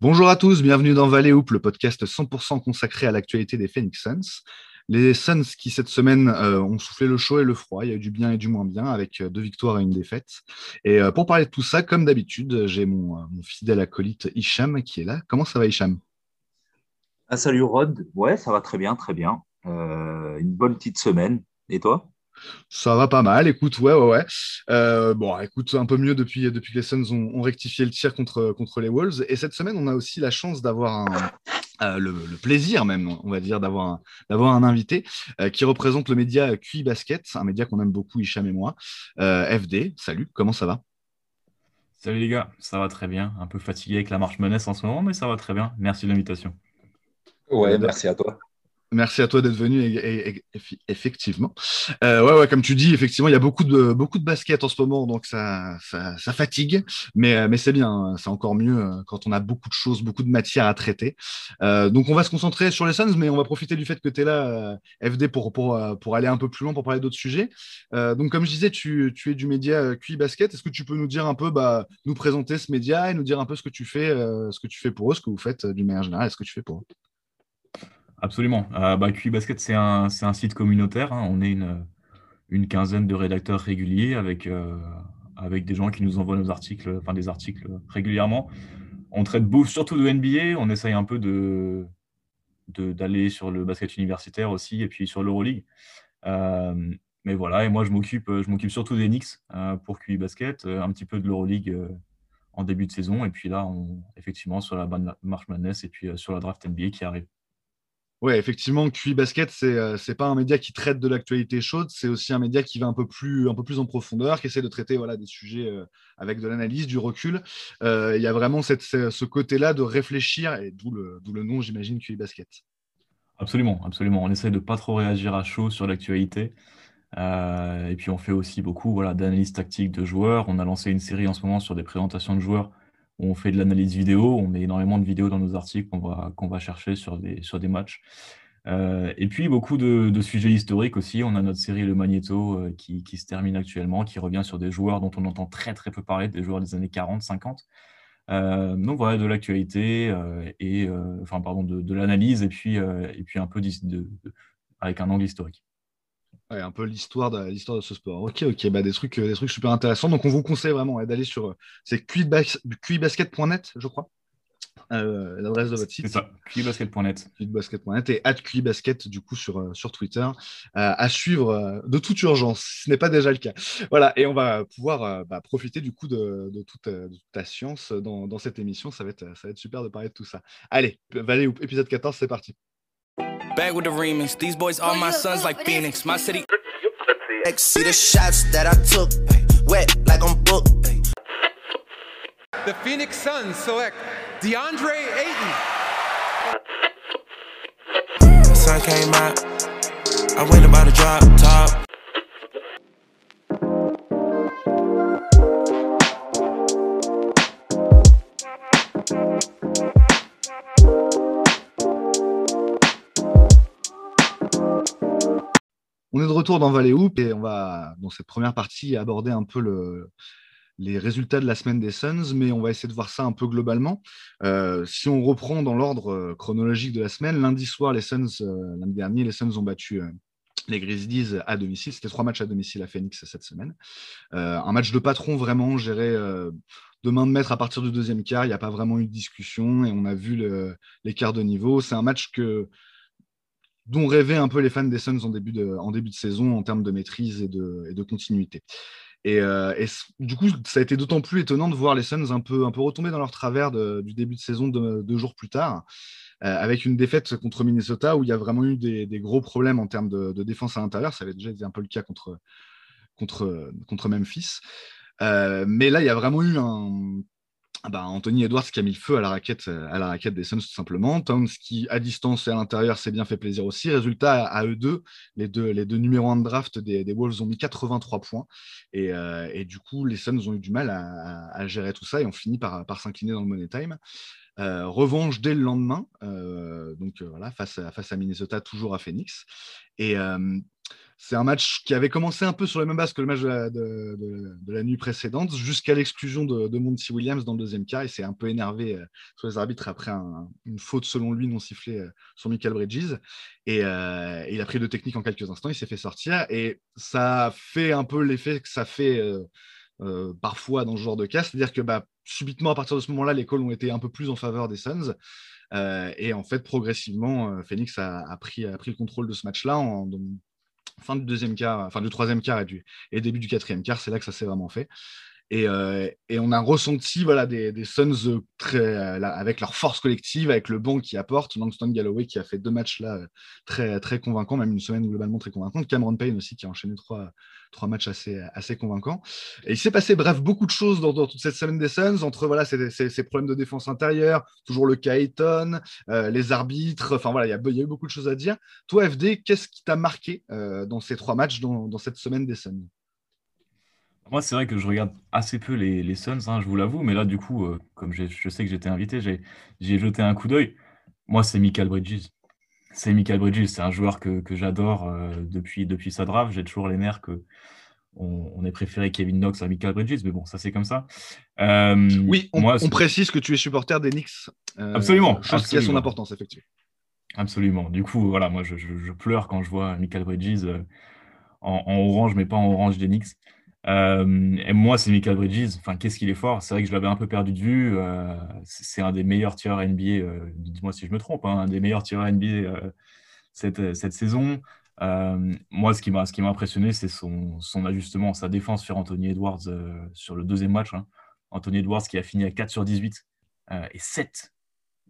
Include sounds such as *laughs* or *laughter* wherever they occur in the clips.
Bonjour à tous, bienvenue dans Valley Hoop, le podcast 100% consacré à l'actualité des Phoenix Suns. Les Suns qui cette semaine euh, ont soufflé le chaud et le froid, il y a eu du bien et du moins bien avec euh, deux victoires et une défaite. Et euh, pour parler de tout ça, comme d'habitude, j'ai mon, fidèle acolyte Hicham qui est là. Comment ça va Hicham? Ah, Salut Rod, ouais ça va très bien, très bien. une bonne petite semaine. Et toi? Ça va pas mal, écoute, ouais, ouais, ouais. Euh, bon, écoute, un peu mieux depuis, depuis que les Suns ont, rectifié le tir contre, contre les Wolves. Et cette semaine, on a aussi la chance d'avoir euh, le, plaisir même, on va dire, d'avoir un, d'avoir un invité euh, qui représente le média QI Basket, un média qu'on aime beaucoup, Hicham et moi. FD, salut, comment ça va? Salut les gars, ça va très bien. Un peu fatigué avec la marche menesse en ce moment, mais ça va très bien. Merci de l'invitation. Ouais, merci à toi. Merci à toi d'être venu, et, effectivement. Euh, ouais, ouais, comme tu dis, effectivement, il y a beaucoup de, beaucoup basket en ce moment, donc ça, fatigue, mais, mais c'est bien, hein. c'est encore mieux euh, quand on a beaucoup de choses, beaucoup de matière à traiter. Euh, donc, on va se concentrer sur les Suns, mais on va profiter du fait que tu es là, FD, pour, aller un peu plus loin, pour parler d'autres sujets. donc, comme je disais, tu, tu es du média QI Basket. Est-ce que tu peux nous dire un peu, bah, nous présenter ce média et nous dire un peu ce que tu fais, ce que tu fais pour eux, ce que vous faites d'une manière générale, ce que tu fais pour eux? Absolument. Euh, bah, QI Basket, c'est un, un, site communautaire. Hein. On est une, une, quinzaine de rédacteurs réguliers avec, euh, avec des gens qui nous envoient nos articles, enfin des articles régulièrement. On traite surtout de NBA. On essaye un peu de d'aller sur le basket universitaire aussi et puis sur l'Euroleague. Euh, mais voilà, et moi je m'occupe, je m'occupe surtout des Knicks pour QI Basket, un petit peu de l'Euroleague en début de saison, et puis là, on, effectivement, sur la marche Madness et puis sur la draft NBA qui arrive. Oui, effectivement, QI Basket, ce n'est euh, pas un média qui traite de l'actualité chaude, c'est aussi un média qui va un peu plus, un peu plus en profondeur, qui essaie de traiter voilà, des sujets euh, avec de l'analyse, du recul. Euh, il y a vraiment ce côté-là de réfléchir, et d'où le, le, nom, j'imagine, QI Basket. Absolument, absolument. On essaie de pas trop réagir à chaud sur l'actualité. et puis on fait aussi beaucoup voilà, d'analyse tactique de joueurs. On a lancé une série en ce moment sur des présentations de joueurs on fait de l'analyse vidéo, on met énormément de vidéos dans nos articles qu'on va, chercher sur des, matchs. Euh, et puis beaucoup de, sujets historiques aussi. On a notre série Le Magneto euh, qui, se termine actuellement, qui revient sur des joueurs dont on entend très très peu parler, des joueurs des années 40, 50. Euh, donc voilà, de l'actualité et enfin pardon de, l'analyse et puis un peu avec un angle historique un peu l'histoire de, l'histoire de ce sport. Ok, ok, bah, des, trucs, des trucs super intéressants. Donc, on vous conseille vraiment d'aller sur. Euh, c'est cuibasket.net, je crois. Euh, l'adresse de votre site. C'est ça, cuibasket.net. Cuibasket.net et at cuibasket, du coup, sur, euh, sur Twitter, à suivre de toute urgence, ce n'est pas déjà le cas. Voilà, et on va pouvoir bah, profiter, du coup, de, de, toute, ta science dans, dans, cette émission. Ça va, être, ça va être super de parler de tout ça. Allez, Valet, épisode 14, c'est parti. Back with the remix. These boys are my sons like Phoenix. My city. See the shots that I took. Wet like I'm booked. The Phoenix Suns select DeAndre Ayton. Sun came out. I went about to drop top. Retour dans Valley Hoop et on va, dans cette première partie, aborder un peu le, les résultats de la semaine des Suns, mais on va essayer de voir ça un peu globalement. Euh, si on reprend dans l'ordre euh, chronologique de la semaine, lundi soir, les Suns, euh, lundi dernier, les Suns ont battu les Grizzlies à domicile. C'était trois matchs à domicile à Phoenix cette semaine. un match de patron vraiment géré de main de maître à partir du deuxième quart. Il n'y a pas vraiment eu de discussion et on a vu l'écart de niveau. C'est un match que dont rêvaient un peu les fans des Suns en début de, en début de saison en termes de maîtrise et de, et de continuité. Et, euh, du coup, ça a été d'autant plus étonnant de voir les Suns un peu, un peu retomber dans leur travers du début de saison deux jours plus tard, euh, avec une défaite contre Minnesota où il y a vraiment eu des, gros problèmes en termes de, défense à l'intérieur. Ça avait déjà été un peu le cas contre, contre, contre Memphis. Euh, mais là, il y a vraiment eu un, bah, Anthony Edwards qui a mis le feu à la raquette, à la raquette des Suns tout simplement. Towns qui, à distance et à l'intérieur, s'est bien fait plaisir aussi. Résultat, à, eux deux, les deux, les deux numéros 1 de draft des, Wolves ont mis 83 points. Euh, et, du coup, les Suns ont eu du mal à, gérer tout ça et ont fini par, s'incliner dans le Money Time. Euh, revanche dès le lendemain, euh, donc voilà, face à, face à Minnesota, toujours à Phoenix. Et c'est un match qui avait commencé un peu sur la même base que le match de la, nuit précédente, jusqu'à l'exclusion de, Monty Williams dans le deuxième quart. Il s'est un peu énervé euh, sur les arbitres après une faute, selon lui, non sifflée euh, sur Michael Bridges. Et, il a pris de technique en quelques instants, il s'est fait sortir. Et ça fait un peu l'effet que ça fait parfois dans ce genre de cas. C'est-à-dire que bah, subitement, à partir de ce moment-là, les calls ont été un peu plus en faveur des Suns. et en fait, progressivement, Phoenix a, pris, le contrôle de ce match-là fin du deuxième quart, enfin du troisième quart et, et début du quatrième quart, c'est là que ça s'est vraiment fait. Et, euh, et, on a ressenti voilà, des, Suns euh, euh, avec leur force collective, avec le banc qui apporte. Langston Galloway qui a fait deux matchs là très, très convaincants, même une semaine globalement très convaincante. Cameron Payne aussi qui a enchaîné trois, trois matchs assez, assez convaincants. Et il s'est passé, bref, beaucoup de choses dans, toute cette semaine des Suns, entre voilà, ces, ces, problèmes de défense intérieure, toujours le Kaeton, les arbitres. Enfin voilà, il y, a, y, a eu beaucoup de choses à dire. Toi, FD, qu'est-ce qui t'a marqué dans ces trois matchs, dans cette semaine des Suns? Moi, c'est vrai que je regarde assez peu les, les Suns, hein, je vous l'avoue, mais là, du coup, euh, comme je sais que j'étais invité, j'ai jeté un coup d'œil. Moi, c'est Michael Bridges. C'est Michael Bridges, c'est un joueur que, j'adore euh, depuis, depuis sa draft. J'ai toujours les nerfs que on, ait préféré Kevin Knox à Michael Bridges, mais bon, ça c'est comme ça. Euh, oui, on, moi, on précise que tu es supporter des Knicks. absolument. Chose qui a son importance, effectivement. Absolument. Du coup, voilà, moi, je, pleure quand je vois Michael Bridges en, en, orange, mais pas en orange des Knicks. Euh, et moi, c'est Michael Bridges. Enfin, qu'est-ce qu'il est fort? C'est vrai que je l'avais un peu perdu de vue. Euh, c'est un des meilleurs tireurs NBA, euh, dis-moi si je me trompe, hein, un des meilleurs tireurs NBA cette, cette, saison. moi, ce qui m'a impressionné, c'est son, son, ajustement, sa défense sur Anthony Edwards sur le deuxième match. Hein. Anthony Edwards qui a fini à 4 sur 18 et 7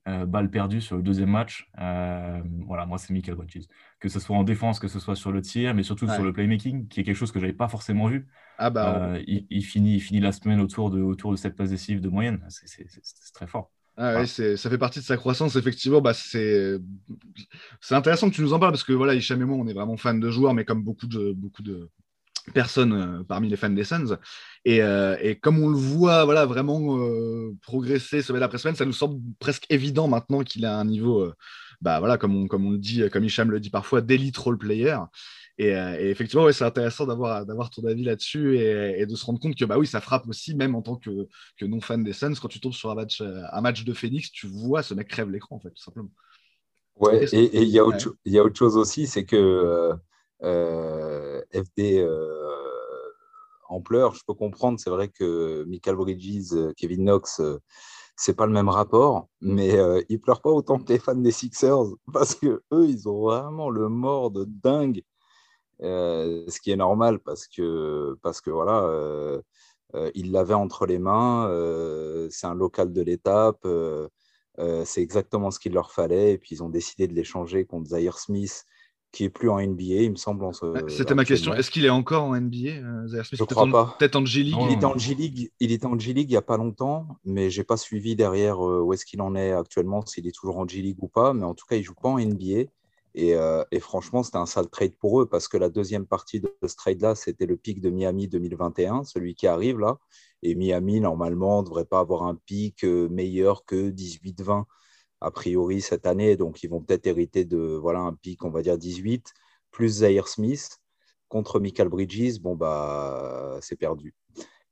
euh, balles perdues sur le deuxième match. Euh, voilà, moi, c'est Michael Bridges. Que ce soit en défense, que ce soit sur le tir, mais surtout sur le playmaking, qui est quelque chose que je n'avais pas forcément vu. Ah bah, euh, il, finit, il finit la semaine autour de, autour de 7 passes décisives de moyenne. C'est très fort. Ah ça fait partie de sa croissance, effectivement. Bah, c'est intéressant que tu nous en parles parce que voilà, Hicham et moi, on est vraiment fans de joueurs, mais comme beaucoup de, beaucoup de, personne euh, parmi les fans des Suns. Et, euh, et, comme on le voit voilà, vraiment euh, progresser semaine après semaine, ça nous semble presque évident maintenant qu'il a un niveau, bah, voilà, comme, on, comme on le dit, comme Hicham le dit parfois, d'élite role player. Et, et effectivement, ouais, c'est intéressant d'avoir, d'avoir ton avis là-dessus et, et, de se rendre compte que bah oui, ça frappe aussi, même en tant que, que non-fan des Suns, quand tu tombes sur un match, un match de Phoenix, tu vois ce mec crève l'écran, en fait, tout simplement. Ouais, et il y, a autre, y a autre chose aussi, c'est que euh, FD euh, en pleurs, je peux comprendre. C'est vrai que Michael Bridges, euh, Kevin Knox, c'est pas le même rapport, mais euh, ils pleurent pas autant que les fans des Sixers *laughs* parce que eux, ils ont vraiment le mort de dingue, ce qui est normal parce que parce que voilà, ils l'avaient entre les mains. c'est un local de l'étape. c'est exactement ce qu'il leur fallait et puis ils ont décidé de l'échanger contre Zaire Smith qui est plus en NBA, il me semble. C'était ma question. Est-ce qu'il est encore en NBA euh, Je ne crois pas. Peut-être en G-League. Il, était en G-League. Il était en G-League il n'y a pas longtemps, mais j'ai pas suivi derrière euh, où est-ce qu'il en est actuellement, s'il est toujours en G-League ou pas. Mais en tout cas, il joue pas en NBA. Et, euh, et franchement, c'était un sale trade pour eux parce que la deuxième partie de ce trade-là, c'était le pic de Miami 2021, celui qui arrive là. Et Miami, normalement, ne devrait pas avoir un pic meilleur que 18-20 a priori cette année. Donc, ils vont peut-être hériter de voilà, un pic, on va dire 18, plus Zaire Smith contre Michael Bridges. Bon, bah, c'est perdu.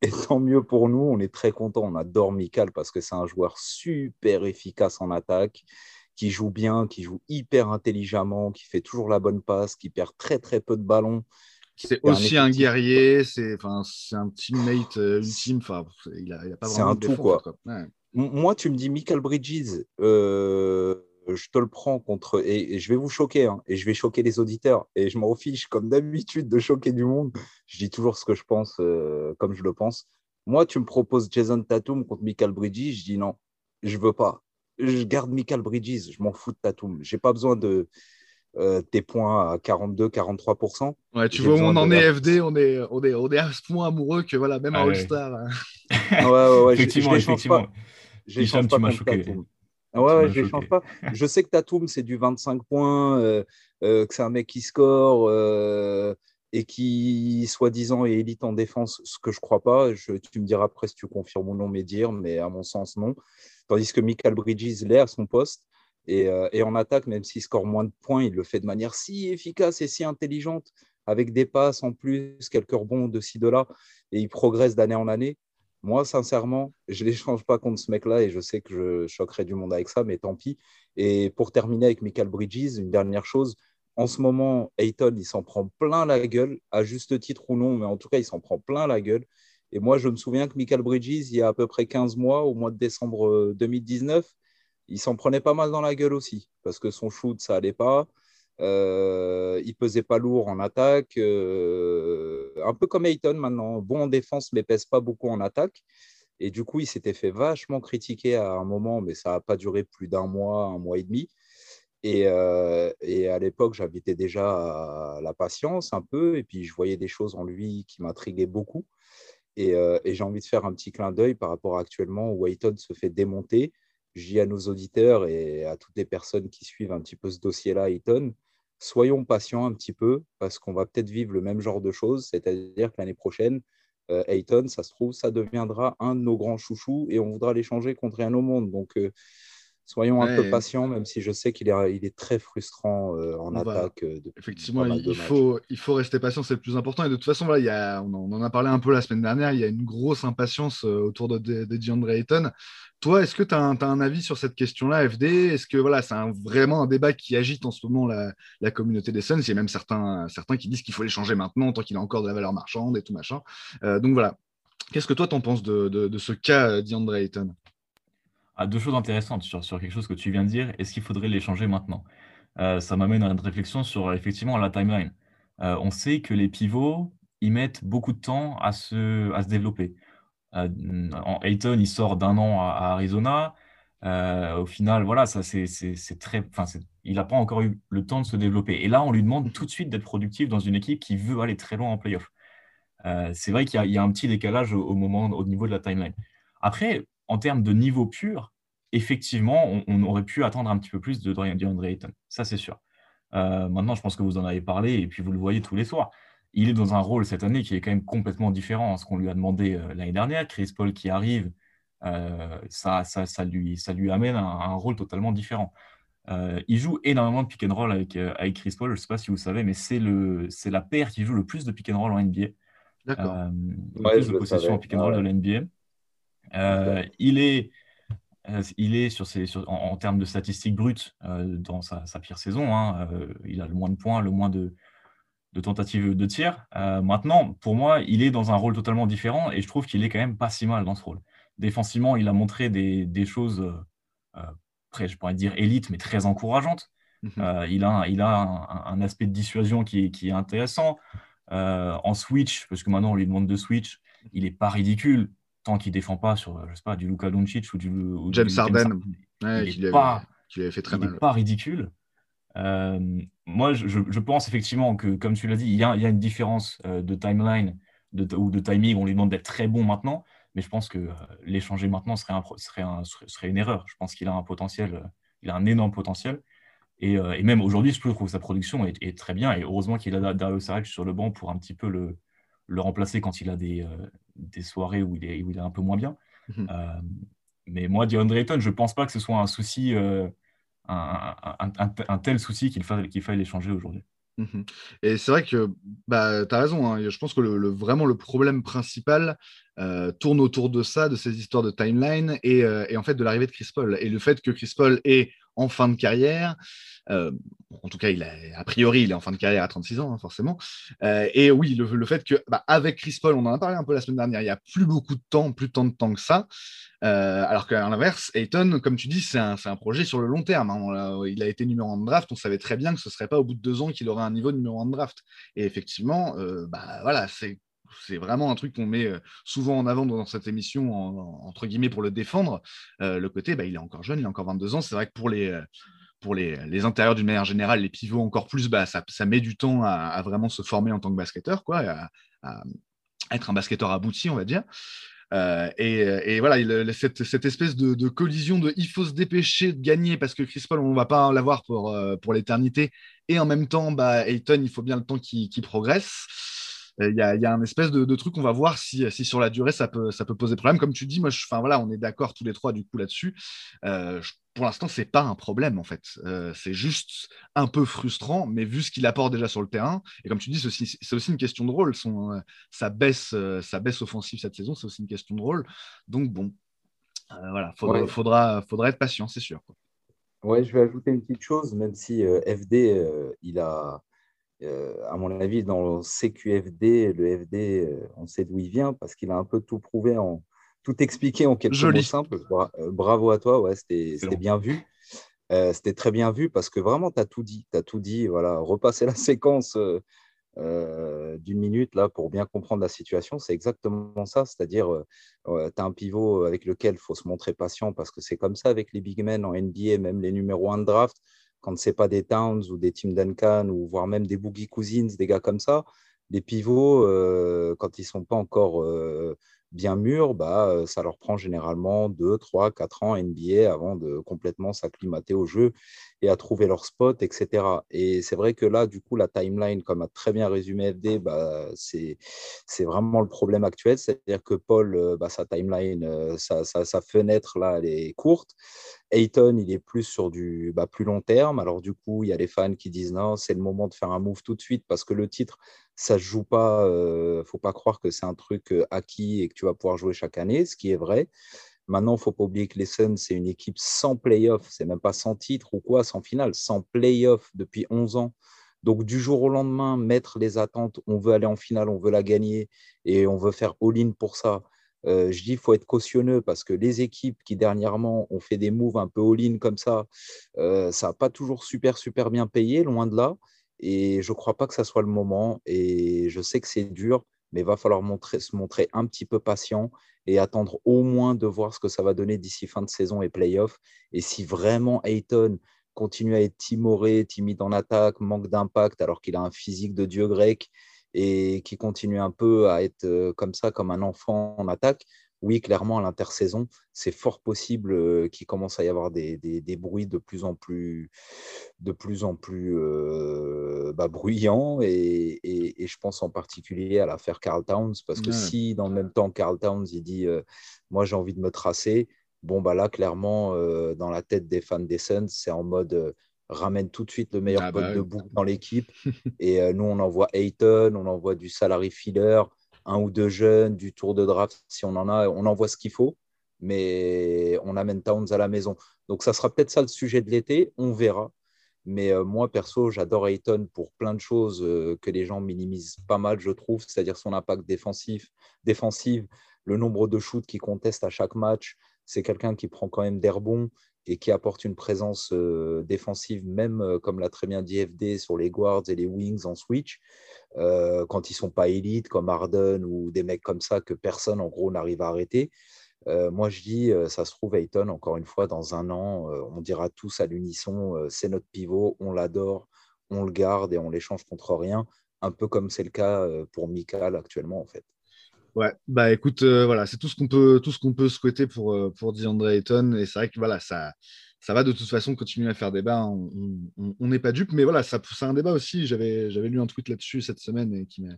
Et tant mieux pour nous, on est très content. On adore Michael parce que c'est un joueur super efficace en attaque, qui joue bien, qui joue hyper intelligemment, qui fait toujours la bonne passe, qui perd très très peu de ballons. C'est aussi un, guerrier, c'est un teammate euh, ultime. Enfin, il a, pas vraiment. C'est un tout, quoi. Moi, tu me dis Michael Bridges, euh, je te le prends contre. Et, je vais vous choquer, hein, et je vais choquer les auditeurs. Et je m'en fiche, comme d'habitude, de choquer du monde. Je dis toujours ce que je pense, euh, comme je le pense. Moi, tu me proposes Jason Tatum contre Michael Bridges, je dis non, je veux pas. Je garde Michael Bridges, je m'en fous de Tatum. J'ai pas besoin de euh, tes points à 42-43%. Ouais, tu vois on en est, FD, on est, on, est, on est à ce point amoureux que voilà, même un All-Star. Hein. ouais, ouais, ouais, effectivement, effectivement. Je change pas choqué. Ah ouais, je change pas. Je sais que Tatum, c'est du 25 points, euh, euh, que c'est un mec qui score euh, et qui, soi-disant, est élite en défense, ce que je crois pas. Je, tu me diras après si tu confirmes ou non mes dires, mais à mon sens, non. Tandis que Michael Bridges l'est à son poste. Et, et, en attaque, même s'il score moins de points, il le fait de manière si efficace et si intelligente avec des passes en plus, quelques rebonds de ci, de là, et il progresse d'année en année. Moi, sincèrement, je ne l'échange *laughs* pas contre ce mec-là et je sais que je choquerai du monde avec ça, mais tant pis. Et pour terminer avec Michael Bridges, une dernière chose. En ce moment, Ayton, il s'en prend plein la gueule, à juste titre ou non, mais en tout cas, il s'en prend plein la gueule. Et moi, je me souviens que Michael Bridges, il y a à peu près 15 mois, au mois de décembre 2019, euh, il s'en prenait pas mal dans la gueule aussi, parce que son shoot, ça allait pas. Euh, il pesait pas lourd en attaque, euh, un peu comme Ayton maintenant, bon en défense mais pèse pas beaucoup en attaque. Et du coup, il s'était fait vachement critiquer à un moment, mais ça n'a pas duré plus d'un mois, un mois et demi. Et, euh, et à l'époque, j'habitais déjà la patience un peu, et puis je voyais des choses en lui qui m'intriguaient beaucoup. Et, j'ai envie de faire un petit clin d'œil par rapport à actuellement où Ayton se fait démonter. Je dis à nos auditeurs et à toutes les personnes qui suivent un petit peu ce dossier-là, Ayton, soyons patients un petit peu parce qu'on va peut-être vivre le même genre de choses, c'est-à-dire que l'année prochaine, euh, Ayton, ça se trouve, ça deviendra un de nos grands chouchous et on voudra l'échanger contre un au monde. Donc, euh, soyons un peu patients, même si je sais qu'il est, il est très frustrant euh, en attaque. Effectivement, il, faut, il faut rester patient, c'est le plus important. Et de toute façon, il y a, on, en, a parlé un peu la semaine dernière, il y a une grosse impatience autour de, de, de DeAndre Ayton. Toi, est-ce que tu as, un avis sur cette question-là, FD Est-ce que voilà, c'est vraiment un débat qui agite en ce moment la, communauté des Suns? Il y a même certains, certains qui disent qu'il faut les changer maintenant tant qu'il a encore de la valeur marchande et tout machin. Euh, donc voilà. Qu'est-ce que toi, tu en penses de, ce cas euh, d'Andre Ayton? Ah, Deux choses intéressantes sur, quelque chose que tu viens de dire. Est-ce qu'il faudrait les changer maintenant euh, Ça m'amène à une réflexion sur effectivement la timeline. on sait que les pivots, ils mettent beaucoup de temps à se, à se développer. Euh, en Ayton, il sort d'un an à, Arizona. Euh, au final, voilà, ça c'est très, enfin, il n'a pas encore eu le temps de se développer. Et là, on lui demande tout de suite d'être productif dans une équipe qui veut aller très loin en playoff. Euh, c'est vrai qu'il y, a un petit décalage au, moment, au niveau de la timeline. Après, en termes de niveau pur, effectivement, on, aurait pu attendre un petit peu plus de DeAndre Ayton. Ça, c'est sûr. maintenant, je pense que vous en avez parlé et puis vous le voyez tous les soirs il est dans un rôle cette année qui est quand même complètement différent à ce qu'on lui a demandé euh, l'année dernière. Chris Paul qui arrive, euh, ça, ça, lui, ça lui amène un, rôle totalement différent. Euh, il joue énormément de pick and roll avec, avec Chris Paul. Je ne sais pas si vous savez, mais c'est la paire qui joue le plus de pick and roll en NBA. D'accord. le plus de possession en pick and roll de la NBA. Il est, il est sur ses, en, termes de statistiques brutes dans sa, pire saison. Hein, il a le moins de points, le moins de, de tentative de tir. Euh, maintenant, pour moi, il est dans un rôle totalement différent et je trouve qu'il est quand même pas si mal dans ce rôle. Défensivement, il a montré des, choses, euh, euh je pourrais dire élite, mais très encourageantes. Mhm. Euh, il a, il a un, aspect de dissuasion qui est, qui est intéressant. en switch, parce que maintenant on lui demande de switch, il n'est pas ridicule tant qu'il défend pas sur, je sais pas, du Luka Doncic ou du James Harden, il n'est pas, fait très mal. pas ridicule. Euh, moi, je, pense effectivement que, comme tu l'as dit, il y, a, une différence euh, de timeline ou de timing. On lui demande d'être très bon maintenant, mais je pense que euh, l'échanger maintenant serait, serait, une erreur. Je pense qu'il a un potentiel, il a un énorme potentiel. Et, même aujourd'hui, je trouve que sa production est, très bien. Et heureusement qu'il a Dario Saric sur le banc pour un petit peu le, le remplacer quand il a des, des soirées où il, est, où il est un peu moins bien. Mmh mais moi, DeAndre Ayton, je ne pense pas que ce soit un souci un, tel souci qu'il faille, qu'il faille l'échanger aujourd'hui. Mhm. Et c'est vrai que bah, tu as raison, hein. je pense que le, vraiment le problème principal euh, tourne autour de ça, de ces histoires de timeline et, euh, et en fait de l'arrivée de Chris Paul. Et le fait que Chris Paul est en fin de carrière, euh, en tout cas, il a, a priori, il est en fin de carrière à 36 ans, hein, forcément. et oui, le, fait que bah, avec Chris Paul, on en a parlé un peu la semaine dernière, il n'y a plus beaucoup de temps, plus tant de temps que ça. Euh, alors qu'à l'inverse, Ayton, comme tu dis, c'est un, projet sur le long terme. Hein. il a été numéro 1 de draft, on savait très bien que ce ne serait pas au bout de deux ans qu'il aurait un niveau de numéro 1 de draft. Et effectivement, euh, bah, voilà, c'est vraiment un truc qu'on met euh, souvent en avant dans cette émission, entre guillemets, pour le défendre. le côté, bah, il est encore jeune, il a encore 22 ans. C'est vrai que pour les, pour les, intérieurs d'une manière générale, les pivots encore plus, bah, ça, met du temps à, vraiment se former en tant que basketteur, quoi, à, être un basketteur abouti, on va dire. Euh, euh, et, voilà, cette, espèce de, collision de il faut se dépêcher de gagner parce que Chris Paul, on ne va pas l'avoir pour, euh, pour l'éternité. Et en même temps, bah, Ayton, il faut bien le temps qu'il progresse. Il y a, y a, un espèce de, truc, on va voir si, si, sur la durée ça peut, ça peut poser problème. Comme tu dis, moi, je, voilà, on est d'accord tous les trois du coup là-dessus. pour l'instant, c'est pas un problème en fait. c'est juste un peu frustrant, mais vu ce qu'il apporte déjà sur le terrain, et comme tu dis, c'est aussi, une question de rôle. Son, sa, baisse, sa baisse offensive cette saison, c'est aussi une question de rôle. Donc bon, voilà, faudra, faudra, faudra, être patient, c'est sûr. Ouais, je vais ajouter une petite chose, même si FD, il a, euh, à mon avis, dans le CQFD, le FD, euh, on sait d'où il vient parce qu'il a un peu tout prouvé, en, tout expliqué en quelques mots simples. Euh, bravo à toi, ouais, c'était bien vu. c'était très bien vu parce que vraiment, tu as tout dit. Tu as tout dit. Voilà, repasser la *laughs* séquence d'une minute là pour bien comprendre la situation, c'est exactement ça. C'est-à-dire, tu as un pivot avec lequel il faut se montrer patient parce que c'est comme ça avec les big men en NBA, même les numéros 1 de draft quand ce n'est pas des Towns ou des Tim Duncan ou voire même des Boogie Cousins, des gars comme ça, les pivots, euh, quand ils ne sont pas encore euh, bien mûrs, bah, euh, ça leur prend généralement 2, 3, 4 ans NBA avant de complètement s'acclimater au jeu et à trouver leur spot, etc. Et c'est vrai que là, du coup, la timeline, comme a très bien résumé FD, bah, c'est vraiment le problème actuel. C'est-à-dire que Paul, bah, sa timeline, sa, sa, fenêtre, là, elle est courte. Ayton, il est plus sur du bah, plus long terme. Alors, du coup, il y a les fans qui disent non, c'est le moment de faire un move tout de suite parce que le titre, ça ne joue pas. Il euh, ne faut pas croire que c'est un truc euh, acquis et que tu vas pouvoir jouer chaque année, ce qui est vrai. Maintenant, il faut pas oublier que les Suns, c'est une équipe sans playoff. C'est même pas sans titre ou quoi, sans finale, sans playoff depuis 11 ans. Donc, du jour au lendemain, mettre les attentes, on veut aller en finale, on veut la gagner et on veut faire all-in pour ça. Euh, je dis faut être cautionneux parce que les équipes qui dernièrement ont fait des moves un peu all-in comme ça, euh, ça n'a pas toujours super, super bien payé, loin de là. Et je ne crois pas que ça soit le moment. Et je sais que c'est dur, mais il va falloir se montrer un petit peu patient et attendre au moins de voir ce que ça va donner d'ici fin de saison et playoff. Et si vraiment Ayton continue à être timoré, timide en attaque, manque d'impact alors qu'il a un physique de dieu grec et qui continue un peu à être euh, comme ça, comme un enfant en attaque, oui, clairement, à l'intersaison, c'est fort possible euh, qu'il commence à y avoir des, des, bruits de plus en plus, de plus, en plus euh, bah, bruyants. Et, et, je pense en particulier à l'affaire Carl Towns, parce que si dans le même temps, Carl Towns, il dit Moi, j'ai envie de me tracer, bon, bah là, clairement, dans la tête des fans des Suns, c'est en mode ramène tout de suite le meilleur ah pote bah de boucle dans l'équipe. *laughs* et euh, nous, on envoie Ayton, on envoie du salary filler, un ou deux jeunes, du tour de draft si on en a, on envoie ce qu'il faut, mais on amène Towns à la maison. Donc ça sera peut-être ça le sujet de l'été, on verra. Mais euh, moi, perso, j'adore Ayton pour plein de choses euh, que les gens minimisent pas mal, je trouve, c'est-à-dire son impact défensif, défensif, le nombre de shoots qu'il conteste à chaque match. C'est quelqu'un qui prend quand même des rebonds et qui apporte une présence euh, défensive, même euh, comme l'a très bien dit FD sur les guards et les wings en switch, euh, quand ils ne sont pas élites, comme Arden ou des mecs comme ça que personne en gros n'arrive à arrêter. moi, je dis, ça se trouve, Ayton, encore une fois, dans un an, on dira tous à l'unisson, c'est notre pivot, on l'adore, on le garde et on l'échange contre rien, un peu comme c'est le cas pour Mikal actuellement, en fait. Ouais, bah écoute, euh, voilà, c'est tout ce qu'on peut, tout ce qu'on peut souhaiter pour, euh, pour DeAndre Ayton. Et c'est vrai que voilà, ça, ça va de toute façon continuer à faire débat. On n'est pas dupe, mais voilà, ça, c'est un débat aussi. J'avais, j'avais lu un tweet là-dessus cette semaine et qui m'a,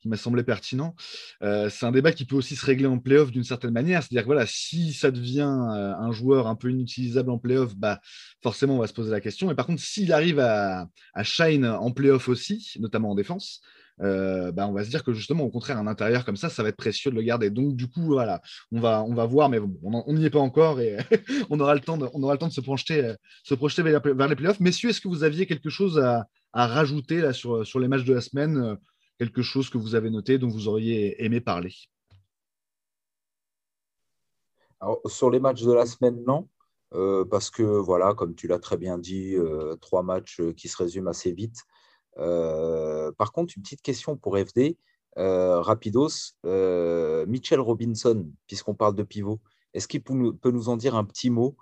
qui m'a semblé pertinent. Euh, c'est un débat qui peut aussi se régler en playoff d'une certaine manière. C'est-à-dire que voilà, si ça devient un joueur un peu inutilisable en playoff, bah forcément on va se poser la question. Et par contre, s'il arrive à, à shine en playoff aussi, notamment en défense, euh, bah, on va se dire que justement, au contraire, un intérieur comme ça, ça va être précieux de le garder. Donc, du coup, voilà, on va, on va voir, mais on n'y est pas encore et *laughs* on, aura le temps de, on aura le temps de se projeter, se projeter vers, les playoffs. Messieurs, est-ce que vous aviez quelque chose à, rajouter là, sur, sur les matchs de la semaine euh, Quelque chose que vous avez noté dont vous auriez aimé parler? Sur les matchs de la semaine, non. Euh, parce que, voilà, comme tu l'as très bien dit, trois matchs qui se résument assez vite. Euh, par contre, une petite question pour FD. Euh, rapidos, euh, Mitchell Robinson, puisqu'on parle de pivot, est-ce qu'il peut nous en dire un petit mot?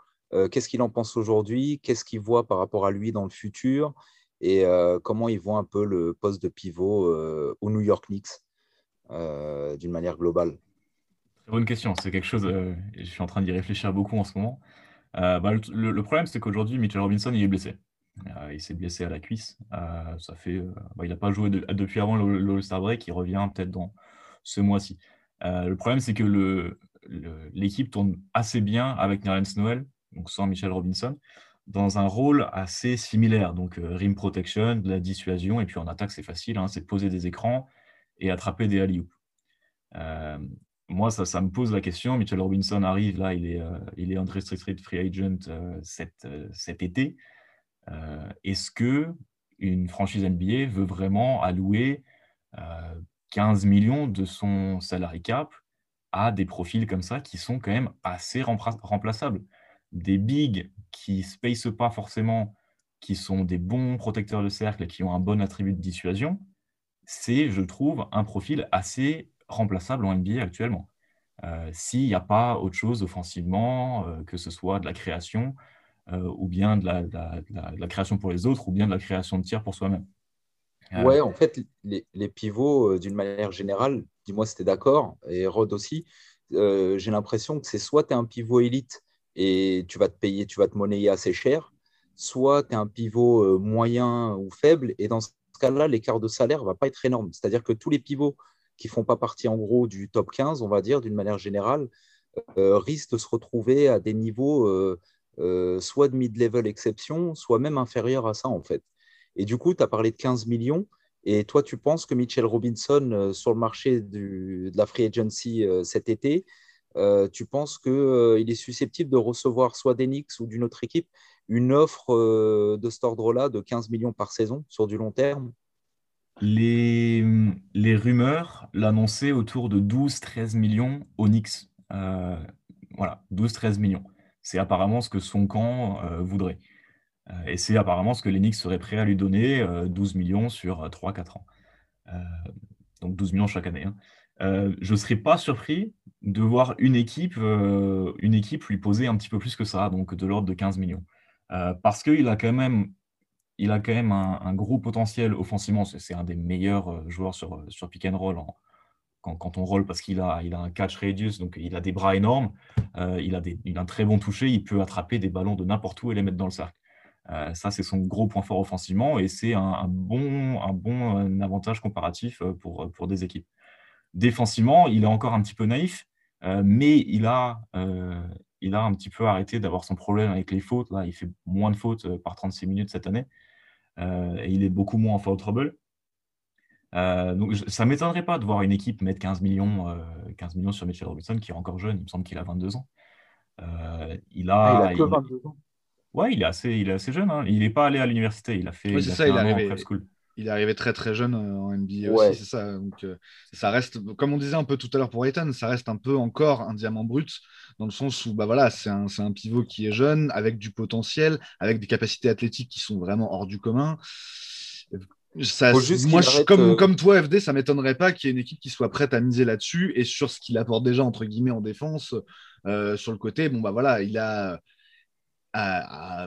Qu'est-ce qu'il en pense aujourd'hui? Qu'est-ce qu'il voit par rapport à lui dans le futur? Et comment il voit un peu le poste de pivot au New York Knicks d'une manière globale? Très bonne question. C'est quelque chose, je suis en train d'y réfléchir beaucoup en ce moment. Bah, le, problème, c'est qu'aujourd'hui, Mitchell Robinson, il est blessé. Il s'est blessé à la cuisse. ça fait, bah, il n'a pas joué depuis avant le, All-Star Break. Il revient peut-être dans ce mois-ci. le problème, c'est que l'équipe tourne assez bien avec Nerlens Noël, donc sans Michel Robinson, dans un rôle assez similaire. Donc, rim protection, de la dissuasion, et puis en attaque, c'est facile, hein, c'est poser des écrans et attraper des alley moi, ça, me pose la question. Mitchell Robinson arrive, là, il est, euh, il est unrestricted free agent euh, cet, euh, cet, été. Est-ce que une franchise NBA veut vraiment allouer 15 millions de son salary cap à des profils comme ça qui sont quand même assez remplaçables? Des bigs qui ne spacent pas forcément, qui sont des bons protecteurs de cercle qui ont un bon attribut de dissuasion, c'est, je trouve, un profil assez remplaçable en NBA actuellement. Euh, s'il n'y a pas autre chose offensivement, euh, que ce soit de la création, euh, ou bien de la, création pour les autres, ou bien de la création de tirs pour soi-même. Ouais, en fait, les, pivots, d'une manière générale, dis-moi si tu es d'accord, et Rod aussi, j'ai l'impression que c'est soit tu es un pivot élite et tu vas te payer, tu vas te monnayer assez cher, soit tu es un pivot moyen ou faible, et dans ce cas-là, l'écart de salaire ne va pas être énorme. C'est-à-dire que tous les pivots qui font pas partie en gros du top 15, on va dire, d'une manière générale, euh, risquent de se retrouver à des niveaux euh, euh, soit de mid-level exception, soit même inférieurs à ça, en fait. Et du coup, tu as parlé de 15 millions. Et toi, tu penses que Mitchell Robinson, sur le marché de la free agency cet été, tu penses qu'il est susceptible de recevoir soit d'Enix ou d'une autre équipe une offre de cet ordre-là de 15 millions par saison sur du long terme? Les, les rumeurs l'annonçaient autour de 12-13 millions Onyx. Euh, voilà, 12-13 millions. C'est apparemment ce que son camp euh, voudrait. Euh, et c'est apparemment ce que l'Enix serait prêt à lui donner, 12 millions sur 3-4 ans. donc 12 millions chaque année. Hein. je ne serais pas surpris de voir une équipe, lui poser un petit peu plus que ça, donc de l'ordre de 15 millions. parce qu'il a quand même il a même un, gros potentiel offensivement. C'est un des meilleurs euh, joueurs sur, euh, sur pick and roll quand, on roll parce qu'il a, un catch radius, donc il a des bras énormes, euh, il, a des, un très bon toucher, il peut attraper des ballons de n'importe où et les mettre dans le cercle. ça, c'est son gros point fort offensivement et c'est un, bon, un bon avantage comparatif pour, pour des équipes. Défensivement, il est encore un petit peu naïf, mais il a, un petit peu arrêté d'avoir son problème avec les fautes. Là, il fait moins de fautes par 36 minutes cette année. Euh, et il est beaucoup moins en foul trouble. Euh, donc, ça ne m'étonnerait pas de voir une équipe mettre 15 millions, 15 euh, millions sur Mitchell Robinson, qui est encore jeune. Il me semble qu'il a 22 ans. il a, ah, il a que 22 ans. Ouais, il est assez, il est assez jeune. Hein. Il n'est pas allé à l'université. Il a fait, il a il arrivé, Il est arrivé très très jeune en NBA aussi, c'est ça. Donc, ça reste, comme on disait un peu tout à l'heure pour Ethan, ça reste un peu encore un diamant brut dans le sens où bah voilà, c'est un, un, pivot qui est jeune, avec du potentiel, avec des capacités athlétiques qui sont vraiment hors du commun. Ça, moi, comme, euh, comme toi, FD, ça m'étonnerait pas qu'il y ait une équipe qui soit prête à miser là-dessus et sur ce qu'il apporte déjà, entre guillemets, en défense, euh, sur le côté. Bon, bah voilà, il a.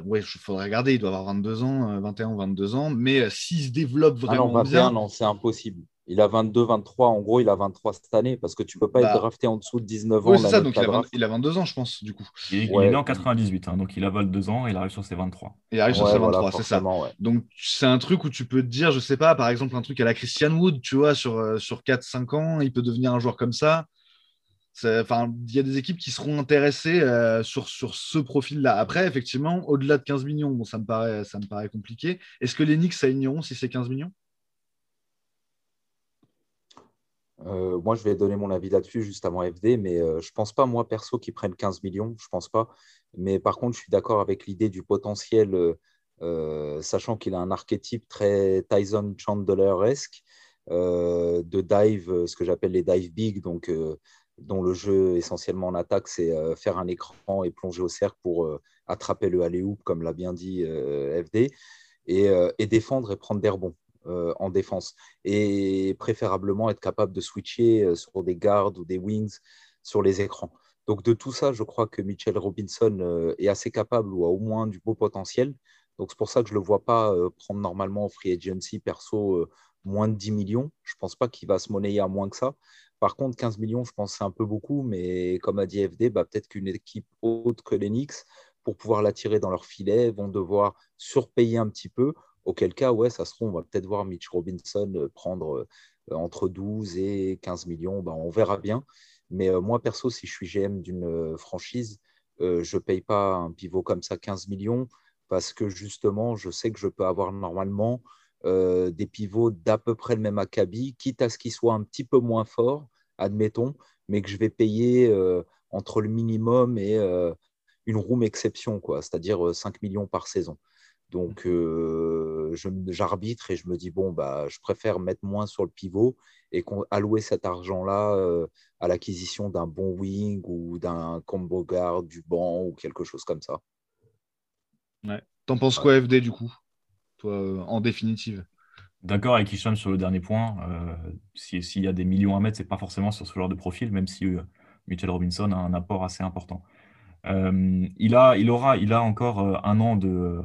ouais, il faudrait regarder, il doit avoir 22 ans, 21 ou 22 ans, mais euh, s'il se développe ah vraiment non, 21, bien. Non, c'est impossible. Il a 22, 23. En gros, il a 23 cette année parce que tu ne peux pas être bah, drafté en dessous de 19 ans. Oui, c'est ça. Donc, il a, 22 ans, je pense, du coup. Il, est né en 98. Hein, donc, il a 22 ans et il arrive sur ses 23. Il arrive sur ses 23, c'est ça. Donc, c'est un truc où tu peux te dire, je sais pas, par exemple, un truc à la Christian Wood, tu vois, sur, euh, sur 4-5 ans, il peut devenir un joueur comme ça. Enfin, il y a des équipes qui seront intéressées euh, sur, sur ce profil-là. Après, effectivement, au-delà de 15 millions, bon, ça, me paraît, ça me paraît compliqué. Est-ce que les Knicks s'aligneront si c'est 15 millions? Euh, moi, je vais donner mon avis là-dessus juste avant FD, mais euh, je ne pense pas, moi, perso, qu'ils prennent 15 millions. Je ne pense pas. Mais par contre, je suis d'accord avec l'idée du potentiel, euh, sachant qu'il a un archétype très Tyson Chandler-esque de dive, ce que j'appelle les dive big, donc, dont le jeu essentiellement en attaque, c'est faire un écran et plonger au cercle pour attraper le alley-oop, comme l'a bien dit FD, et, et, défendre et prendre des rebonds. Euh, en défense et préférablement être capable de switcher euh, sur des gardes ou des wings sur les écrans. Donc de tout ça, je crois que Mitchell Robinson euh, est assez capable ou a au moins du beau potentiel. Donc c'est pour ça que je ne le vois pas prendre normalement en free agency perso moins de 10 millions. Je ne pense pas qu'il va se monnayer à moins que ça. Par contre, 15 millions, je pense que c'est un peu beaucoup, mais comme a dit FD, bah, peut-être qu'une équipe autre que l'Enix pour pouvoir l'attirer dans leur filet, vont devoir surpayer un petit peu. Auquel cas, ouais, ça se trouve, on va peut-être voir Mitch Robinson prendre entre 12 et 15 millions. Ben, on verra bien. Mais moi, perso, si je suis GM d'une franchise, je ne paye pas un pivot comme ça 15 millions parce que justement, je sais que je peux avoir normalement euh, des pivots d'à peu près le même acabit, quitte à ce qu'ils soient un petit peu moins forts, admettons, mais que je vais payer euh, entre le minimum et euh, une room exception, quoi, c'est-à-dire 5 millions par saison. Donc, j'arbitre et je me dis, bon, bah, je préfère mettre moins sur le pivot et allouer cet argent-là à l'acquisition d'un bon wing ou d'un combo guard, du banc ou quelque chose comme ça. Ouais. T'en penses quoi, FD, du coup, toi, euh, en définitive D'accord avec Hicham sur le dernier point. Euh, s'il y a des millions à mettre, c'est pas forcément sur ce genre de profil, même si euh, Mitchell Robinson a un apport assez important. il, a, il, aura, il a encore un an de,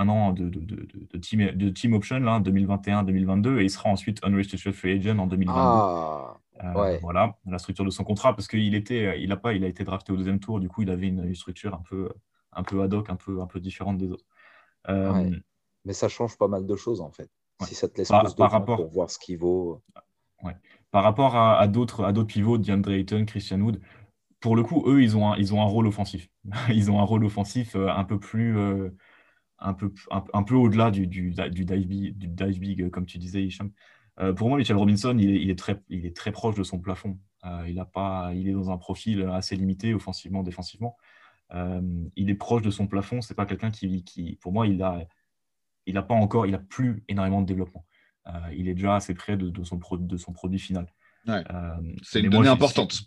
un an de, de, team, de team option, 2021-2022, et il sera ensuite unrestricted free agent en 2022. Ah, voilà, la structure de son contrat, parce qu'il était, il a pas, il a été drafté au deuxième tour, du coup, il avait une structure un peu, un peu ad hoc, un peu, un peu différente des autres. Euh, Mais ça change pas mal de choses en fait. Si ça te laisse par, plus de temps rapport... pour voir ce qu'il vaut. Par rapport à, à d'autres pivots, DeAndre Ayton, Christian Wood, pour le coup, eux, ils ont un, ils ont un rôle offensif. *laughs* ils ont un rôle offensif euh, un peu plus. Euh, un peu, un, peu au-delà du, du, du, dive big, du dive big, comme tu disais, Hicham. pour moi, Mitchell Robinson, il est, il est, très, il est très proche de son plafond. il, a pas, il est dans un profil assez limité, offensivement, défensivement. Euh, il est proche de son plafond. C'est pas quelqu'un qui, qui, pour moi, il a, il a pas encore, il a plus énormément de développement. Euh, il est déjà assez près de, son, de son produit final. Euh, c'est une donnée importante.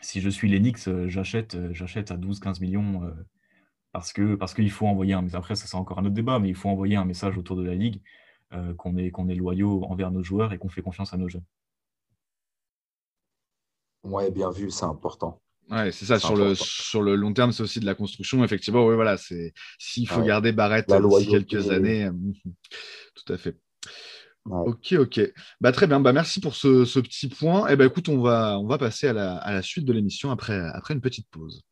Si, je suis l'Enix, j'achète, j'achète à 12-15 millions parce que parce qu'il faut envoyer un. Mais après, ça c'est encore un autre débat, mais il faut envoyer un message autour de la ligue qu'on est qu'on est loyaux envers nos joueurs et qu'on fait confiance à nos jeunes. Ouais, bien vu, c'est important. Ouais, c'est ça. Sur le, sur le long terme, c'est aussi de la construction. Effectivement, oui, voilà. C'est s'il faut garder Barrett d'ici quelques années. Euh, *laughs* tout à fait. Ok, ok. Bah, très bien. Bah, merci pour ce, ce petit point. Et eh ben, écoute, on va, on va passer à la, à la suite de l'émission après, après une petite pause.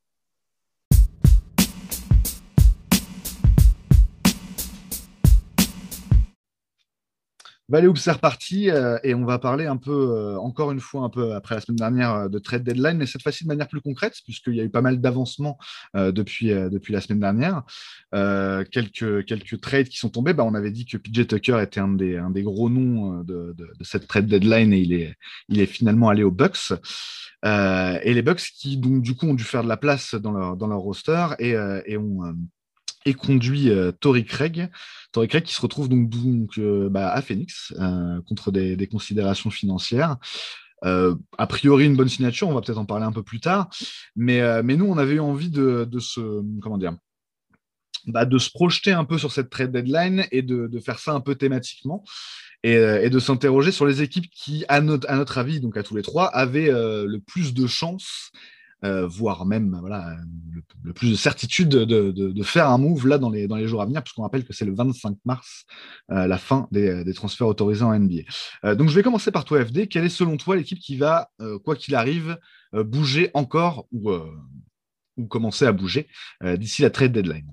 Valéoup, c'est reparti euh, et on va parler un peu, euh, encore une fois, un peu après la semaine dernière euh, de trade deadline, mais cette fois-ci de manière plus concrète, puisqu'il y a eu pas mal d'avancements depuis, depuis la semaine dernière. quelques, quelques trades qui sont tombés. Bah, on avait dit que PJ Tucker était un des, un des gros noms de, de, cette trade deadline et il est, il est finalement allé aux Bucks. et les Bucks qui, donc, du coup, ont dû faire de la place dans leur, dans leur roster et, et ont et conduit euh, Tory Craig. Tory Craig qui se retrouve donc, euh, bah, à Phoenix euh, contre des, considérations financières. a priori une bonne signature, on va peut-être en parler un peu plus tard, mais, mais nous on avait eu envie de, de se comment dire bah, de se projeter un peu sur cette trade deadline et de, de faire ça un peu thématiquement et, et de s'interroger sur les équipes qui, à notre, à notre avis, donc à tous les trois, avaient le plus de chances euh, voire même voilà, le, plus de certitude de, faire un move là dans les, dans les jours à venir, puisqu'on rappelle que c'est le 25 mars euh, la fin des, transferts autorisés en NBA. Euh, donc je vais commencer par toi, FD. Quelle est selon toi l'équipe qui va, quoi qu'il arrive, bouger encore ou, ou commencer à bouger d'ici la trade deadline?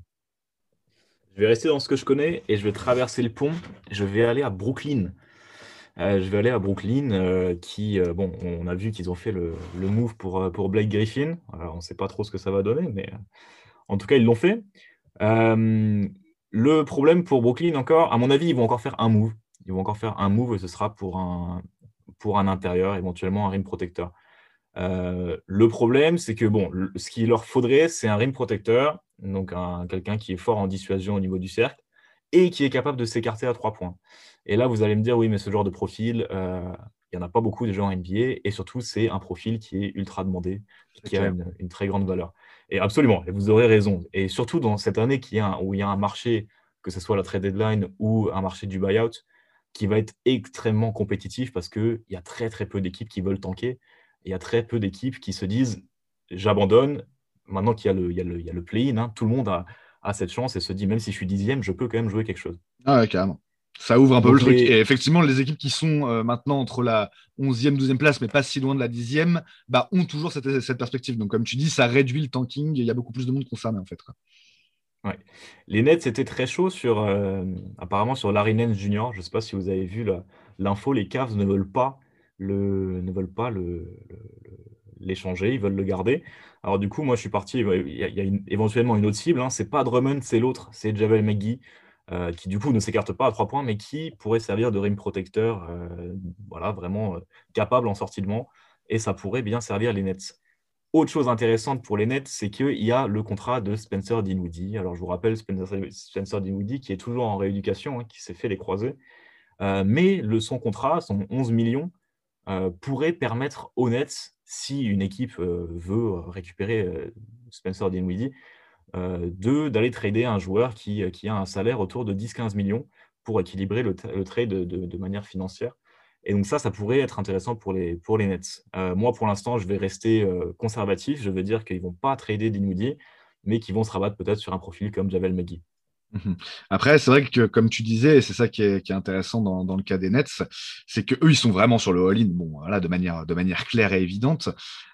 Je vais rester dans ce que je connais et je vais traverser le pont. Je vais aller à Brooklyn. Euh, je vais aller à Brooklyn, euh, qui, euh, bon, on a vu qu'ils ont fait le, move pour, pour Blake Griffin. on ne sait pas trop ce que ça va donner, mais en tout cas, ils l'ont fait. le problème pour Brooklyn, encore, à mon avis, ils vont encore faire un move. Ils vont encore faire un move et ce sera pour un, pour un intérieur, éventuellement un rim protecteur. le problème, c'est que bon, ce qu'il leur faudrait, c'est un rim protecteur, donc quelqu'un qui est fort en dissuasion au niveau du cercle et qui est capable de s'écarter à trois points. Et là, vous allez me dire, oui, mais ce genre de profil, euh, il n'y en a pas beaucoup de gens en NBA, et surtout, c'est un profil qui est ultra demandé, qui a une, très grande valeur. Et absolument, et vous aurez raison. Et surtout dans cette année qui a, où il y a un marché, que ce soit la trade deadline ou un marché du buyout, qui va être extrêmement compétitif parce qu'il y a très très peu d'équipes qui veulent tanker. Il y a très peu d'équipes qui se disent j'abandonne. Maintenant qu'il y a le, le, le play-in, hein, tout le monde a, a cette chance et se dit même si je suis dixième, je peux quand même jouer quelque chose. Ah ouais, carrément. Ça ouvre un peu le truc. Et effectivement, les équipes qui sont euh, maintenant entre la 11e, 12e place, mais pas si loin de la 10e, bah, ont toujours cette, cette, perspective. Donc, comme tu dis, ça réduit le tanking. Il y a beaucoup plus de monde concerné, en fait. Ouais. Les Nets étaient très chauds sur, euh, apparemment sur Larry Nance Jr. Je ne sais pas si vous avez vu l'info. Les Cavs ne veulent pas le, ne veulent pas le, l'échanger, ils veulent le garder. Alors du coup, moi je suis parti, il y a, éventuellement une autre cible, hein. c'est pas Drummond, c'est l'autre, c'est Javel McGee, euh, qui du coup ne s'écarte pas à trois points, mais qui pourrait servir de rim protecteur, euh, voilà, vraiment euh, capable en sortie de banc, et ça pourrait bien servir les Nets. Autre chose intéressante pour les Nets, c'est qu'il y a le contrat de Spencer Dinwiddie. Alors je vous rappelle Spencer, Dinwiddie qui est toujours en rééducation, hein, qui s'est fait les croisés, mais le, son contrat, son 11 millions, pourrait permettre aux Nets, si une équipe veut récupérer Spencer Dinwiddie, d'aller trader un joueur qui, a un salaire autour de 10-15 millions pour équilibrer le, trade de, manière financière. Et donc ça, ça pourrait être intéressant pour les, Nets. Euh, moi, pour l'instant, je vais rester conservatif. Je vais dire qu'ils ne vont pas trader Dinwiddie, mais qu'ils vont se rabattre peut-être sur un profil comme Javel McGee. Mhm. Après, c'est vrai que, comme tu disais, et c'est ça qui est, intéressant dans, le cas des Nets, c'est qu'eux, ils sont vraiment sur le all-in, bon, voilà, de manière, de manière claire et évidente.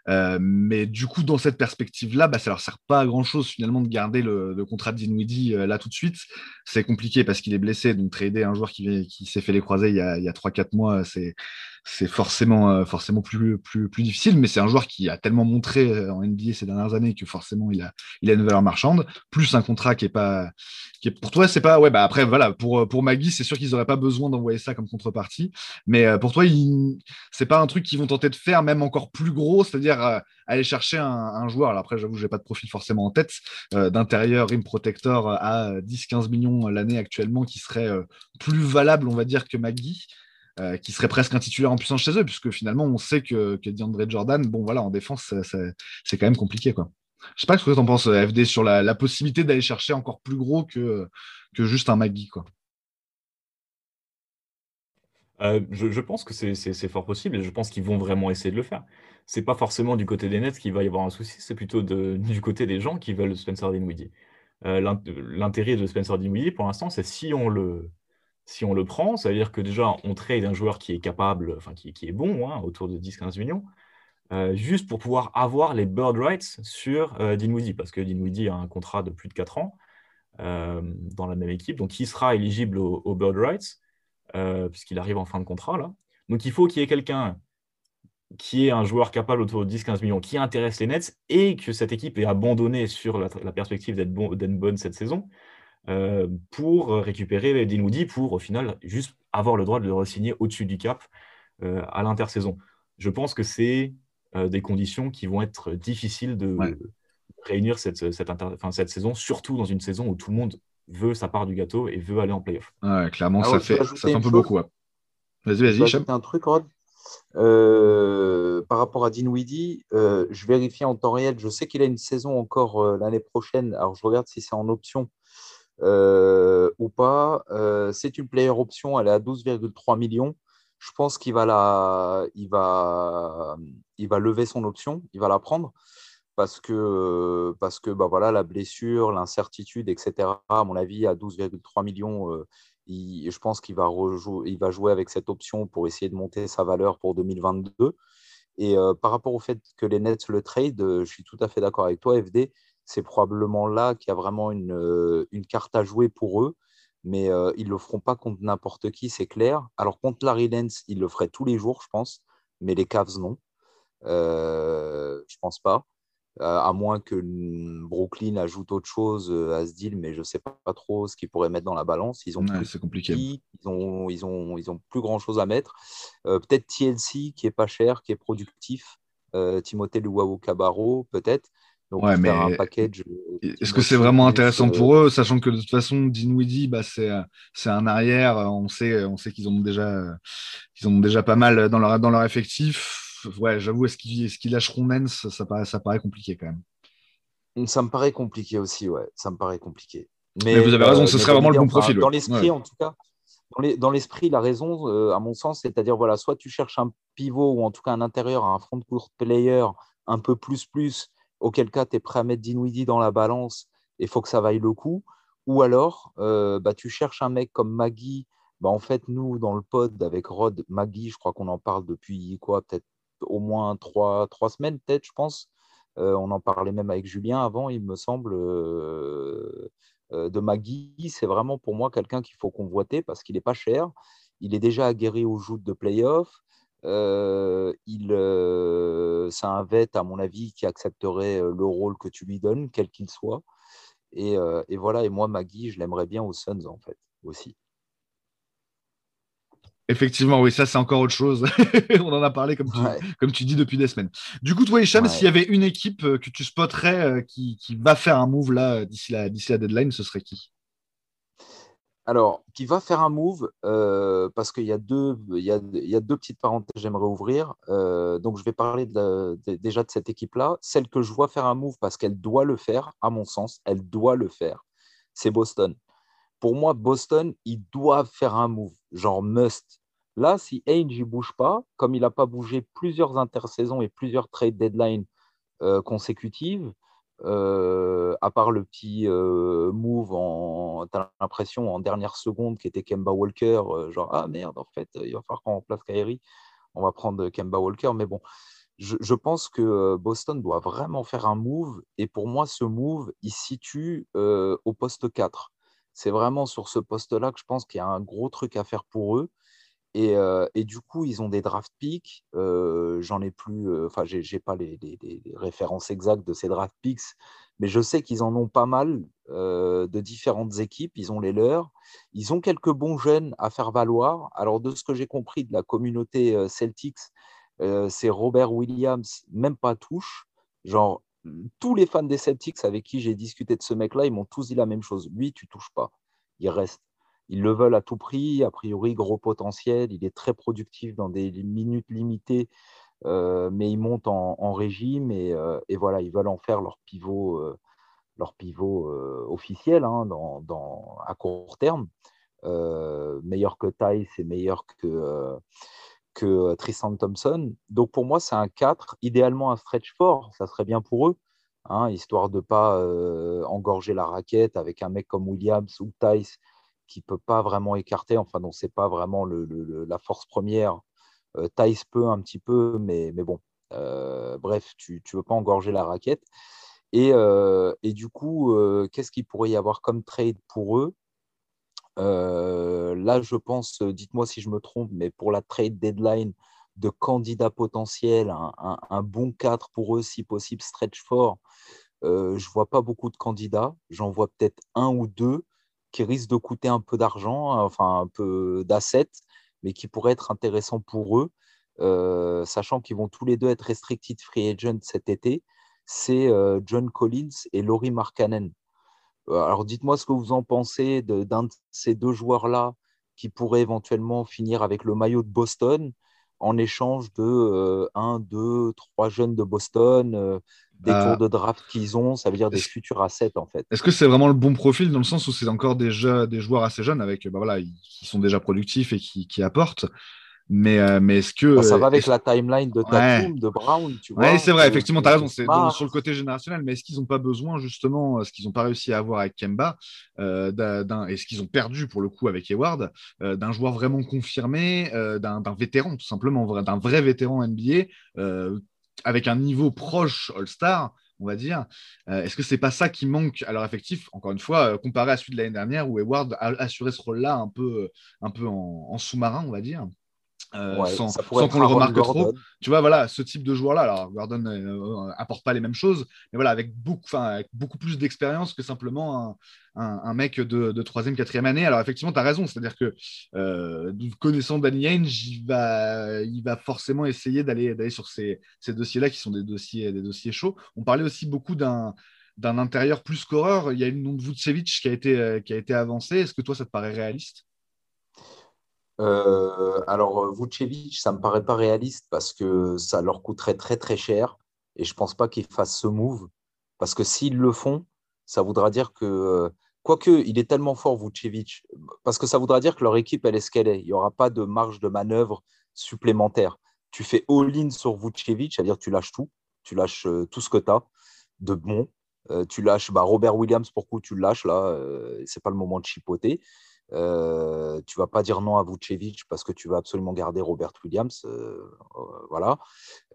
Euh, mais du coup, dans cette perspective-là, bah, ça leur sert pas à grand-chose finalement de garder le, contrat de Dinwiddie euh, là tout de suite. C'est compliqué parce qu'il est blessé, donc trader un joueur qui, s'est fait les croisés il y a, a 3-4 mois, c'est c'est forcément, euh, plus, difficile, mais c'est un joueur qui a tellement montré euh, en NBA ces dernières années que forcément il a, il a une valeur marchande, plus un contrat qui est pas. Qui pour toi, c'est pas. Ouais, bah après, voilà, pour, pour Maggie, c'est sûr qu'ils n'auraient pas besoin d'envoyer ça comme contrepartie, mais euh, pour toi, c'est pas un truc qu'ils vont tenter de faire, même encore plus gros, c'est-à-dire aller chercher un, joueur. Alors après, j'avoue, j'ai pas de profil forcément en tête, d'intérieur rim protector à 10-15 millions l'année actuellement, qui serait plus valable, on va dire, que Maggie. Euh, qui serait presque un titulaire en puissance chez eux, puisque finalement, on sait que, que DeAndre Jordan, bon, voilà, en défense, c'est quand même compliqué, quoi. Je sais pas ce que tu en penses, FD, sur la, possibilité d'aller chercher encore plus gros que, que juste un Maggie, quoi? Euh, je, pense que c'est fort possible et je pense qu'ils vont vraiment essayer de le faire. C'est pas forcément du côté des Nets qu'il va y avoir un souci, c'est plutôt de, *laughs* du côté des gens qui veulent Spencer Dinwiddie. Euh, l'intérêt de Spencer Dinwiddie, pour l'instant, c'est si on le, si on le prend, ça veut dire que déjà, on trade un joueur qui est capable, enfin qui, est bon, hein, autour de 10-15 millions, euh, juste pour pouvoir avoir les bird rights sur euh, Dinwiddie, parce que Dinwiddie a un contrat de plus de 4 ans euh, dans la même équipe, donc il sera éligible aux, bird rights, puisqu'il arrive en fin de contrat. Là. Donc il faut qu'il y ait quelqu'un qui est un joueur capable autour de 10-15 millions, qui intéresse les Nets, et que cette équipe ait abandonné sur la, perspective d'être bonne cette saison, euh, pour récupérer Dinwiddie, pour au final juste avoir le droit de le re-signer au-dessus du cap euh, à l'intersaison. Je pense que c'est euh, des conditions qui vont être difficiles de réunir cette, cette, saison, surtout dans une saison où tout le monde veut sa part du gâteau et veut aller en playoff. Ouais, clairement, ça, fait, ça fait un peu beaucoup. Vas-y, vas-y, un truc, Rod. par rapport à Dinwiddie, je vérifie en temps réel. Je sais qu'il a une saison encore l'année prochaine. Alors, je regarde si c'est en option. Euh, ou pas. Euh, c'est une player option, elle est à 12,3 millions. Je pense qu'il va, la, il va, il va lever son option, il va la prendre parce que, parce que bah voilà, la blessure, l'incertitude, etc., à mon avis, à 12,3 millions, euh, je pense qu'il va, il va jouer avec cette option pour essayer de monter sa valeur pour 2022. Et par rapport au fait que les Nets le trade, je suis tout à fait d'accord avec toi, FD c'est probablement là qu'il y a vraiment une, euh, une, carte à jouer pour eux. Mais euh, ils ne le feront pas contre n'importe qui, c'est clair. Alors, contre Larry Lance, ils le feraient tous les jours, je pense. Mais les Cavs, non. Euh, je pense pas. Euh, à moins que Brooklyn ajoute autre chose à ce deal, mais je ne sais pas trop ce qu'ils pourraient mettre dans la balance. Ils ont c'est compliqué. Ils ont, ils ont, ils ont plus grand chose à mettre. peut-être TLC qui est pas cher, qui est productif. Timothée Luau Cabarro, peut-être ouais, mais package. Euh, est-ce que c'est vraiment intéressant pour eux, sachant que de toute façon, Dinwiddie, bah, c'est, c'est un arrière. On sait, on sait qu'ils ont déjà, qu'ils ont déjà pas mal dans leur, dans leur effectif. Ouais, j'avoue, est-ce qu'ils, est-ce qu'ils lâcheront Nance? Ça paraît, ça paraît compliqué quand même. Ça me paraît compliqué aussi, ouais. Ça me paraît compliqué. Mais, vous avez raison, ce serait vraiment le bon profil. Dans l'esprit, en tout cas, dans, l'esprit, la raison, euh, à mon sens, c'est-à-dire, voilà, soit tu cherches un pivot ou en tout cas un intérieur, un front court player un peu plus plus auquel cas tu es prêt à mettre Dinwiddie dans la balance et il faut que ça vaille le coup. Ou alors, euh, bah, tu cherches un mec comme Maggie bah, en fait, nous, dans le pod avec Rod, Maggie, je crois qu'on en parle depuis quoi Peut-être au moins trois, semaines, peut-être, je pense. Euh, on en parlait même avec Julien avant, il me semble, euh, de Magui. C'est vraiment pour moi quelqu'un qu'il faut convoiter parce qu'il n'est pas cher. Il est déjà aguerri aux joutes de playoff. Il, c'est un vet, à mon avis, qui accepterait le rôle que tu lui donnes, quel qu'il soit. Et, et, voilà, et moi, Magui, je l'aimerais bien aux Suns, en fait, aussi. Effectivement, oui, ça c'est encore autre chose. *laughs* On en a parlé, comme tu, comme tu dis, depuis des semaines. Du coup, toi, Hicham, s'il y avait une équipe euh, que tu spotterais euh, qui, qui va faire un move là d'ici la, d'ici la deadline, ce serait qui? Alors, qui va faire un move, euh, parce qu'il y, a deux, petites parenthèses que j'aimerais ouvrir. donc, je vais parler déjà de cette équipe-là. Celle que je vois faire un move parce qu'elle doit le faire, à mon sens, elle doit le faire, c'est Boston pour moi, Boston, ils doivent faire un move, genre must. Là, si Ainge ne bouge pas, comme il n'a pas bougé plusieurs intersaisons et plusieurs trade deadlines euh, consécutives, à part le petit move en, as l'impression, en dernière seconde qui était Kemba Walker, genre ah merde, en fait, il va falloir qu'on remplace Kyrie, on va prendre Kemba Walker, mais bon, je, je, pense que Boston doit vraiment faire un move, et pour moi, ce move, il situe au poste 4 c'est vraiment sur ce poste-là que je pense qu'il y a un gros truc à faire pour eux. Et, euh, du coup, ils ont des draft picks. Euh, j'en ai plus, euh, enfin, j'ai, j'ai pas les, références exactes de ces draft picks, mais je sais qu'ils en ont pas mal de différentes équipes. Ils ont les leurs. Ils ont quelques bons jeunes à faire valoir. Alors, de ce que j'ai compris de la communauté Celtics, c'est Robert Williams, même pas touche. Genre, tous les fans des Celtics avec qui j'ai discuté de ce mec-là, ils m'ont tous dit la même chose. Lui, tu touches pas. Il reste. Ils le veulent à tout prix. A priori, gros potentiel. Il est très productif dans des minutes limitées, mais il monte en, régime et, voilà, ils veulent en faire leur pivot, leur pivot officiel hein, dans, à court terme. meilleur que Ty, c'est meilleur que que Tristan Thompson. Donc pour moi, c'est un 4, idéalement un stretch fort, ça serait bien pour eux, hein, histoire de ne pas engorger la raquette avec un mec comme Williams ou Tice qui ne peut pas vraiment écarter, enfin non, c'est pas vraiment la force première. Euh, peut un petit peu, mais, bon, bref, tu ne veux pas engorger la raquette. Et, et du coup, qu'est-ce qu'il pourrait y avoir comme trade pour eux? Euh, là, je pense, euh, dites-moi si je me trompe, mais pour la trade deadline de candidats potentiels, un, bon 4 pour eux, si possible, stretch fort, euh, je ne vois pas beaucoup de candidats. J'en vois peut-être un ou deux qui risquent de coûter un peu d'argent, enfin un peu d'assets, mais qui pourraient être intéressants pour eux, sachant qu'ils vont tous les deux être restricted free agent cet été. C'est John Collins et Laurie Markkanen. Euh, alors dites-moi ce que vous en pensez d'un de, ces deux joueurs-là qui pourrait éventuellement finir avec le maillot de Boston en échange de euh, un, deux, trois jeunes de Boston, euh, des bah, tours de draft qu'ils ont, ça veut dire des futurs assets en fait. Est-ce que c'est vraiment le bon profil dans le sens où c'est encore des, des joueurs assez jeunes avec, bah voilà, qui sont déjà productifs et qui, qui apportent? Mais, euh, mais est-ce que. Bah, ça va avec la timeline de Tatum, de Brown, tu vois. Oui, c'est vrai, effectivement, tu as raison. C'est sur le côté générationnel, mais est-ce qu'ils n'ont pas besoin, justement, ce qu'ils n'ont pas réussi à avoir avec Kemba, euh, et ce qu'ils ont perdu pour le coup avec Hayward, euh, d'un joueur vraiment confirmé, euh, d'un vétéran, tout simplement, d'un vrai vétéran NBA, avec un niveau proche All-Star on va dire. Est-ce que c'est pas ça qui manque à leur effectif, encore une fois, comparé à celui de l'année dernière où Hayward a assuré ce rôle-là un peu, un peu en sous-marin, on va dire? Euh, sans, qu'on le remarque trop. Tu vois, voilà, ce type de joueur-là, alors Gordon n'apporte euh, apporte pas les mêmes choses, mais voilà, avec beaucoup, avec beaucoup plus d'expérience que simplement un, mec de, troisième, quatrième année. Alors effectivement, tu as raison, c'est-à-dire que euh, connaissant Danny Ainge, il va, il va forcément essayer d'aller sur ces, ces dossiers-là qui sont des dossiers, des dossiers chauds. On parlait aussi beaucoup d'un d'un intérieur plus scoreur. Il y a le nom de Vucevic qui a été, qui a été avancé. Est-ce que toi, ça te paraît réaliste? Euh, alors, euh, Vucevic, ça ne me paraît pas réaliste parce que ça leur coûterait très très cher et je ne pense pas qu'ils fassent ce move parce que s'ils le font, ça voudra dire que, euh, quoique il est tellement fort, Vucevic, parce que ça voudra dire que leur équipe, elle est ce qu'elle est. Il n'y aura pas de marge de manœuvre supplémentaire. Tu fais all-in sur Vucevic, c'est-à-dire tu lâches tout, tu lâches tout ce que tu as de bon. tu lâches bah, Robert Williams, pourquoi tu le lâches là C'est pas le moment de chipoter. Euh, tu vas pas dire non à Vucevic parce que tu vas absolument garder Robert Williams. Voilà.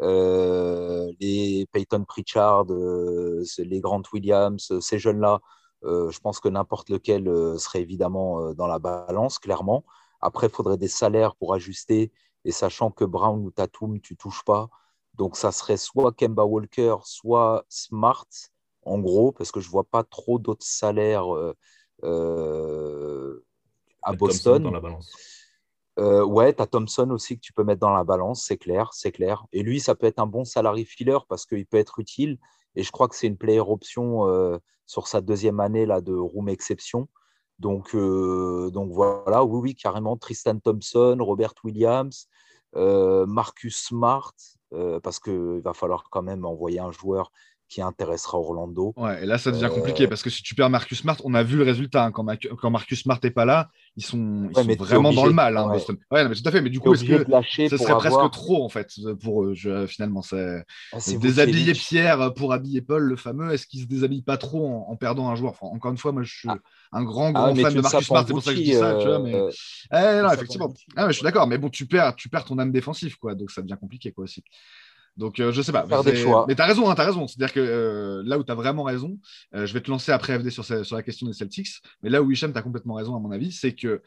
les Peyton Pritchard, les Grant Williams, ces jeunes-là, je pense que n'importe lequel serait évidemment dans la balance, clairement. Après, il faudrait des salaires pour ajuster. Et sachant que Brown ou Tatum, tu touches pas. Donc, ça serait soit Kemba Walker, soit Smart, en gros, parce que je vois pas trop d'autres salaires à Boston. dans la balance. Euh, ouais, tu as Thompson aussi que tu peux mettre dans la balance, c'est clair, c'est clair. Et lui, ça peut être un bon salary filler parce qu'il peut être utile. Et je crois que c'est une player option euh, sur sa deuxième année là, de room exception. Donc, euh, donc voilà, oui, oui, carrément. Tristan Thompson, Robert Williams, Marcus Smart, parce qu'il va falloir quand même envoyer un joueur qui intéressera Orlando. Ouais, et là, ça devient compliqué parce que si tu perds Marcus Smart, on a vu le résultat. Hein, quand, quand, Marcus Smart n'est pas là, ils sont, vraiment dans le mal, hein, Boston. Ouais, mais tout à fait. Mais du coup, est-ce que ce serait presque trop, en fait, pour eux Finalement, c'est ah, déshabiller Pierre pour habiller Paul, le fameux. Est-ce qu'ils se déshabillent pas trop en, perdant un joueur? Encore une fois, moi, je suis ah. un grand, ah, grand fan de Marcus Smart, c'est pour ça que je dis ça. Tu vois, mais... Euh, eh, non, effectivement. Je suis d'accord. Mais bon, tu perds, tu perds ton âme défensive, quoi. Donc, ça devient compliqué, quoi, aussi. Donc, euh, je sais pas. Mais tu as raison, hein, tu as raison. C'est-à-dire que euh, là où tu as vraiment raison, euh, je vais te lancer après FD sur, sur, la question des Celtics, mais là où Hicham, tu as complètement raison, à mon avis, c'est que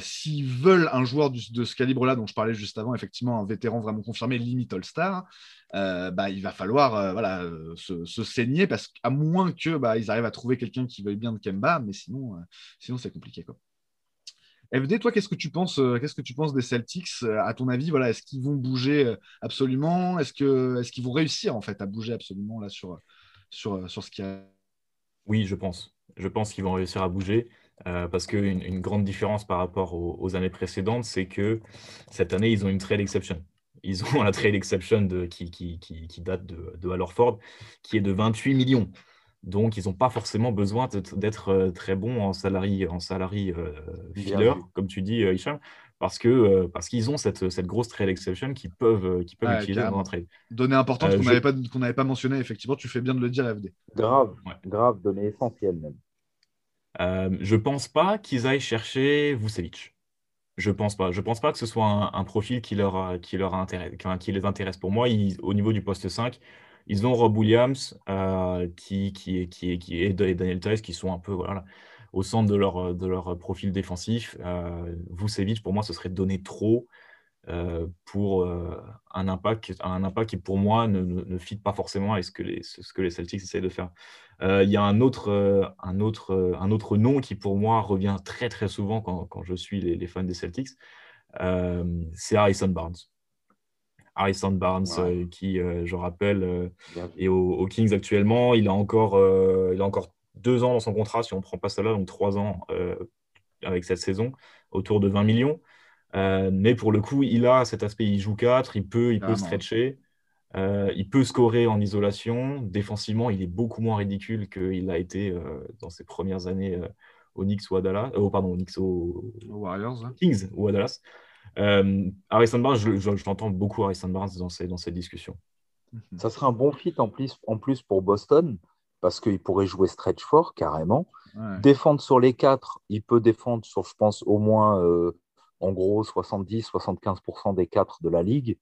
s'ils veulent un joueur de ce calibre-là, dont je parlais juste avant, effectivement, un vétéran vraiment confirmé, limite All-Star, bah, il va falloir voilà, se, saigner, parce qu'à moins que bah, ils arrivent à trouver quelqu'un qui veuille bien de Kemba, mais sinon, sinon c'est compliqué. Quoi. FD, toi, qu'est-ce que tu penses euh, Qu'est-ce que tu penses des Celtics euh, À ton avis, voilà, est-ce qu'ils vont bouger euh, absolument? Est-ce que est-ce qu'ils vont réussir en fait à bouger absolument là sur sur, sur ce qui a? Oui, je pense. Je pense qu'ils vont réussir à bouger. parce qu'une une grande différence par rapport aux, années précédentes, c'est que cette année, ils ont une trade exception. Ils ont *laughs* la trade exception de, qui, qui, qui, date de, de Hallerford, qui est de 28 millions. Donc, ils n'ont pas forcément besoin d'être euh, très bons en salarié, en salarié euh, filler, comme tu dis, euh, Hicham, parce que parce qu'ils ont cette, cette, grosse trade exception qu'ils peuvent, qui peuvent utiliser dans un trade. Donnée importante qu'on n'avait pas, qu'on pas mentionné, effectivement, tu fais bien de le dire, FD. Grave, grave, donnée essentielle même. Euh, je pense pas qu'ils aillent chercher Vucevic. Je pense pas. Je pense pas que ce soit un, profil qui leur, qui, leur intéresse, qui les intéresse. Pour moi, au niveau du poste 5, ils ont Rob Williams euh, qui, qui, qui, qui, et Daniel Tice qui sont un peu voilà, au centre de leur, de leur profil défensif. Euh, Vucevic, pour moi, ce serait donner trop euh, pour euh, un, impact, un impact qui, pour moi, ne, ne, fit pas forcément avec ce que les, ce que les Celtics essayent de faire. Il y a un autre, un, autre, un autre nom qui, pour moi, revient très, très souvent quand, quand je suis les fans des Celtics. c'est Harrison Barnes. Harrison Barnes, euh, qui, euh, je rappelle, euh, est aux, Kings actuellement. Il a, encore, il a encore deux ans dans son contrat, si on ne prend pas cela, donc trois ans avec cette saison, autour de 20 millions. mais pour le coup, il a cet aspect, il joue 4, il peut, il peut stretcher, il peut scorer en isolation. Défensivement, il est beaucoup moins ridicule qu'il a été dans ses premières années au Knicks ou à Dallas. pardon, au Knicks, aux, Warriors. Hein. Kings ou à Dallas. Euh, Harrison Barnes, je, je, beaucoup Harrison Barnes dans ces, dans ces discussions. Mhm. Ça serait un bon fit en plus, en plus pour Boston parce qu'il pourrait jouer stretch fort carrément. Défendre sur les quatre, il peut défendre sur, je pense, au moins euh, en gros 70-75% des quatre de la ligue.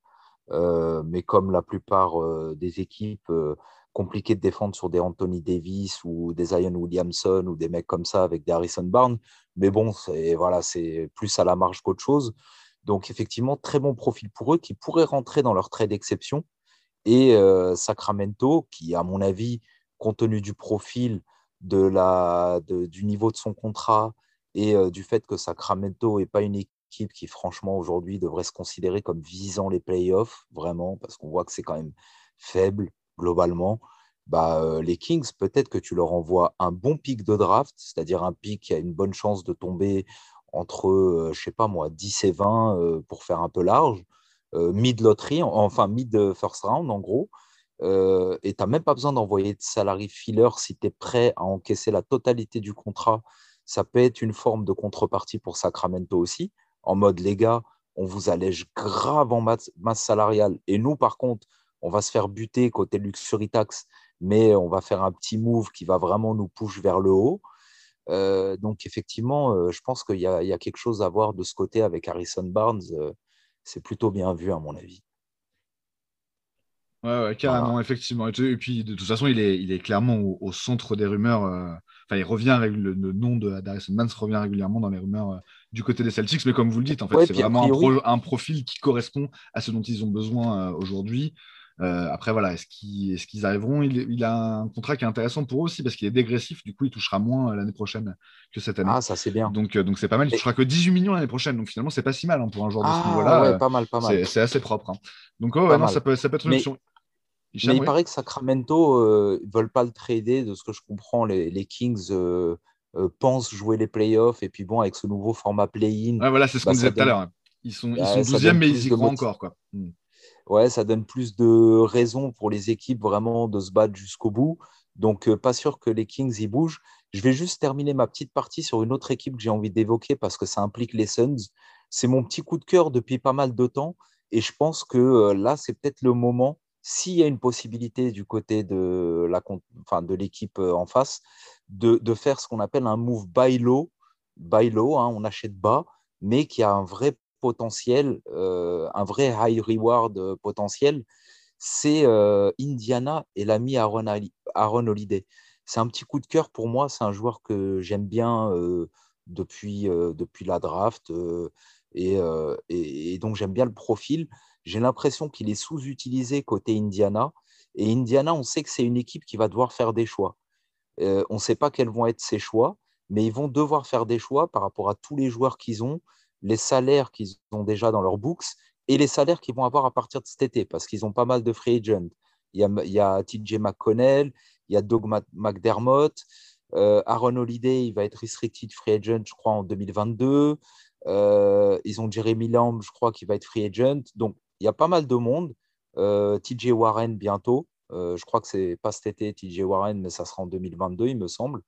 Euh, mais comme la plupart des équipes, compliquées de défendre sur des Anthony Davis ou des Zion Williamson ou des mecs comme ça avec des Harrison Barnes. Mais bon, c'est voilà, plus à la marge qu'autre chose. Donc, effectivement, très bon profil pour eux qui pourraient rentrer dans leur trait d'exception. Et euh, Sacramento, qui, à mon avis, compte tenu du profil, du niveau de son contrat et euh, du fait que Sacramento n'est pas une équipe qui, franchement, aujourd'hui devrait se considérer comme visant les playoffs, vraiment, parce qu'on voit que c'est quand même faible globalement. Bah, euh, les Kings, peut-être que tu leur envoies un bon pic de draft, c'est-à-dire un pic qui a une bonne chance de tomber entre, euh, je sais pas moi, 10 et 20 euh, pour faire un peu large, euh, mid-lottery, enfin mid-first round en gros. et tu n'as même pas besoin d'envoyer de salary filler si tu es prêt à encaisser la totalité du contrat. Ça peut être une forme de contrepartie pour Sacramento aussi, en mode les gars, on vous allège grave en masse, salariale. Et nous, par contre, on va se faire buter côté luxury tax, mais on va faire un petit move qui va vraiment nous push vers le haut. Donc, effectivement, je pense qu'il y, a quelque chose à voir de ce côté avec Harrison Barnes. c'est plutôt bien vu, à mon avis. Ouais, carrément, effectivement. Et puis, de toute façon, il est, il est clairement au, centre des rumeurs. Enfin, il revient, le, le nom de Harrison Barnes revient régulièrement dans les rumeurs du côté des Celtics. Mais comme vous le dites, en fait, c'est vraiment un, profil qui correspond à ce dont ils ont besoin aujourd'hui. Euh, après, voilà, est-ce qu'ils arriveront? Il, a un contrat qui est intéressant pour eux aussi parce qu'il est dégressif. Du coup, il touchera moins euh, l'année prochaine que cette année. Ah, ça, c'est bien. Donc, euh, donc c'est pas mal. Il touchera que 18 millions l'année prochaine. Donc, finalement, c'est pas si mal hein, pour un joueur de ce ah, niveau-là. Ouais, pas mal, pas mal. C'est assez propre. Hein. Donc, oh, non, ça, peut, ça peut être une option. mais il paraît que Sacramento ne veulent pas le trader. De ce que je comprends, les, les Kings pensent jouer les playoffs. Et puis, bon, avec ce nouveau format play-in. Ah, voilà, c'est ce qu'on bah, disait tout à l'heure. Ils sont, ils sont 12e, mais ils y croient encore. Quoi. Ouais, ça donne plus de raisons pour les équipes vraiment de se battre jusqu'au bout. Donc, euh, pas sûr que les Kings y bougent. Je vais juste terminer ma petite partie sur une autre équipe que j'ai envie d'évoquer parce que ça implique les Suns. C'est mon petit coup de cœur depuis pas mal de temps. Et je pense que euh, là, c'est peut-être le moment, s'il y a une possibilité du côté de, la, enfin, de l'équipe euh, en face, de, faire ce qu'on appelle un move buy low. Buy low, hein, on achète bas, mais qui a un vrai potentiel, euh, un vrai high reward euh, potentiel, c'est euh, Indiana et l'ami Aaron, Aaron Holiday. C'est un petit coup de cœur pour moi. C'est un joueur que j'aime bien depuis, depuis la draft et, et, donc j'aime bien le profil. J'ai l'impression qu'il est sous-utilisé côté Indiana. Et Indiana, on sait que c'est une équipe qui va devoir faire des choix. on ne sait pas quels vont être ses choix, mais ils vont devoir faire des choix par rapport à tous les joueurs qu'ils ont les salaires qu'ils ont déjà dans leurs books et les salaires qu'ils vont avoir à partir de cet été, parce qu'ils ont pas mal de free agents. Il y a, TJ McConnell, il y a Doug McDermott, euh, Aaron Holiday, il va être restricted free agent, je crois, en 2022. Euh, ils ont Jeremy Lamb, je crois, qui va être free agent. Donc, il y a pas mal de monde. Euh, TJ Warren bientôt. je crois que c'est pas cet été, TJ Warren, mais ça sera en 2022, il me semble.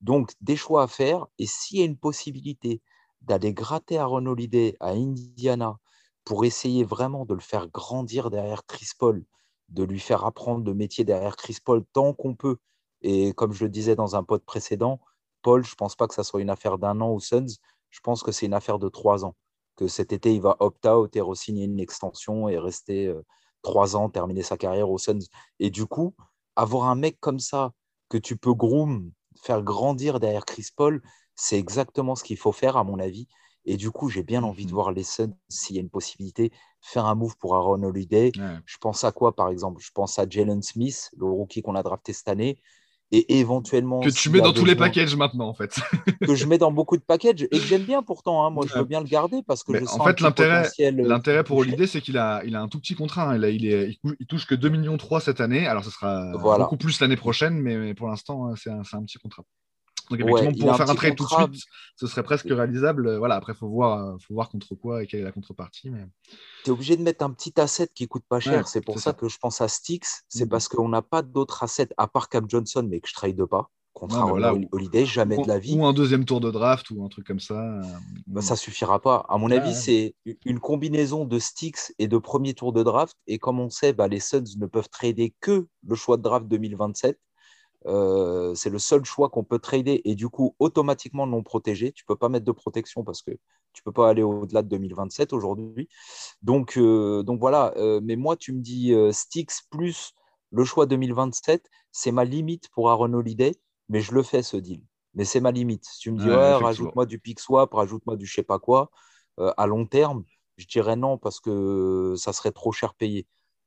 Donc, des choix à faire. Et s'il y a une possibilité d'aller gratter Aaron Holiday à Indiana pour essayer vraiment de le faire grandir derrière Chris Paul, de lui faire apprendre le métier derrière Chris Paul tant qu'on peut. Et comme je le disais dans un pod précédent, Paul, je ne pense pas que ça soit une affaire d'un an aux Suns, je pense que c'est une affaire de trois ans. Que cet été, il va opt-out et re-signer une extension et rester euh, trois ans, terminer sa carrière aux Suns. Et du coup, avoir un mec comme ça que tu peux groom, faire grandir derrière Chris Paul, c'est exactement ce qu'il faut faire, à mon avis. Et du coup, j'ai bien envie de mmh voir les Suns, s'il y a une possibilité, faire un move pour Aaron Holiday. Je pense à quoi, par exemple? Je pense à Jalen Smith, le rookie qu'on a drafté cette année. Et éventuellement. Que tu mets dans tous les packages maintenant, en fait. *laughs* que je mets dans beaucoup de packages et que j'aime bien pourtant. Hein. Moi, je veux bien le garder parce que je En fait, euh, l'intérêt pour Holiday, c'est qu'il a, il a un tout petit contrat. Hein. Il, a, il, est, il, touche que 2,3 millions cette année. Alors, ce sera beaucoup plus l'année prochaine, mais, pour l'instant, hein, c'est un, un, petit contrat. Donc effectivement, pour faire un trade tout de suite, ce serait presque réalisable. Voilà, après, il faut voir, faut voir contre quoi et quelle est la contrepartie. Mais... Tu es obligé de mettre un petit asset qui coûte pas cher. c'est pour ça, que je pense à Styx. C'est mm. parce qu'on n'a pas d'autres assets à part Cap Johnson, mais que je trade pas. Contre Holiday, jamais de la vie. Ou un deuxième tour de draft ou un truc comme ça. Euh, bah, ça suffira pas. À mon avis, c'est une combinaison de Styx et de premier tour de draft. Et comme on sait, bah, les Suns ne peuvent trader que le choix de draft 2027. Euh, c'est le seul choix qu'on peut trader et du coup automatiquement non protégé. Tu peux pas mettre de protection parce que tu peux pas aller au-delà de 2027 aujourd'hui. Donc, euh, donc voilà. Euh, mais moi, tu me dis Styx plus le choix 2027, c'est ma limite pour Aaron Holiday, mais je le fais ce deal. Mais c'est ma limite. Si tu me dis ouais, rajoute-moi du pick swap, rajoute-moi du je sais pas quoi, à long terme, je dirais non parce que ça serait trop cher payé.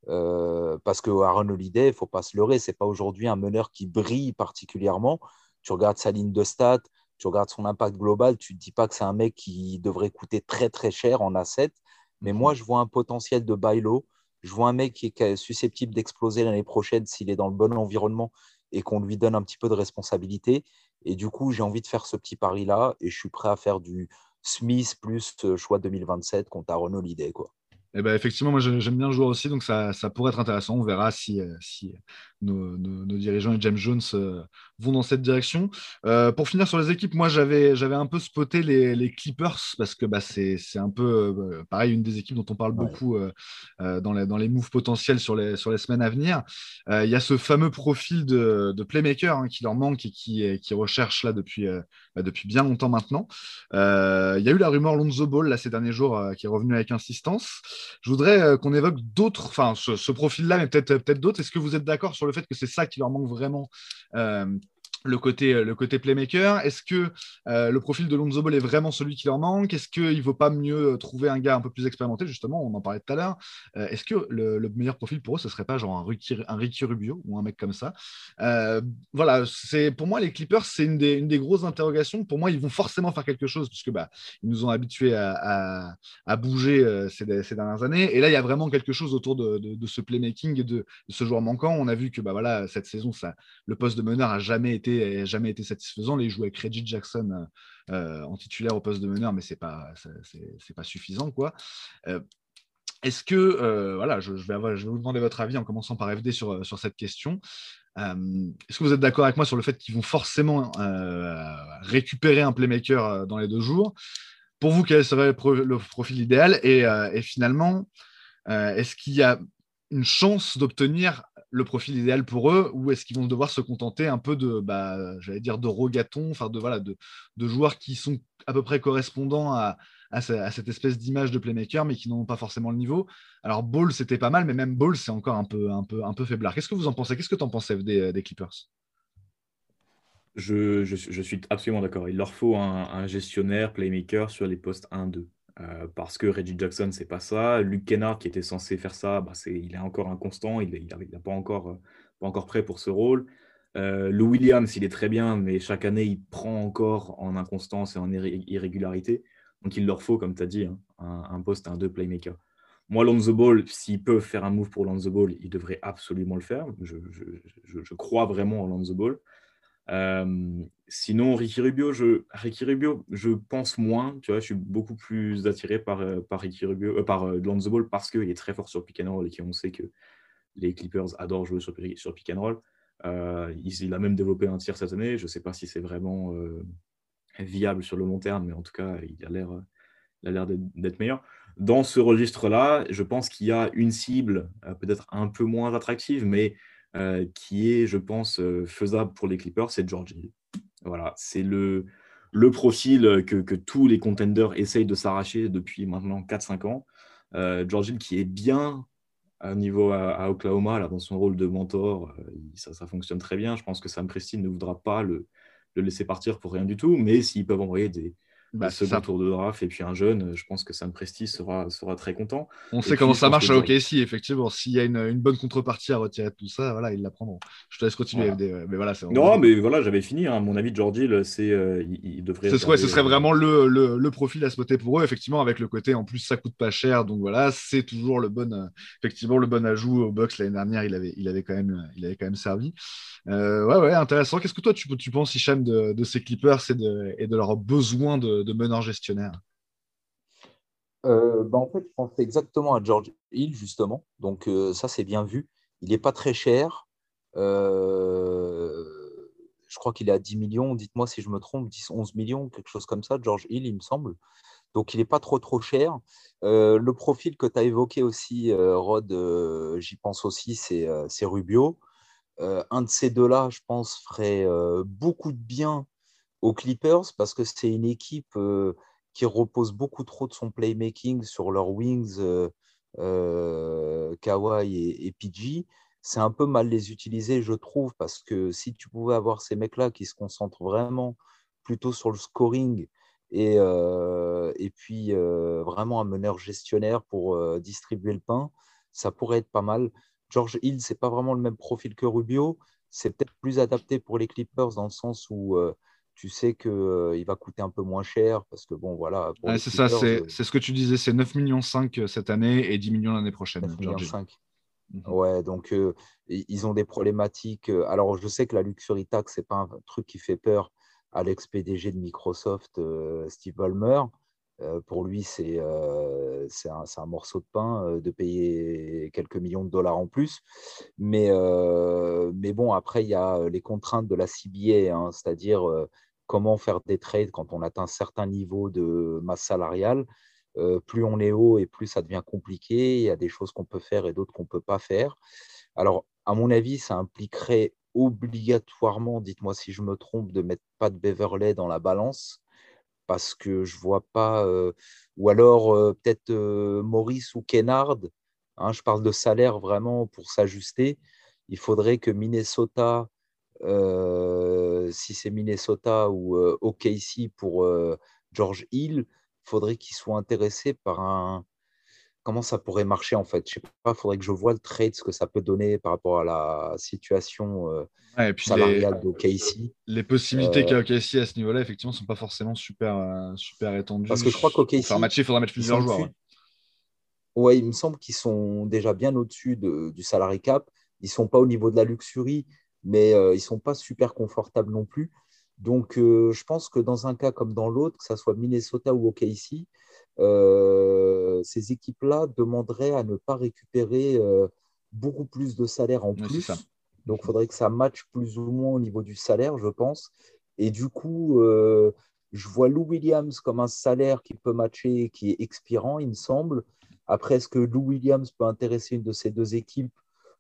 Euh, parce que Aaron Holiday, il ne faut pas se leurrer, ce n'est pas aujourd'hui un meneur qui brille particulièrement. Tu regardes sa ligne de stats, tu regardes son impact global, tu ne te dis pas que c'est un mec qui devrait coûter très très cher en asset. Mais moi, mhm. je vois un potentiel de bailo. Je vois un mec qui est susceptible d'exploser l'année prochaine s'il est dans le bon environnement et qu'on lui donne un petit peu de responsabilité. Et du coup, j'ai envie de faire ce petit pari-là et je suis prêt à faire du Smith plus choix 2027 contre Aaron Holiday. Quoi. Eh ben, effectivement, moi j'aime bien le joueur aussi, donc ça, ça, pourrait être intéressant. On verra si, euh, si nos, dirigeants et James Jones vont dans cette direction. pour finir sur les équipes, moi j'avais un peu spoté les, Clippers parce que bah, c'est un peu pareil, une des équipes dont on parle beaucoup dans, les, dans les moves potentiels sur les, sur les semaines à venir. Il y a ce fameux profil de, playmaker hein, qui leur manque et qui, qui recherche là depuis, bah, depuis bien longtemps maintenant. Il y a eu la rumeur Lonzo Ball là, ces derniers jours qui est revenu avec insistance. Je voudrais qu'on évoque d'autres, enfin ce, ce profil-là, mais peut-être peut-être d'autres. Est-ce que vous êtes d'accord sur le fait que c'est ça qui leur manque vraiment euh, le côté, euh, le côté playmaker Est-ce que euh, le profil de Lonzo Ball est vraiment celui qui leur manque? Est-ce qu'il ne vaut pas mieux trouver un gars un peu plus expérimenté? Justement, on en parlait tout à l'heure. Est-ce que le, meilleur profil pour eux, ce serait pas genre un Ricky, Rubio ou un mec comme ça? Voilà, pour moi les Clippers, c'est une des, une des grosses interrogations. Pour moi, ils vont forcément faire quelque chose puisque bah, ils nous ont habitués à, à, bouger ces, ces, dernières années. Et là, il y a vraiment quelque chose autour de, de, ce playmaking et de, de, ce joueur manquant. On a vu que bah, voilà, cette saison, ça, le poste de meneur a jamais été jamais été satisfaisant. Les jouait avec Reggie Jackson euh, en titulaire au poste de meneur, mais c'est pas pas suffisant quoi. Euh, est-ce que euh, voilà, je, vais je, vais vous demander votre avis en commençant par FD sur, sur cette question. Est-ce que vous êtes d'accord avec moi sur le fait qu'ils vont forcément récupérer un playmaker dans les deux jours? Pour vous, quel serait le, profil idéal? Et finalement, est-ce qu'il y a une chance d'obtenir le profil idéal pour eux ou est-ce qu'ils vont devoir se contenter un peu de, bah, j'allais dire, de rogatons, enfin de, voilà, de, joueurs qui sont à peu près correspondants à, cette espèce d'image de playmaker, mais qui n'ont pas forcément le niveau. Alors, Ball, c'était pas mal, mais même Ball, c'est encore un peu, un peu, un peu faiblard. Qu'est-ce que vous en pensez? Qu'est-ce que tu en penses, des, des Clippers? Je, suis absolument d'accord. Il leur faut un gestionnaire, playmaker sur les postes 1-2. Euh, parce que Reggie Jackson, c'est pas ça. Luke Kennard, qui était censé faire ça, bah, il est encore inconstant, il n'est pas, encore, euh, pas encore prêt pour ce rôle. Euh, Lou Williams, il est très bien, mais chaque année, il prend encore en inconstance et en irrégularité. Donc, il leur faut, comme tu as dit, hein, un, poste, un deux playmaker. Moi, Lonzo Ball, s'ils peuvent faire un move pour Lonzo Ball, ils devraient absolument le faire. Je, je crois vraiment en Lonzo Ball. Euh, sinon, Ricky Rubio, je, Ricky Rubio, je pense moins. Tu vois, je suis beaucoup plus attiré par, euh, par Ricky Rubio, euh, par Lonzo Ball parce qu'il est très fort sur pick and roll et qu'on sait que les Clippers adorent jouer sur, sur pick and roll. il, a même développé un tir cette année. Je ne sais pas si c'est vraiment viable sur le long terme, mais en tout cas, il a l'air, il a l'air d'être meilleur. Dans ce registre-là, je pense qu'il y a une cible peut-être un peu moins attractive, mais euh, qui est, je pense, euh, faisable pour les Clippers, c'est George Hill. Voilà, c'est le, le profil que, que, tous les contenders essayent de s'arracher depuis maintenant 4-5 ans. Euh, George Hill qui est bien à niveau à, Oklahoma, dans son rôle de mentor, ça, ça, fonctionne très bien. Je pense que Sam Presti ne voudra pas le, le laisser partir pour rien du tout, mais s'ils peuvent envoyer des, bah, second tour de draft et puis un jeune, je pense que Sam Presti sera, sera très content. On sait comment ça marche à OKC, effectivement. S'il y a une, une, bonne contrepartie à retirer de tout ça, voilà, ils la prendront. Je te laisse continuer, Mais voilà, non, mais voilà, j'avais fini. Hein. Mon avis de Jordi, c'est euh, il, devrait. Ce serait, ce serait vraiment le, le, le, profil à spotter pour eux, effectivement, avec le côté en plus ça coûte pas cher. Donc voilà, c'est toujours le bon, euh, effectivement, le bon ajout au box l'année dernière. Il avait, il avait quand même, il avait quand même servi. Euh, ouais, ouais, intéressant. Qu'est-ce que toi tu, tu penses, Hicham, de, de ces Clippers et de, et de leur besoin de, de meneurs gestionnaires euh, bah, En fait, je pensais exactement à George Hill, justement. Donc, euh, ça, c'est bien vu. Il n'est pas très cher. je crois qu'il est à 10 millions. Dites-moi si je me trompe, 10, 11 millions, quelque chose comme ça, George Hill, il me semble. Donc, il n'est pas trop, trop cher. le profil que tu as évoqué aussi, Rod, j'y pense aussi, c'est Rubio. Euh, un de ces deux-là, je pense, ferait euh, beaucoup de bien aux Clippers parce que c'est une équipe euh, qui repose beaucoup trop de son playmaking sur leurs wings, Kawhi et, PG. C'est un peu mal les utiliser, je trouve, parce que si tu pouvais avoir ces mecs-là qui se concentrent vraiment plutôt sur le scoring et, et puis vraiment un meneur gestionnaire pour distribuer le pain, ça pourrait être pas mal. George Hill, c'est pas vraiment le même profil que Rubio. C'est peut-être plus adapté pour les Clippers dans le sens où euh, tu sais qu'il euh, va coûter un peu moins cher parce que bon, voilà. c'est ça, euh, c'est ce que tu disais, c'est 9 millions 5 cette année et 10 millions l'année prochaine. 9 millions 5. Mhm. Ouais, donc ils ont des problématiques. Alors, je sais que la luxury tax, c'est pas un truc qui fait peur à l'ex-PDG de Microsoft, Steve Ballmer, pour lui, c'est un, morceau de pain de payer quelques millions de dollars en plus. Mais, bon, après, il y a les contraintes de la CBA, hein, c'est-à-dire comment faire des trades quand on atteint un certain niveau de masse salariale. plus on est haut et plus ça devient compliqué. Il y a des choses qu'on peut faire et d'autres qu'on ne peut pas faire. Alors, à mon avis, ça impliquerait obligatoirement, dites-moi si je me trompe, de mettre pas de Beverley dans la balance parce que je vois pas, ou alors peut-être Maurice ou Kennard, hein, je parle de salaire vraiment pour s'ajuster. Il faudrait que Minnesota, si c'est Minnesota ou OKC pour George Hill, il faudrait qu'il soit intéressé par un, comment ça pourrait marcher en fait? Je sais pas, il faudrait que je vois le trade, ce que ça peut donner par rapport à la situation euh, salariale d'OKC. Les possibilités euh, qu'a à ce niveau-là, effectivement, ne sont pas forcément super, euh, super étendues. Parce que je crois qu'OKC. Pour faire matcher, il faudra mettre plusieurs joueurs. Ouais. ouais. il me semble qu'ils sont déjà bien au-dessus du salary cap. Ils ne sont pas au niveau de la luxury, mais ils ne sont pas super confortables non plus. Donc, je pense que dans un cas comme dans l'autre, que ce soit Minnesota ou OKC, euh, ces équipes-là demanderaient à ne pas récupérer euh, beaucoup plus de salaire en plus. Donc, il faudrait que ça matche plus ou moins au niveau du salaire, je pense. Et du coup, euh, je vois Lou Williams comme un salaire qui peut matcher, qui est expirant, il me semble. Après, est-ce que Lou Williams peut intéresser une de ces deux équipes?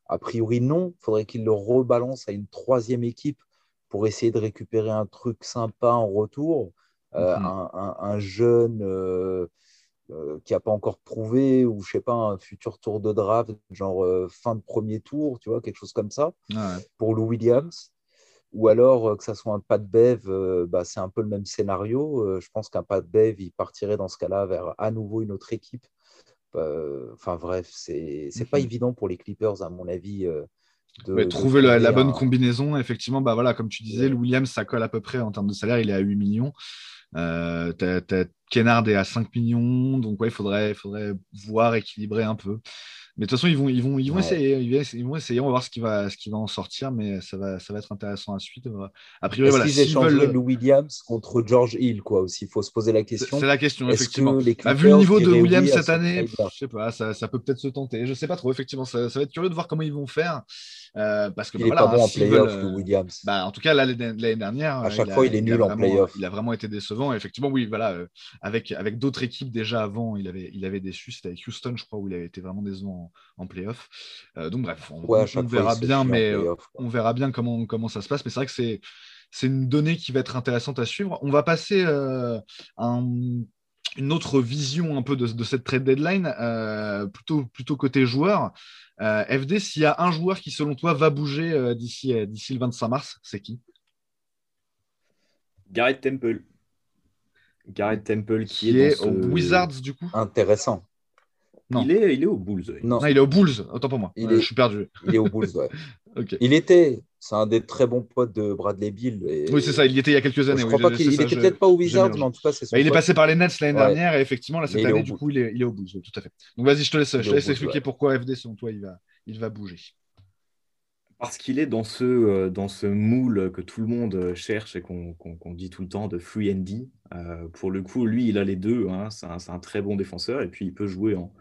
A priori, non. Il faudrait qu'il le rebalance à une troisième équipe pour essayer de récupérer un truc sympa en retour. Mhm. un, jeune euh, qui n'a pas encore prouvé, ou je sais pas, un futur tour de draft, genre euh, fin de premier tour, tu vois, quelque chose comme ça, pour Lou Williams. Ou alors euh, que ça soit un Pat Bev, bah, c'est un peu le même scénario. je pense qu'un Pat Bev, il partirait dans ce cas-là vers à nouveau une autre équipe. Enfin bref, c'est n'est pas mhm. évident pour les Clippers, à mon avis. De, trouver la, bonne combinaison, effectivement, bah voilà, comme tu disais, Lou Williams, ça colle à peu près en termes de salaire, il est à 8 millions. Euh, Kennard est à 5 millions, donc ouais, il faudrait, faudrait voir, équilibrer un peu. Mais de toute façon, ils vont, ils vont, ils vont essayer, ils vont essayer, on va voir ce qui va, ce qui va en sortir, mais ça va, ça va être intéressant à suivre. A priori, voilà. S'ils échangent veulent... Lou Williams contre George Hill, quoi, aussi, il faut se poser la question. C'est la question, effectivement. À vu le niveau de Williams cette année, je sais pas, ça, ça peut peut-être se tenter. Je sais pas trop, effectivement, ça, ça, va être curieux de voir comment ils vont faire. Euh, parce que il bah, pas bon en playoff, euh, Williams. Bah, en tout cas, l'année dernière, à chaque fois, il, est nul en playoff. Il a vraiment été décevant. effectivement, oui, voilà, euh, avec, avec d'autres équipes déjà avant, il avait, il avait déçu. C'était avec Houston, je crois, où il avait été vraiment décevant en, en playoff. donc, bref, on, verra bien, mais on verra bien comment, comment ça se passe. Mais c'est vrai que c'est c'est une donnée qui va être intéressante à suivre. On va passer un, une autre vision un peu de, de cette trade deadline, plutôt, plutôt côté joueur. Euh, FD, s'il y a un joueur qui, selon toi, va bouger euh, d'ici, euh, d'ici le 25 mars, c'est qui? Garrett Temple. Garrett Temple qui, est, au Wizards, du coup Intéressant. Il, est, il est au Bulls. Non. il est au Bulls, autant pour moi. Il est... Je suis perdu. Il est au Bulls, ouais. *laughs* Il était, c'est un des très bons potes de Bradley Bill. Oui, c'est ça, il y était il y a quelques années. Je crois pas qu'il il était peut-être pas au Wizards, mais en tout cas, c'est bah, Il est passé par les Nets l'année dernière et effectivement, là, cette année, du coup, il est, il est, au Bulls, tout à fait. Donc vas-y, je te laisse, je te laisse expliquer pourquoi FD, selon toi, il va, il va bouger. Parce qu'il est dans ce, euh, dans ce moule que tout le monde cherche et qu'on dit tout le temps de free and D. Euh, pour le coup, lui, il a les deux. Hein. C'est un, un, très bon défenseur et puis il peut jouer en,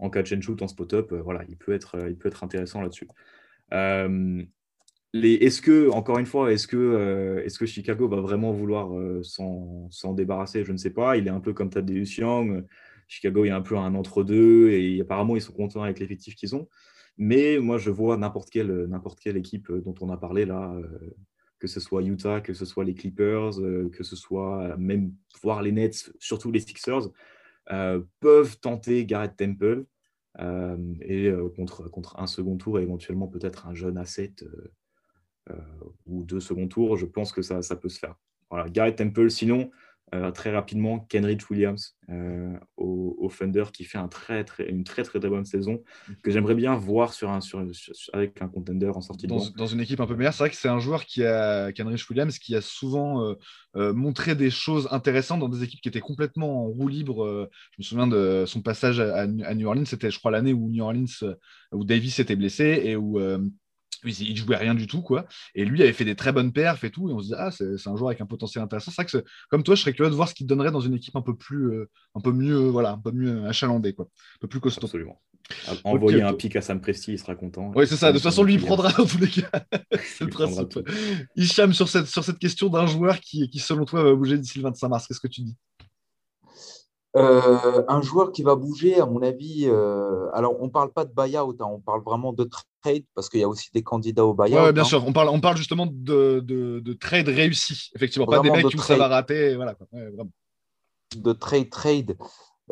en catch and shoot, en spot-up. Euh, voilà, il peut être, il peut être intéressant là-dessus. Euh, est-ce que, encore une fois, est-ce que, euh, est que Chicago va vraiment vouloir euh, s'en débarrasser? Je ne sais pas. Il est un peu comme Tadeusz Young. Chicago, il y a un peu un entre-deux et apparemment, ils sont contents avec l'effectif qu'ils ont. Mais moi, je vois n'importe quelle, quelle équipe dont on a parlé là, que ce soit Utah, que ce soit les Clippers, que ce soit même voir les Nets, surtout les Sixers, peuvent tenter Garrett Temple. et contre, contre un second tour et éventuellement peut-être un jeune asset euh, ou deux second tours, je pense que ça, ça peut se faire. Voilà, Garrett Temple, sinon, euh, très rapidement, Kenrich Williams euh, au, Thunder qui fait un très, très, une très, très, très bonne saison que j'aimerais bien voir sur un, sur, avec un contender en sortie dans, de Dans une équipe un peu meilleure, c'est vrai que c'est un joueur qui a, Kenrich Williams, qui a souvent montré des choses intéressantes dans des équipes qui étaient complètement en roue libre. je me souviens de son passage à, à New Orleans, c'était, je crois, l'année où New Orleans, où Davis était blessé et où il jouait rien du tout, quoi. Et lui avait fait des très bonnes perfs et tout. Et on se dit, ah, c'est un joueur avec un potentiel intéressant. C'est vrai que, comme toi, je serais curieux de voir ce qu'il donnerait dans une équipe un peu plus, euh, un peu mieux, voilà, un peu mieux achalandée, quoi. Un peu plus costaud. Absolument. Envoyer un pic à Sam Presti, il sera content. Oui, c'est ça. De toute façon, lui, il prendra *laughs* dans tous les cas. c'est le principe. Hicham, sur cette, sur cette question d'un joueur qui, qui, selon toi, va bouger d'ici le 25 mars, qu'est-ce que tu dis? Euh, un joueur qui va bouger, à mon avis, euh, alors on ne parle pas de buyout, hein, on parle vraiment de trade parce qu'il y a aussi des candidats au buyout. Oui, bien hein. sûr, on parle, on parle justement de, de, trade réussi, effectivement, pas des mecs où ça va rater. Voilà, De trade, trade.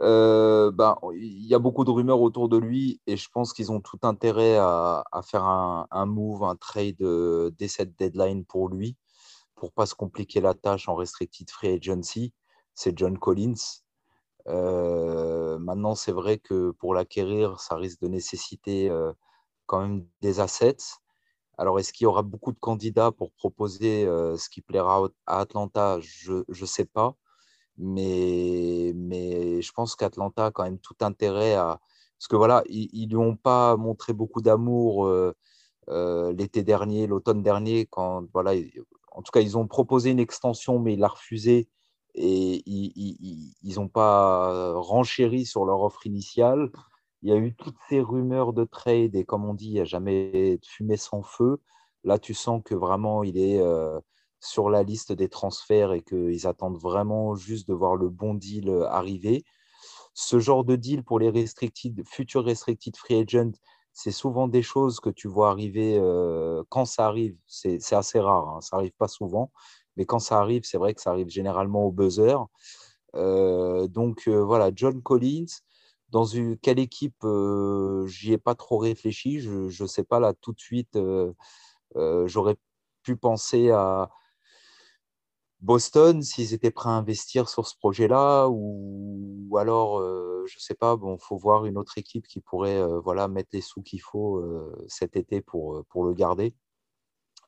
Euh, ben, il y a beaucoup de rumeurs autour de lui et je pense qu'ils ont tout intérêt à, à faire un, un, move, un trade dès cette deadline pour lui, pour pas se compliquer la tâche en restricted free agency. C'est John Collins. Euh, maintenant, c'est vrai que pour l'acquérir, ça risque de nécessiter euh, quand même des assets. Alors, est-ce qu'il y aura beaucoup de candidats pour proposer euh, ce qui plaira à Atlanta? Je ne sais pas. Mais, je pense qu'Atlanta a quand même tout intérêt à. Parce que voilà, ils ne lui ont pas montré beaucoup d'amour l'été dernier, l'automne dernier, quand voilà, en tout cas, ils ont proposé une extension, mais il a refusé et ils n'ont pas renchéri sur leur offre initiale. Il y a eu toutes ces rumeurs de trade et comme on dit, il n'y a jamais de fumée sans feu. Là, tu sens que vraiment, il est euh, sur la liste des transferts et qu'ils attendent vraiment juste de voir le bon deal euh, arriver. Ce genre de deal pour les restricted, futurs restricted free agents, c'est souvent des choses que tu vois arriver euh, quand ça arrive. C'est assez rare, hein, ça n'arrive pas souvent. Mais quand ça arrive, c'est vrai que ça arrive généralement au buzzer. Euh, donc euh, voilà, John Collins, dans une, quelle équipe euh, J'y ai pas trop réfléchi. Je ne sais pas là tout de suite. J'aurais pu penser à Boston s'ils étaient prêts à investir sur ce projet-là ou, alors je ne sais pas. Bon, faut voir une autre équipe qui pourrait voilà mettre les sous qu'il faut cet été pour, pour le garder.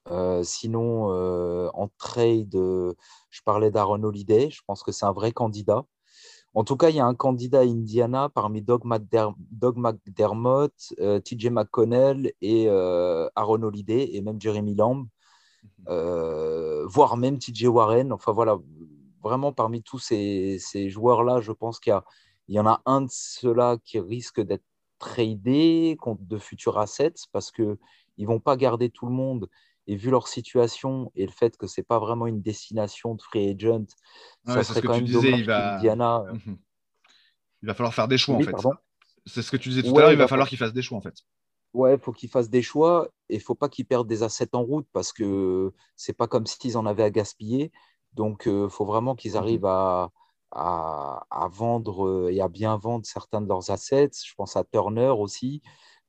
Euh, sinon, euh, en trade, euh, je parlais d'Aaron Holiday. Je pense que c'est un vrai candidat. En tout cas, il y a un candidat à Indiana parmi Doug, McDermott, TJ McConnell et Aaron Holiday et même Jeremy Lamb, mhm. voire même TJ Warren. Enfin voilà, vraiment parmi tous ces, joueurs-là, je pense qu'il y, y, en a un de ceux-là qui risque d'être tradé contre de futurs assets parce qu'ils ne vont pas garder tout le monde et vu leur situation et le fait que c'est pas vraiment une destination de free agent, ça serait quand même disais, il va... Indiana... Euh, mhm. Il va falloir faire des choix en fait. C'est ce que tu disais tout à l'heure, il va falloir qu'il fasse des choix en fait. Ouais, il faut qu'ils fassent des choix et il faut pas qu'ils perdent des assets en route parce que c'est pas comme s'ils en avaient à gaspiller. Donc, il euh, faut vraiment qu'ils mhm. arrivent à, à, à, vendre euh, et à bien vendre certains de leurs assets. Je pense à Turner aussi.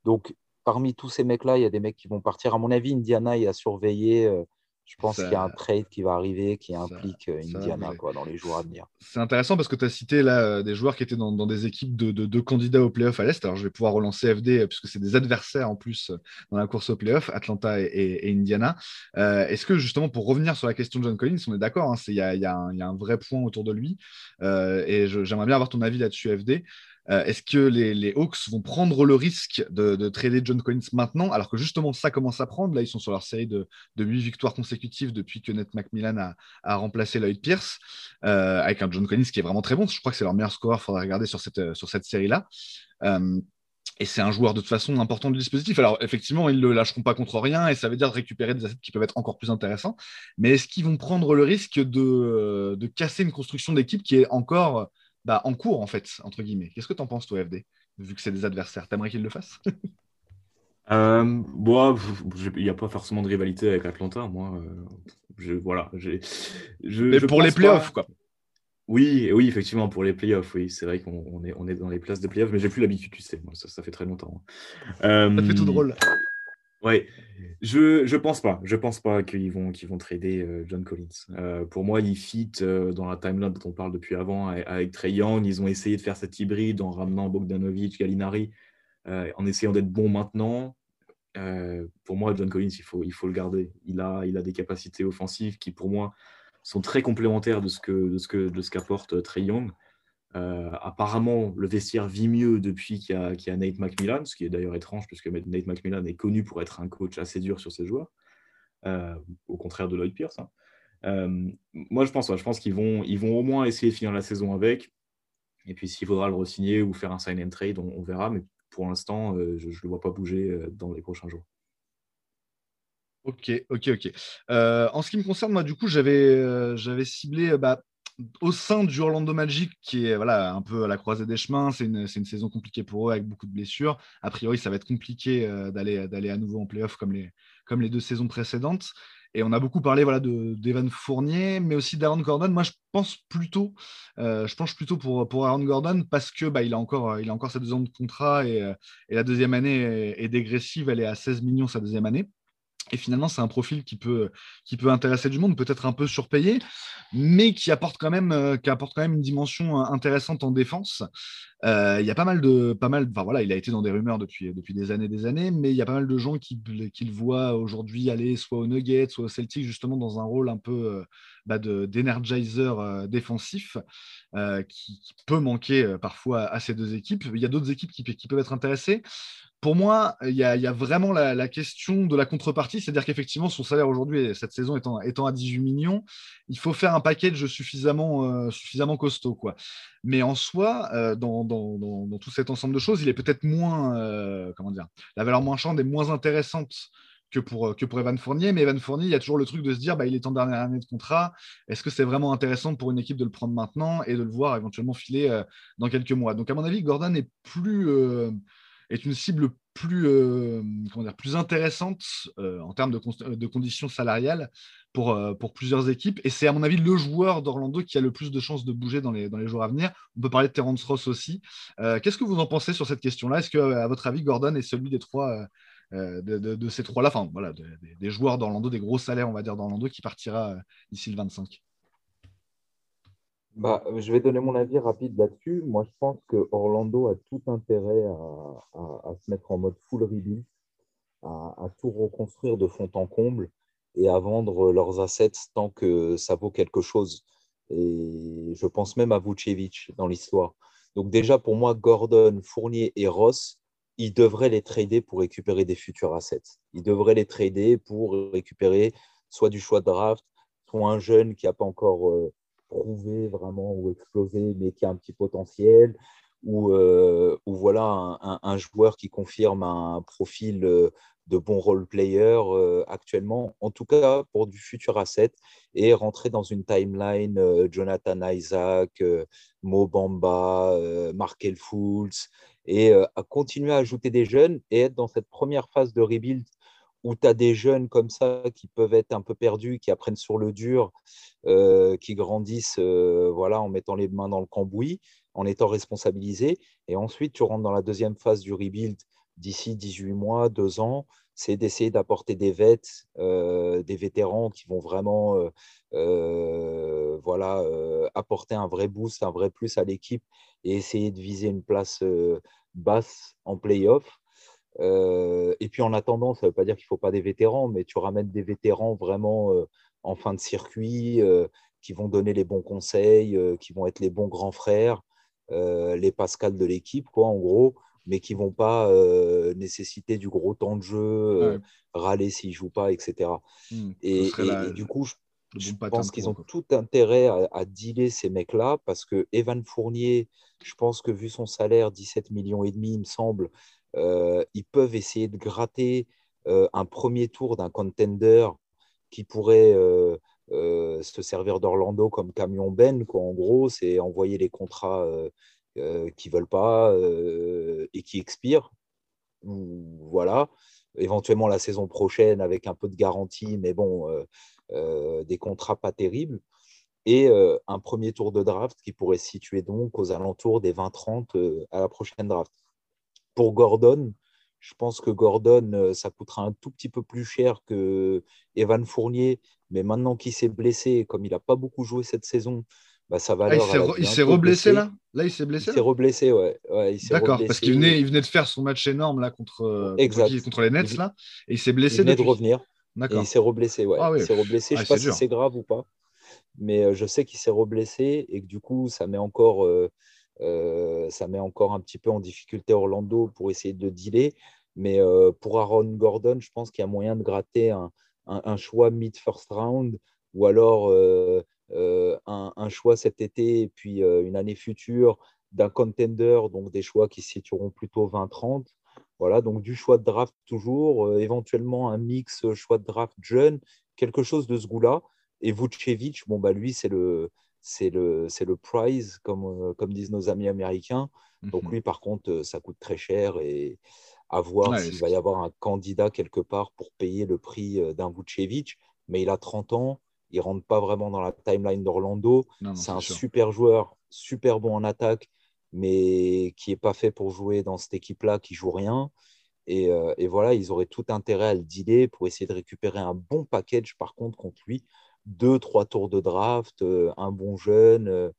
Donc, parmi tous ces mecs-là, il y a des mecs qui vont partir. À mon avis, Indiana est à surveiller. Euh, je pense qu'il y a un trade qui va arriver qui implique euh, Indiana quoi, dans les jours à venir. C'est intéressant parce que tu as cité là euh, des joueurs qui étaient dans, des équipes de, de, candidats au playoff à l'Est. Alors je vais pouvoir relancer FD puisque c'est des adversaires en plus dans la course au playoff, Atlanta et, Indiana. Est-ce que justement pour revenir sur la question de John Collins, on est d'accord, hein, il y, y, a un vrai point autour de lui et j'aimerais bien avoir ton avis là-dessus FD. Euh, est-ce que les, Hawks vont prendre le risque de, trader John Collins maintenant, alors que justement ça commence à prendre? Là, ils sont sur leur série de, de 8 victoires consécutives depuis que Ned McMillan a, remplacé Lloyd Pierce, euh, avec un John Collins qui est vraiment très bon. Je crois que c'est leur meilleur score, il faudra regarder sur cette, cette série-là. Euh, et c'est un joueur de toute façon important du dispositif. Alors effectivement, ils ne le lâcheront pas contre rien et ça veut dire récupérer des assets qui peuvent être encore plus intéressants. Mais est-ce qu'ils vont prendre le risque de, de casser une construction d'équipe qui est encore bah, en cours, en fait, entre guillemets. Qu'est-ce que tu en penses, toi, FD Vu que c'est des adversaires, t'aimerais qu'ils le fassent? *laughs* Euh, il n'y a pas forcément de rivalité avec Atlanta, moi. Euh, je, voilà, je, Mais pour les playoffs, quoi. Oui, oui, effectivement, pour les playoffs, oui, c'est vrai qu'on est, on est dans les places de playoffs, mais j'ai plus l'habitude, tu sais, moi, ça, ça fait très longtemps. Hein. ça fait tout drôle. Oui, je je pense pas. Je pense pas qu'ils vont qu'ils vont trader euh, John Collins. Euh, pour moi, il fit euh, dans la timeline dont on parle depuis avant avec, Trey Young. Ils ont essayé de faire cet hybride en ramenant Bogdanovic, Gallinari, en essayant d'être bon maintenant. pour moi, John Collins, il faut il faut le garder. Il a il a des capacités offensives qui, pour moi, sont très complémentaires de ce que de ce que de ce qu'apporte Trey Young. Apparemment, le vestiaire vit mieux depuis qu'il y, a Nate McMillan, ce qui est d'ailleurs étrange, puisque Nate McMillan est connu pour être un coach assez dur sur ses joueurs, au contraire de Lloyd Pierce. Hein. moi, je pense, je pense qu'ils vont, ils vont au moins essayer de finir la saison avec. Et puis, s'il faudra le re-signer ou faire un sign and trade, on, verra. Mais pour l'instant, je ne le vois pas bouger dans les prochains jours. Ok, ok, ok. en ce qui me concerne, moi, du coup, j'avais j'avais ciblé bah, au sein du Orlando Magic, qui est voilà, un peu à la croisée des chemins, c'est une, une, saison compliquée pour eux avec beaucoup de blessures. A priori, ça va être compliqué euh, d'aller, à nouveau en playoff comme les, comme les deux saisons précédentes. Et on a beaucoup parlé voilà, de, d'Evan Fournier, mais aussi d'Aaron Gordon. Moi, je pense plutôt, euh, je plutôt pour, pour Aaron Gordon parce que bah, il, a encore, il a encore sa deux ans de contrat et, euh, et la deuxième année est, est, dégressive. Elle est à 16 millions sa deuxième année. Et finalement, c'est un profil qui peut, intéresser du monde, peut-être un peu surpayé, mais qui apporte quand même, euh, une dimension euh, intéressante en défense. Euh, il y a pas mal de, pas mal, enfin voilà, il a été dans des rumeurs depuis, depuis des années, des années, mais il y a pas mal de gens qui, qui le voient aujourd'hui aller soit au Nuggets, soit au Celtic, justement dans un rôle un peu bah de, d'énergizer défensif, qui, peut manquer parfois à ces deux équipes. Il y a d'autres équipes qui, qui peuvent être intéressées pour moi, il y, a, vraiment la, question de la contrepartie, c'est-à-dire qu'effectivement, son salaire aujourd'hui, cette saison étant, étant, à 18 millions, il faut faire un package suffisamment, euh, suffisamment costaud. Quoi. Mais en soi, euh, dans, tout cet ensemble de choses, il est peut-être moins, euh, comment dire, la valeur moins chante est moins intéressante que pour, que pour Evan Fournier. Mais Evan Fournier, il y a toujours le truc de se dire, bah, il est en dernière année de contrat. Est-ce que c'est vraiment intéressant pour une équipe de le prendre maintenant et de le voir éventuellement filer dans quelques mois? Donc, à mon avis, Gordon est plus est une cible plus, euh, dire, plus intéressante euh, en termes de, de, conditions salariales pour, euh, pour plusieurs équipes. Et c'est à mon avis le joueur d'Orlando qui a le plus de chances de bouger dans les, dans les jours à venir. On peut parler de Terence Ross aussi. Qu'est-ce que vous en pensez sur cette question-là? Est-ce que, à votre avis, Gordon est celui des trois de, de, ces trois-là, enfin voilà, des joueurs d'Orlando, des gros salaires, on va dire, d'Orlando, qui partira d'ici le 25 bah, je vais donner mon avis rapide là-dessus. Moi, je pense que Orlando a tout intérêt à, se mettre en mode full rebuild, à, tout reconstruire de fond en comble et à vendre leurs assets tant que ça vaut quelque chose. Et je pense même à Vucevic dans l'histoire. Donc déjà, pour moi, Gordon, Fournier et Ross, ils devraient les trader pour récupérer des futurs assets. Ils devraient les trader pour récupérer soit du choix de draft, soit un jeune qui n'a pas encore... Euh, prouver vraiment ou exploser, mais qui a un petit potentiel, ou, euh, ou voilà un, joueur qui confirme un profil euh, de bon role player euh, actuellement, en tout cas pour du futur asset, et rentrer dans une timeline Jonathan Isaac, Mo Bamba, Markel Fools, et à continuer à ajouter des jeunes et être dans cette première phase de rebuild où tu as des jeunes comme ça qui peuvent être un peu perdus, qui apprennent sur le dur, euh, qui grandissent euh, voilà, en mettant les mains dans le cambouis, en étant responsabilisés. Et ensuite, tu rentres dans la deuxième phase du rebuild d'ici 18 mois, 2 ans. C'est d'essayer d'apporter des vêtes, euh, des vétérans qui vont vraiment voilà, apporter un vrai boost, un vrai plus à l'équipe et essayer de viser une place basse en playoff. Euh, et puis en attendant, ça ne veut pas dire qu'il ne faut pas des vétérans, mais tu ramènes des vétérans vraiment euh, en fin de circuit, euh, qui vont donner les bons conseils, qui vont être les bons grands frères, les Pascal de l'équipe, quoi, en gros, mais qui ne vont pas nécessiter du gros temps de jeu, râler s'ils ne jouent pas, etc. Hmm. et, du coup, je, pense qu'ils ont tout intérêt à, à dealer ces mecs-là, parce que Evan Fournier, je pense que vu son salaire, 17 millions et demi, il me semble, ils peuvent essayer de gratter euh, un premier tour d'un contender qui pourrait euh, se servir d'Orlando comme camion Ben. En gros, c'est envoyer les contrats qui ne veulent pas et qui expirent. Voilà. Éventuellement la saison prochaine avec un peu de garantie, mais bon, des contrats pas terribles et un premier tour de draft qui pourrait se situer donc aux alentours des 20-30 à la prochaine draft pour Gordon, je pense que Gordon, euh, ça coûtera un tout petit peu plus cher que Evan Fournier. Mais maintenant qu'il s'est blessé, comme il n'a pas beaucoup joué cette saison, bah, ça va. Ah, il s'est reblessé là? Là, il s'est blessé Il s'est reblessé, ouais. D'accord, parce qu'il venait, il venait de faire son match énorme là contre, euh, contre, les Nets là, et il s'est blessé. Il venait de revenir. Il s'est reblessé, ouais. Ah, Il s'est reblessé. je ne sais pas si c'est grave ou pas, mais euh, je sais qu'il s'est reblessé et que du coup, ça met encore ça met encore un petit peu en difficulté Orlando pour essayer de dealer. Mais pour Aaron Gordon, je pense qu'il y a moyen de gratter un, choix mid-first round ou alors un, un, choix cet été et puis une année future d'un contender, donc des choix qui se situeront plutôt 20-30. Voilà, donc du choix de draft toujours, euh, éventuellement un mix euh, choix de draft jeune, quelque chose de ce goût-là. Et Vucevic, bon, bah, lui, c'est le, c'est le, c'est le prize, comme, euh, comme disent nos amis américains. Donc mhm. lui, par contre, ça coûte très cher et à voir s'il va y avoir un candidat quelque part pour payer le prix d'un Vucevic. Mais il a 30 ans, il ne rentre pas vraiment dans la timeline d'Orlando. C'est un super joueur, super bon en attaque, mais qui n'est pas fait pour jouer dans cette équipe-là, qui joue rien. Euh, et, voilà, ils auraient tout intérêt à le dealer pour essayer de récupérer un bon package, par contre, contre lui. Deux, trois tours de draft, euh, un bon jeune, euh,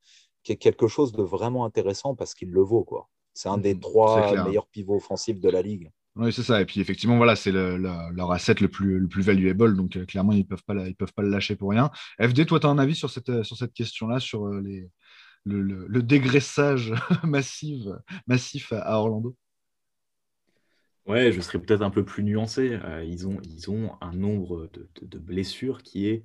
qui est quelque chose de vraiment intéressant parce qu'il le vaut. quoi. C'est un des mmh, trois meilleurs pivots offensifs de la ligue. Oui, c'est ça. Et puis effectivement, voilà, c'est leur asset le plus, le plus valuable. Donc clairement, ils ne peuvent, pas, ils peuvent pas le lâcher pour rien. FD, toi, tu as un avis sur cette, sur cette question-là, sur les, le, dégraissage *laughs* massif, massif à Orlando? Ouais, je serais peut-être un peu plus nuancé. Euh, ils, ont, ils ont un nombre de, blessures qui est, euh,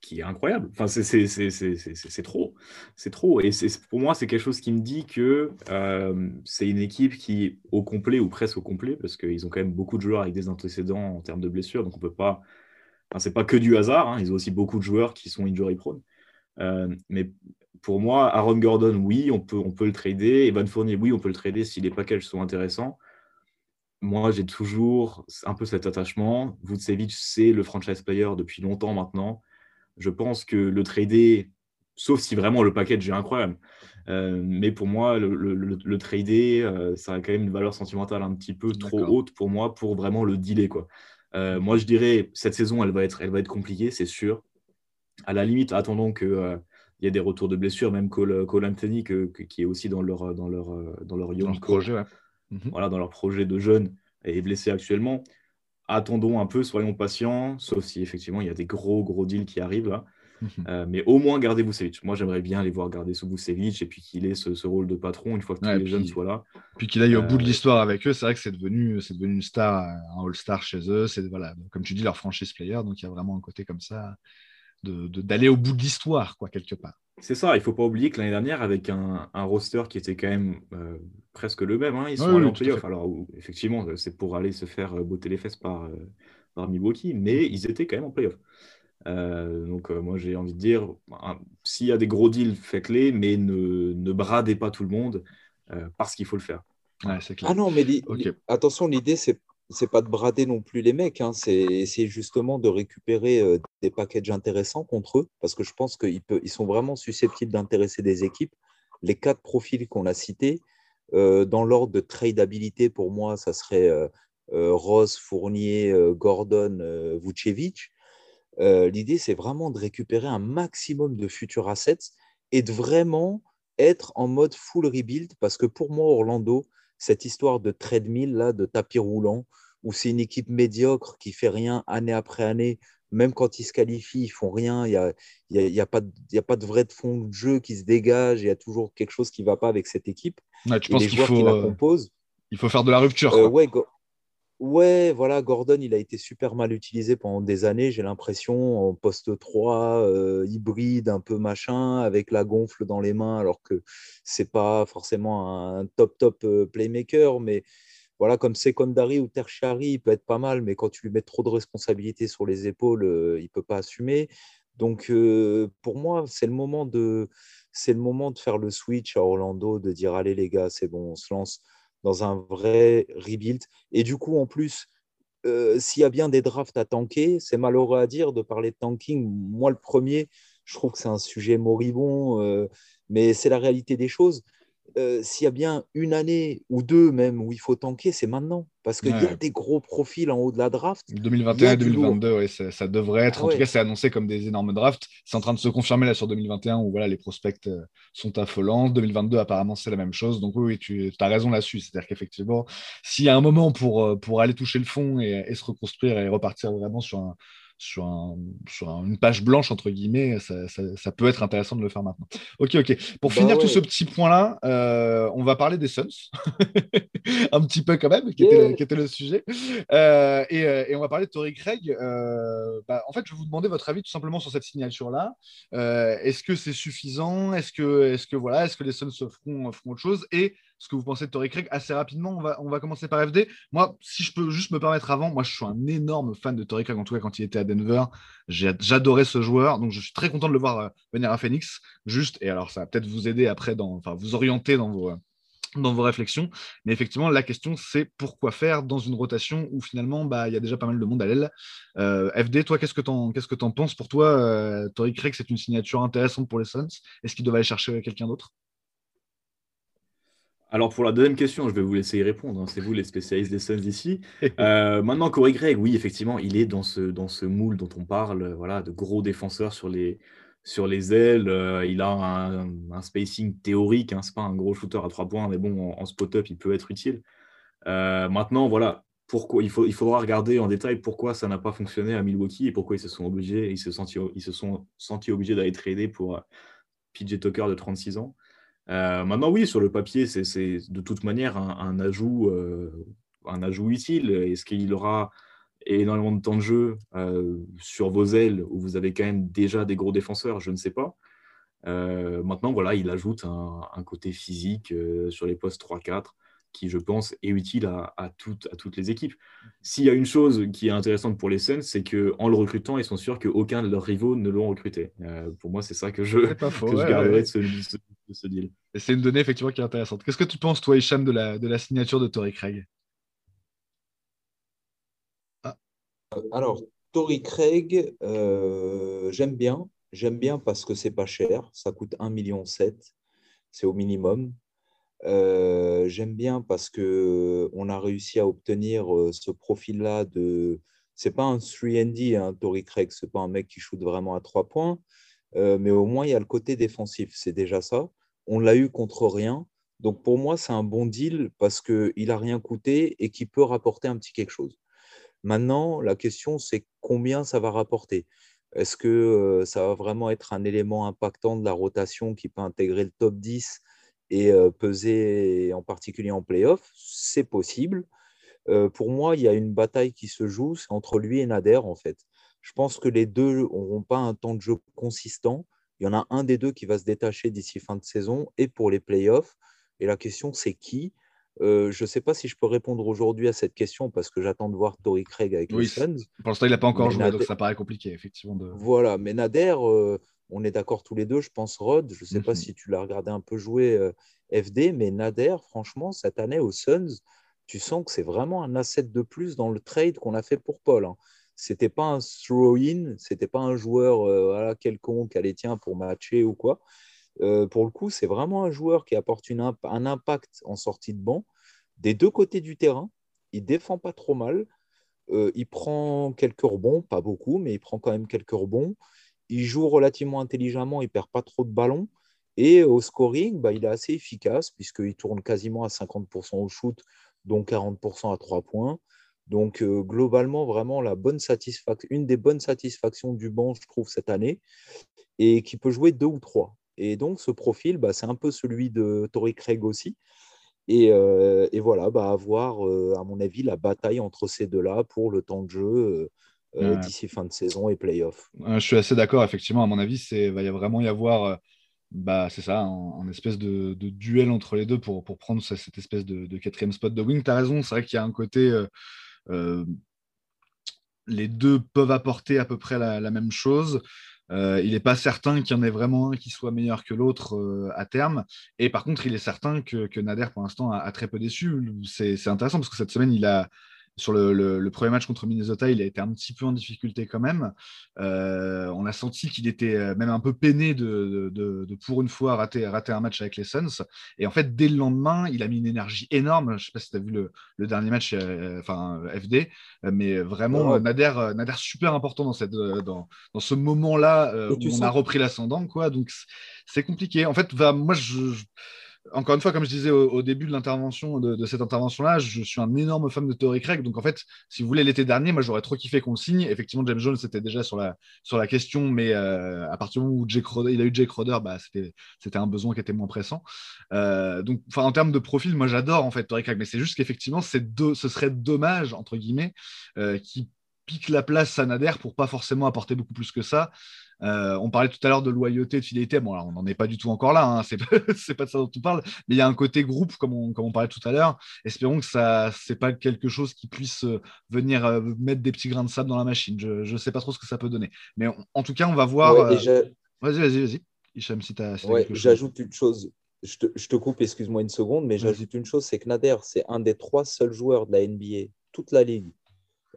qui est incroyable. Enfin, c'est trop. C'est trop. Et pour moi, c'est quelque chose qui me dit que euh, c'est une équipe qui, au complet ou presque au complet, parce qu'ils ont quand même beaucoup de joueurs avec des antécédents en termes de blessures, donc on peut pas. Enfin, c'est pas que du hasard. Hein. ils ont aussi beaucoup de joueurs qui sont injury prone. mais pour moi, Aaron Gordon, oui, on peut, on peut le trader. Evan Fournier, oui, on peut le trader si les packages sont intéressants. Moi, j'ai toujours un peu cet attachement. Vucevic, c'est le franchise player depuis longtemps maintenant. Je pense que le trader, sauf si vraiment le package est incroyable, euh, mais pour moi, le, le, trader, euh, ça a quand même une valeur sentimentale un petit peu trop haute pour moi pour vraiment le dealer. Quoi. Euh, moi, je dirais, cette saison, elle va être, elle va être compliquée, c'est sûr. À la limite, attendons que il y a des retours de blessures, même Cole, Anthony, qui est aussi dans leur, dans leur, dans leur young projet, mhm. voilà, dans leur projet de jeune, est blessé actuellement. Attendons un peu, soyons patients, sauf si effectivement il y a des gros, gros deals qui arrivent là. Mhm. Euh, mais au moins gardez Vucevic. Moi, j'aimerais bien les voir garder ce Vucevic et puis qu'il ait ce, rôle de patron une fois que tous les jeunes soient là. Puis qu'il aille au bout de euh, l'histoire avec eux. C'est vrai que c'est devenu, c'est devenu une star, un All-Star chez eux. C'est voilà, comme tu dis, leur franchise player. Donc il y a vraiment un côté comme ça d'aller au bout de l'histoire, quoi, quelque part. C'est ça, il ne faut pas oublier que l'année dernière, avec un, roster qui était quand même euh, presque le même, hein, ils sont allés en playoff. Alors, effectivement, c'est pour aller se faire euh, botter les fesses par, euh, par Milwaukee, mais ils étaient quand même en playoff. donc, moi, j'ai envie de dire, s'il y a des gros deals, faites-les, mais ne, ne, bradez pas tout le monde parce qu'il faut le faire. Ah non, mais attention, l'idée, c'est c'est pas de brader non plus les mecs, hein. c'est essayer justement de récupérer euh, des packages intéressants contre eux, parce que je pense qu'ils ils sont vraiment susceptibles d'intéresser des équipes. Les quatre profils qu'on a cités, euh, dans l'ordre de tradabilité, pour moi, ça serait euh, Ross, Fournier, Gordon, Vucevic. L'idée, c'est vraiment de récupérer un maximum de futurs assets et de vraiment être en mode full rebuild, parce que pour moi, Orlando, cette histoire de treadmill, là, de tapis roulant, où c'est une équipe médiocre qui fait rien année après année, même quand ils se qualifient, ils font rien, il n'y a, y a, y a, pas de, a pas de vrai fond de jeu qui se dégage, il y a toujours quelque chose qui ne va pas avec cette équipe. tu penses qu'il faut, euh, il faut faire de la rupture euh, ouais, Ouais, voilà, Gordon, il a été super mal utilisé pendant des années, j'ai l'impression, en poste 3, euh, hybride, un peu machin, avec la gonfle dans les mains, alors que c'est pas forcément un top, top euh, playmaker, mais voilà, comme secondary ou tertiary, il peut être pas mal, mais quand tu lui mets trop de responsabilités sur les épaules, euh, il peut pas assumer. Donc, pour moi, c'est le moment de c'est le moment de faire le switch à Orlando, de dire allez les gars, c'est bon, on se lance dans un vrai rebuild. Et du coup, en plus, euh, s'il y a bien des drafts à tanker, c'est malheureux à dire de parler de tanking. Moi, le premier, je trouve que c'est un sujet moribond, euh, mais c'est la réalité des choses. Euh, s'il y a bien une année ou deux même où il faut tanker, c'est maintenant. Parce qu'il y a des gros profils en haut de la draft. 2021 2022, ça, devrait être. Ah en tout cas, c'est annoncé comme des énormes drafts. C'est en train de se confirmer là sur 2021 où voilà, les prospects euh, sont affolants. 2022, apparemment, c'est la même chose. Donc oui, tu as raison là-dessus. C'est-à-dire qu'effectivement, s'il y a un moment pour, euh, pour aller toucher le fond et, se reconstruire et repartir vraiment sur un, sur, une page blanche, entre guillemets, ça, peut être intéressant de le faire maintenant. Ok, ok. Pour bah finir tout ce petit point-là, euh, on va parler des Suns, *laughs* un petit peu quand même, qui, était, le sujet. Euh, et, on va parler de Tory Craig. Bah, en fait, je vais vous demander votre avis tout simplement sur cette signature-là. est-ce que c'est suffisant? Est-ce que, est que, voilà, est-ce que les Suns feront, feront autre chose? Et ce que vous pensez de Tory Craig assez rapidement. On va, on va commencer par FD. Moi, si je peux juste me permettre avant, moi je suis un énorme fan de Tory Craig, en tout cas quand il était à Denver. J'adorais ce joueur, donc je suis très content de le voir euh, venir à Phoenix. Juste, et alors ça va peut-être vous aider après, dans, enfin vous orienter dans vos, dans vos réflexions. Mais effectivement, la question, c'est pourquoi faire dans une rotation où finalement, bah, il y a déjà pas mal de monde à l'aile? Euh, FD, toi, qu'est-ce que tu que en penses? Pour toi, euh, Tory Craig, c'est une signature intéressante pour les Suns. Est-ce qu'il devait aller chercher quelqu'un d'autre? Alors pour la deuxième question, je vais vous laisser y répondre. Hein. C'est vous les spécialistes des Suns ici. *laughs* Euh, maintenant, Corey Gregg, oui, effectivement, il est dans ce, dans ce moule dont on parle, euh, voilà, de gros défenseurs sur les, sur les ailes. Euh, il a un, spacing théorique. Hein. Ce n'est pas un gros shooter à trois points, mais bon, en, spot-up, il peut être utile. maintenant, voilà, pourquoi, il, faut, il faudra regarder en détail pourquoi ça n'a pas fonctionné à Milwaukee et pourquoi ils se sont obligés, ils se, senti, ils se sont sentis obligés d'aller trader pour PJ Tucker de 36 ans. Euh, maintenant, oui, sur le papier, c'est de toute manière un, ajout, euh, un ajout utile. Est-ce qu'il aura énormément de temps de jeu euh, sur vos ailes où vous avez quand même déjà des gros défenseurs? Je ne sais pas. maintenant, voilà, il ajoute un, côté physique sur les postes 3-4 qui, je pense, est utile à, toutes, à toutes les équipes. S'il y a une chose qui est intéressante pour les Suns, c'est qu'en le recrutant, ils sont sûrs qu'aucun de leurs rivaux ne l'ont recruté. pour moi, c'est ça que je, *laughs* garderai De, ce, deal. Et c'est une donnée effectivement qui est intéressante. Qu'est-ce que tu penses, toi, Hicham, de la, de la signature de Tory Craig? Ah. Alors, Tory Craig, euh, j'aime bien. J'aime bien parce que c'est pas cher. Ça coûte 1,7 million. C'est au minimum. Euh, j'aime bien parce qu'on a réussi à obtenir euh, ce profil-là de. C'est pas un 3D, hein, Tory Craig, c'est pas un mec qui shoot vraiment à trois points, euh, mais au moins il y a le côté défensif, c'est déjà ça. On l'a eu contre rien, donc pour moi c'est un bon deal parce qu'il a rien coûté et qu'il peut rapporter un petit quelque chose. Maintenant, la question c'est combien ça va rapporter? Est-ce que ça va vraiment être un élément impactant de la rotation qui peut intégrer le top 10 et peser en particulier en playoff, c'est possible. pour moi, il y a une bataille qui se joue, c'est entre lui et Nader en fait. Je pense que les deux n'auront pas un temps de jeu consistant. Il y en a un des deux qui va se détacher d'ici fin de saison et pour les playoffs. Et la question, c'est qui? Je ne sais pas si je peux répondre aujourd'hui à cette question parce que j'attends de voir Tory Craig avec les Suns. Pour l'instant, il n'a pas encore joué, donc ça paraît compliqué, effectivement. De... Voilà, mais Nader, on est d'accord tous les deux, je pense, Rod. Je ne sais pas mhm. si tu l'as regardé un peu jouer euh, FD, mais Nader, franchement, cette année aux Suns, tu sens que c'est vraiment un asset de plus dans le trade qu'on a fait pour Paul. Hein. Ce n'était pas un throw-in, ce n'était pas un joueur euh, quelconque, allez, tiens, pour matcher ou quoi. Euh, pour le coup, c'est vraiment un joueur qui apporte un impact en sortie de banc des deux côtés du terrain. Il défend pas trop mal. il prend quelques rebonds, pas beaucoup, mais il prend quand même quelques rebonds il joue relativement intelligemment, il perd pas trop de ballons. Et au scoring, bah, il est assez efficace puisqu'il tourne quasiment à 50% au shoot, dont 40% à 3 points. Donc euh, globalement, vraiment la bonne satisfaction, une des bonnes satisfactions du banc, je trouve, cette année, et qui peut jouer deux ou trois. Et donc ce profil, bah, c'est un peu celui de Tory Craig aussi. Et, euh, voilà, bah, avoir, euh, à mon avis, la bataille entre ces deux-là pour le temps de jeu d'ici fin de saison et playoff. je suis assez d'accord, effectivement. À mon avis, il va y vraiment y avoir, bah, c'est ça, un, espèce de, duel entre les deux pour, pour prendre cette espèce de, quatrième spot de wing. Tu as raison, c'est vrai qu'il y a un côté. Euh, les deux peuvent apporter à peu près la, même chose. il n'est pas certain qu'il y en ait vraiment un qui soit meilleur que l'autre à terme. Et par contre, il est certain que, Nader, pour l'instant, a, a, très peu déçu. C'est intéressant parce que cette semaine, il a, sur le, premier match contre Minnesota, il a été un petit peu en difficulté quand même. Euh, on a senti qu'il était euh, même un peu peiné de, pour une fois rater, rater, un match avec les Suns. Et en fait, dès le lendemain, il a mis une énergie énorme. Je ne sais pas si tu as vu le, dernier match, euh, enfin FD, mais vraiment Nader, Nader super important dans, cette, dans, ce moment-là où on a repris l'ascendant. Donc c'est compliqué. En fait, moi, je encore une fois, comme je disais au, début de cette intervention-là, je suis un énorme fan de Torrey Craig. Donc, en fait, si vous voulez, l'été dernier, moi, j'aurais trop kiffé qu'on signe. Effectivement, James Jones, c'était déjà sur la, sur la question, mais euh, à partir du moment où Jake il a eu Jake Roder, bah, c'était un besoin qui était moins pressant. Euh, donc, en termes de profil, moi, j'adore, en fait, Torrey Craig. Mais c'est juste qu'effectivement, ce serait dommage, entre guillemets, euh, qui pique la place à Nader pour pas forcément apporter beaucoup plus que ça. Euh, on parlait tout à l'heure de loyauté, de fidélité. Bon, on n'en est pas du tout encore là, hein. *laughs* c'est pas, pas de ça dont on parle, mais il y a un côté groupe, comme on, comme on parlait tout à l'heure. Espérons que ça c'est pas quelque chose qui puisse euh, venir euh, mettre des petits grains de sable dans la machine. Je ne sais pas trop ce que ça peut donner. Mais en tout cas, on va voir. vas-y, vas-y, vas-y. Hicham, si tu as. J'ajoute une chose. Je te, je te coupe, excuse-moi une seconde, mais j'ajoute une chose c'est que Nader, c'est un des trois seuls joueurs de la NBA, toute la ligue,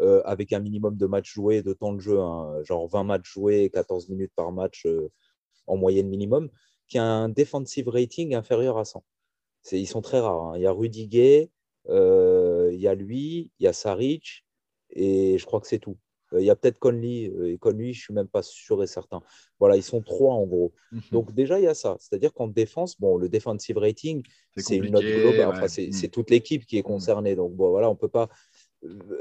euh, avec un minimum de matchs joués, de temps de jeu, hein, genre 20 matchs joués, 14 minutes par match euh, en moyenne minimum, qui a un defensive rating inférieur à 100. Ils sont très rares. Hein. Il y a Rudy Gay, euh, il y a lui, il y a Saric, et je crois que c'est tout. Il y a peut-être Conley, et Conley, je ne suis même pas sûr et certain. Voilà, ils sont trois en gros. Mhm. Donc déjà, il y a ça. C'est-à-dire qu'en défense, bon, le defensive rating, c'est une note globale. c'est mhm. toute l'équipe qui est concernée. Donc bon, voilà, on ne peut pas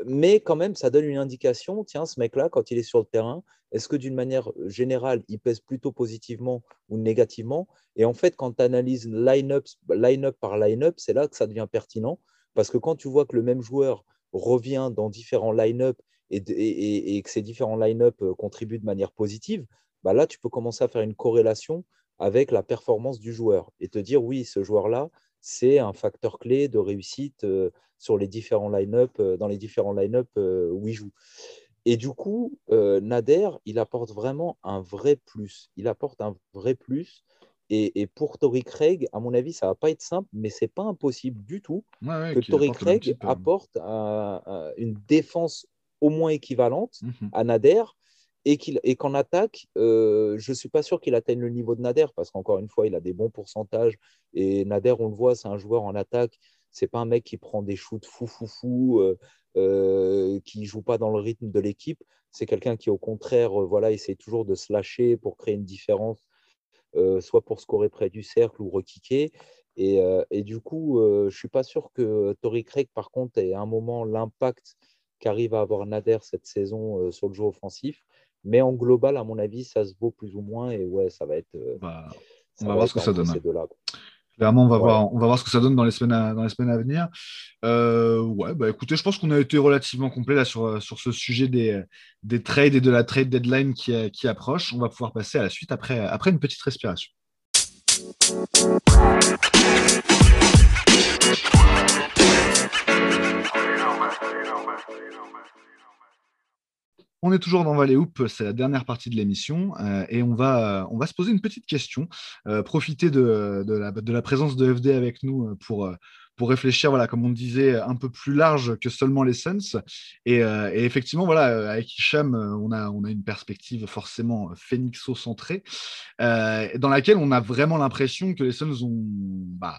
mais quand même, ça donne une indication, tiens, ce mec-là, quand il est sur le terrain, est-ce que d'une manière générale, il pèse plutôt positivement ou négativement? Et en fait, quand tu analyses line-up line par line-up, c'est là que ça devient pertinent, parce que quand tu vois que le même joueur revient dans différents line-up et, que ces différents line-up euh, contribuent de manière positive, bah là, tu peux commencer à faire une corrélation avec la performance du joueur et te dire, oui, ce joueur-là, c'est un facteur clé de réussite euh, sur les différents line-up, euh, dans les différents line-up euh, où il joue. Et du coup, Nader, il apporte vraiment un vrai plus. Il apporte un vrai plus. Et, pour Tori Craig, à mon avis, ça va pas être simple, mais c'est pas impossible du tout que Tori Craig apporte une défense au moins équivalente mmh à Nader et qu'en attaque, euh, je ne suis pas sûr qu'il atteigne le niveau de Nader, parce qu'encore une fois, il a des bons pourcentages. Et Nader, on le voit, c'est un joueur en attaque. C'est pas un mec qui prend des shoots fou, fou, fou, euh, euh, qui joue pas dans le rythme de l'équipe. C'est quelqu'un qui, au contraire, voilà, essaie toujours de se lâcher pour créer une différence, soit pour scorer près du cercle ou rekicker. Et, et du coup, je suis pas sûr que Tori Craig, par contre, ait à un moment l'impact qu'arrive à avoir Nader cette saison sur le jeu offensif. Mais en global, à mon avis, ça se vaut plus ou moins. Et ouais, ça va être. Euh, bah, on va voir ce que ça donne. Clairement, on va, voir, on va voir ce que ça donne dans les semaines à, dans les semaines à venir. Euh, ouais, bah écoutez, je pense qu'on a été relativement complet là sur, sur ce sujet des, des trades et de la trade deadline qui, qui approche. On va pouvoir passer à la suite après, après une petite respiration. On est toujours dans Valley Hoop, c'est la dernière partie de l'émission euh, et on va, on va se poser une petite question, euh, profiter de, la, présence de FD avec nous euh, pour, pour réfléchir, voilà, comme on disait, un peu plus large que seulement les Suns. Et, effectivement, voilà, avec Hicham, on a, on a une perspective forcément phénixo-centrée, dans laquelle on a vraiment l'impression que les Suns ont bah,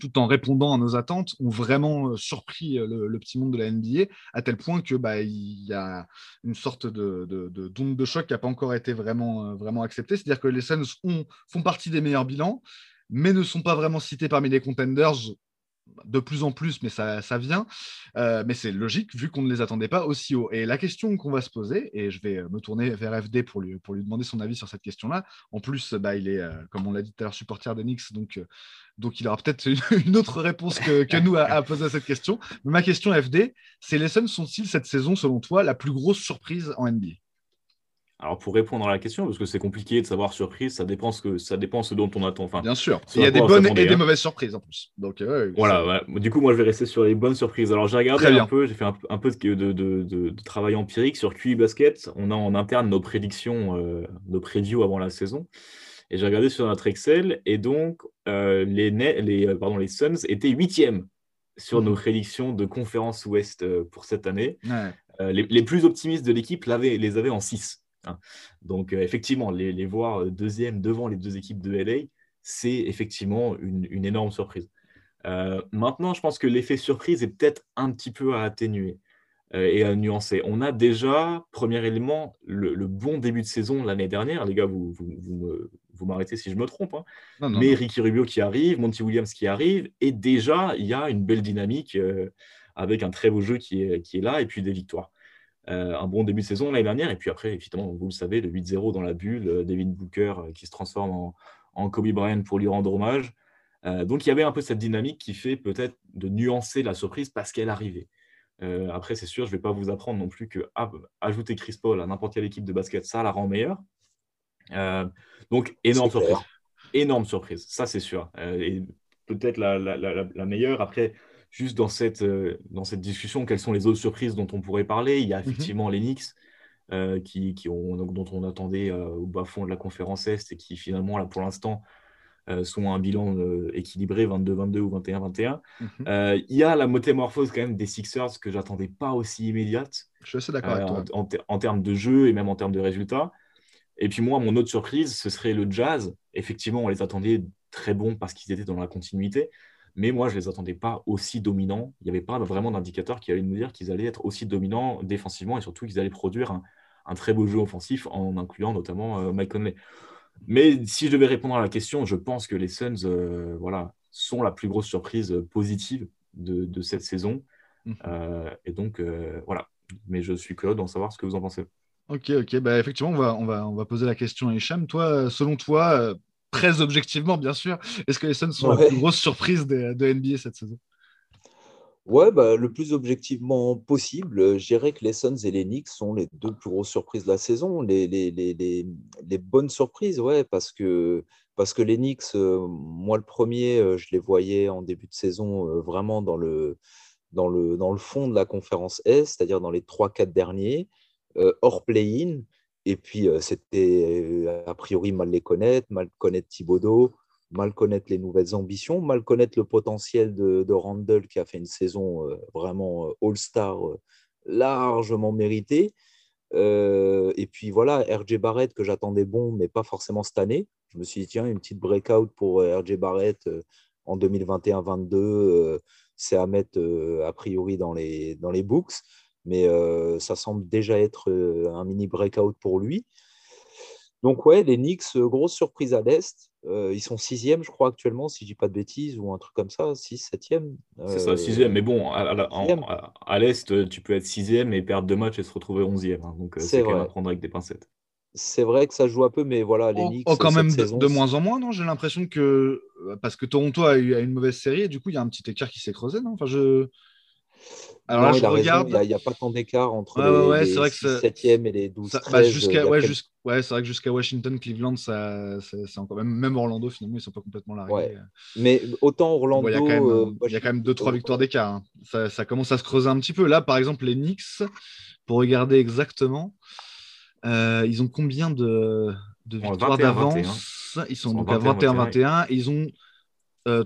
tout en répondant à nos attentes, ont vraiment euh, surpris euh, le, petit monde de la NBA, à tel point que bah, y a une sorte de, de, de, choc qui n'a pas encore été vraiment, euh, vraiment accepté. C'est-à-dire que les Suns font partie des meilleurs bilans, mais ne sont pas vraiment cités parmi les contenders de plus en plus, mais ça, ça vient. Euh, mais c'est logique, vu qu'on ne les attendait pas aussi haut. Et la question qu'on va se poser, et je vais me tourner vers FD pour lui, pour lui demander son avis sur cette question-là. En plus, bah, il est, euh, comme on l'a dit tout à l'heure, supporter d'Enix, donc, euh, donc il aura peut-être une, *laughs* autre réponse que, nous à, à, poser à cette question. Mais ma question FD, c'est les Suns sont-ils cette saison, selon toi, la plus grosse surprise en NBA alors pour répondre à la question, parce que c'est compliqué de savoir surprise, ça dépend ce que ça dépend ce dont on attend. Enfin, Bien sûr. Il y a des bonnes et des hein. mauvaises surprises en plus. Donc euh, voilà. Du coup, moi je vais rester sur les bonnes surprises. Alors j'ai regardé un peu, j'ai fait un, peu de, de, travail empirique sur QI Basket. On a en interne nos prédictions, euh, nos previews avant la saison. Et j'ai regardé sur notre Excel et donc euh, les, les, pardon, les Suns étaient huitièmes sur nos mmh. prédictions de conférence Ouest pour cette année. Les, les, plus optimistes de l'équipe les avaient en 6. Hein. Donc, euh, effectivement, les, voir euh, deuxième devant les deux équipes de LA, c'est effectivement une, énorme surprise. Euh, maintenant, je pense que l'effet surprise est peut-être un petit peu à atténuer et à nuancer. On a déjà, premier élément, le, bon début de saison l'année dernière. Les gars, vous, vous m'arrêtez si je me trompe, hein. mais Ricky Rubio qui arrive, Monty Williams qui arrive, et déjà, il y a une belle dynamique euh, avec un très beau jeu qui est, qui est là, et puis des victoires. Euh, un bon début de saison l'année dernière, et puis après, évidemment, vous le savez, le 8-0 dans la bulle, euh, David Booker qui se transforme en, en, Kobe Bryant pour lui rendre hommage. donc il y avait un peu cette dynamique qui fait peut-être de nuancer la surprise parce qu'elle arrivait. après, c'est sûr, je ne vais pas vous apprendre non plus que ah, ajouter Chris Paul à n'importe quelle équipe de basket, ça la rend meilleure. Euh, donc, énorme surprise. Énorme surprise, ça c'est sûr. Euh, et peut-être la, meilleure. Après, juste dans cette, euh, dans cette discussion, quelles sont les autres surprises dont on pourrait parler? Il y a mhm. effectivement les Knicks. qui, qui ont, dont on attendait au bas fond de la conférence Est et qui finalement, là, pour l'instant, sont à un bilan équilibré 22-22 ou 21-21. Mhm. Il y a la métamorphose quand même des Sixers que j'attendais pas aussi immédiate. Je suis assez d'accord avec toi. En, en, termes de jeu et même en termes de résultats. Et puis moi, mon autre surprise, ce serait le jazz. Effectivement, on les attendait très bons parce qu'ils étaient dans la continuité. Mais moi, je ne les attendais pas aussi dominants. Il n'y avait pas vraiment d'indicateur qui allait nous dire qu'ils allaient être aussi dominants défensivement et surtout qu'ils allaient produire un, très beau jeu offensif en incluant notamment euh, Mike Conley. Mais si je devais répondre à la question, je pense que les Suns euh, voilà, sont la plus grosse surprise positive de, cette saison. Mmh. Euh, et donc, voilà. Mais je suis curieux d'en savoir ce que vous en pensez. Ok, ok. Bah, effectivement, on va, on, va, on va poser la question à Hicham. Toi, selon toi, très objectivement, bien sûr, est-ce que les Suns sont la plus grosse surprise de, de NBA cette saison? Ouais, bah, le plus objectivement possible, euh, je dirais que les Suns et les Knicks sont les deux plus grosses surprises de la saison. Les, les, les, les bonnes surprises, ouais, parce que, parce que les Knicks, euh, moi le premier, je les voyais en début de saison vraiment dans le, dans, le, dans le fond de la conférence Est, c'est-à-dire dans les 3-4 derniers. Euh, hors play-in. Et puis, euh, c'était euh, a priori mal les connaître, mal connaître Thibodeau, mal connaître les nouvelles ambitions, mal connaître le potentiel de, Randall qui a fait une saison vraiment all-star largement méritée. et puis voilà, RJ Barrett que j'attendais bon, mais pas forcément cette année. Je me suis dit, tiens, une petite breakout pour RJ Barrett en 2021-22, c'est à mettre a priori dans les, dans les books mais euh, ça semble déjà être euh, un mini breakout pour lui. Donc ouais, les Knicks, euh, grosse surprise à l'Est. ils sont sixième, je crois, actuellement, si je dis pas de bêtises, ou un truc comme ça, 6, septième. C'est ça, sixième. Mais bon, à, l'Est, tu peux être sixième et perdre deux matchs et se retrouver onzième. Hein. donc c'est quand même à prendre avec des pincettes. C'est vrai que ça joue un peu, mais voilà, les Knicks. Oh, quand même de, moins en moins, non? J'ai l'impression que. Parce que Toronto a eu une mauvaise série, et du coup, il y a un petit écart qui s'est creusé, non? Enfin, je. Alors là, je regarde. Il n'y a, pas tant d'écart entre les, 7e et les 12 ça, bah, jusqu'à, ouais, ouais, c'est vrai que jusqu'à Washington, Cleveland, ça, c'est, encore même, même Orlando, finalement, ils ne sont pas complètement largués. Ouais. Mais autant Orlando. Il y a quand même, 2-3 euh, victoires d'écart. Hein. Ça, ça, commence à se creuser un petit peu. Là, par exemple, les Knicks, pour regarder exactement, euh, ils ont combien de, de victoires d'avance? Ils sont, donc à 21-21. Ils ont euh,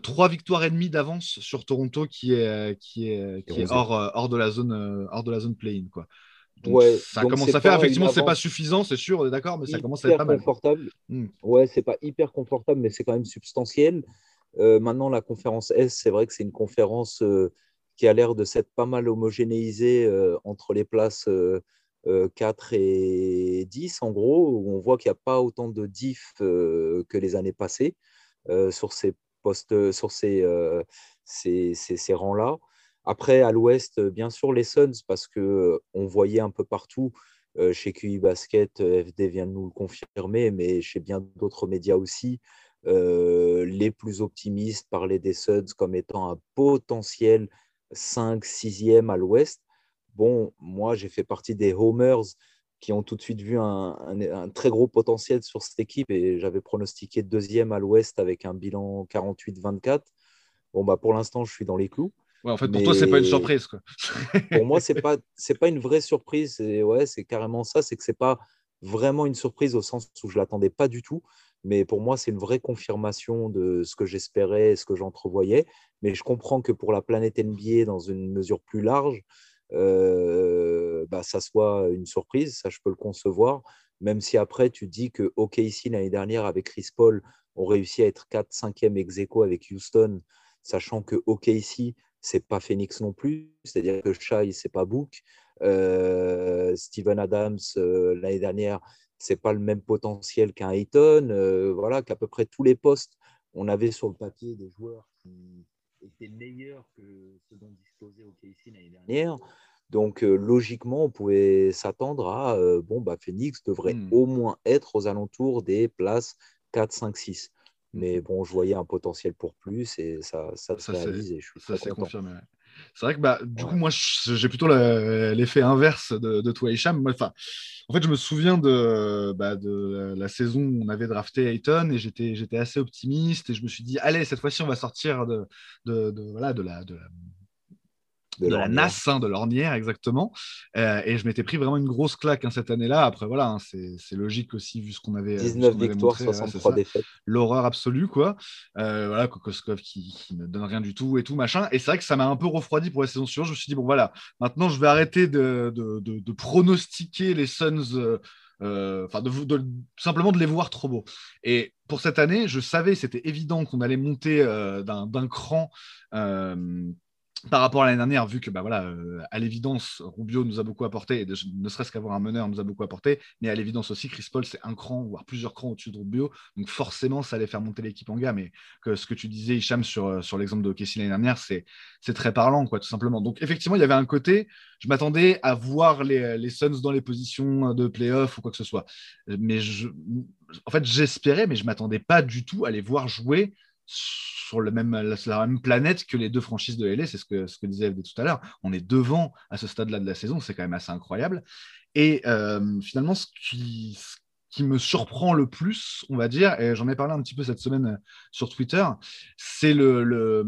trois victoires et demie d'avance sur Toronto qui est, euh, qui est, qui est hors, euh, hors, de la zone, hors de la zone play-in. Quoi. ouais, ça commence à faire. Effectivement, c'est pas suffisant, c'est sûr, on est d'accord, mais ça commence à être pas confortable. Hmm. Ouais, c'est pas hyper confortable, mais c'est quand même substantiel. maintenant, la conférence S, c'est vrai que c'est une conférence qui a l'air de s'être pas mal homogénéisée entre les places 4 et 10, en gros, où on voit qu'il n'y a pas autant de diff que les années passées sur ces poste, sur ces, euh, ces, ces, rangs-là. Après, à l'ouest, bien sûr, les Suns, parce qu'on voyait un peu partout, euh, chez QI Basket, FD vient de nous le confirmer, mais chez bien d'autres médias aussi, euh, les plus optimistes parlaient des Suns comme étant un potentiel 5, 6e à l'ouest. Bon, moi, j'ai fait partie des homers qui ont tout de suite vu un, très gros potentiel sur cette équipe et j'avais pronostiqué deuxième à l'ouest avec un bilan 48-24. Bon, bah, pour l'instant, je suis dans les clous. Ouais, en fait, pour toi, c'est pas une surprise. Quoi. *laughs* pour moi, c'est pas c'est pas une vraie surprise. Ouais, c'est carrément ça. C'est que c'est pas vraiment une surprise au sens où je l'attendais pas du tout. Mais pour moi, c'est une vraie confirmation de ce que j'espérais, ce que j'entrevoyais. Mais je comprends que pour la planète NBA, dans une mesure plus large, euh, bah, ça soit une surprise, ça je peux le concevoir, même si après tu dis que OKC l'année dernière avec Chris Paul ont réussi à être 4 5e ex aequo avec Houston, sachant que OKC c'est pas Phoenix non plus, c'est-à-dire que Shai c'est pas Book, euh, Steven Adams euh, l'année dernière c'est pas le même potentiel qu'un Ayton. voilà, qu'à peu près tous les postes, on avait sur le papier des joueurs qui étaient meilleurs que ceux dont disposait OKC l'année dernière. Donc, logiquement, on pouvait s'attendre à bon, bah, Phoenix devrait hmm. au moins être aux alentours des places 4, 5, 6. Mais bon, je voyais un potentiel pour plus et ça, ça, se réalise et je suis ça très confirmé. C'est vrai que bah, du coup, moi, j'ai plutôt l'effet inverse de, de toi, Hicham. Enfin, en fait, je me souviens de, bah, de la saison où on avait drafté Ayton et j'étais assez optimiste et je me suis dit, allez, cette fois-ci, on va sortir de, de, de voilà, de, la, de, la, de, la NAS, hein, de l'ornière, exactement. Euh, et je m'étais pris vraiment une grosse claque hein, cette année-là. Après, voilà, hein, c'est logique aussi, vu ce qu'on avait. 19 victoires, 63 défaites. L'horreur absolue, quoi. Euh, voilà, Kokoskov qui, ne donne rien du tout et tout, machin. Et c'est vrai que ça m'a un peu refroidi pour la saison suivante. Je me suis dit, bon, voilà, maintenant, je vais arrêter de, de, pronostiquer les Suns. Euh, enfin, de, simplement de les voir trop beaux. Et pour cette année, je savais, c'était évident qu'on allait monter d'un cran par rapport à l'année dernière, vu que bah, voilà, euh, à l'évidence, Rubio nous a beaucoup apporté, et ne serait-ce qu'avoir un meneur nous a beaucoup apporté, mais à l'évidence aussi, Chris Paul, c'est un cran, voire plusieurs crans au-dessus de Rubio, donc forcément, ça allait faire monter l'équipe en gamme. Et que ce que tu disais, Hicham, sur, euh, sur l'exemple de Kessie l'année dernière, c'est, très parlant, quoi, tout simplement. Donc effectivement, il y avait un côté, je m'attendais à voir les, les Suns dans les positions de playoff ou quoi que ce soit. Mais en fait, j'espérais, mais je m'attendais pas du tout à les voir jouer sur la, même planète que les deux franchises de LA, c'est ce que, ce que disait FD tout à l'heure. On est devant à ce stade-là de la saison, c'est quand même assez incroyable. Et euh, finalement, ce qui, qui me surprend le plus, on va dire, et j'en ai parlé un petit peu cette semaine euh, sur Twitter, c'est le,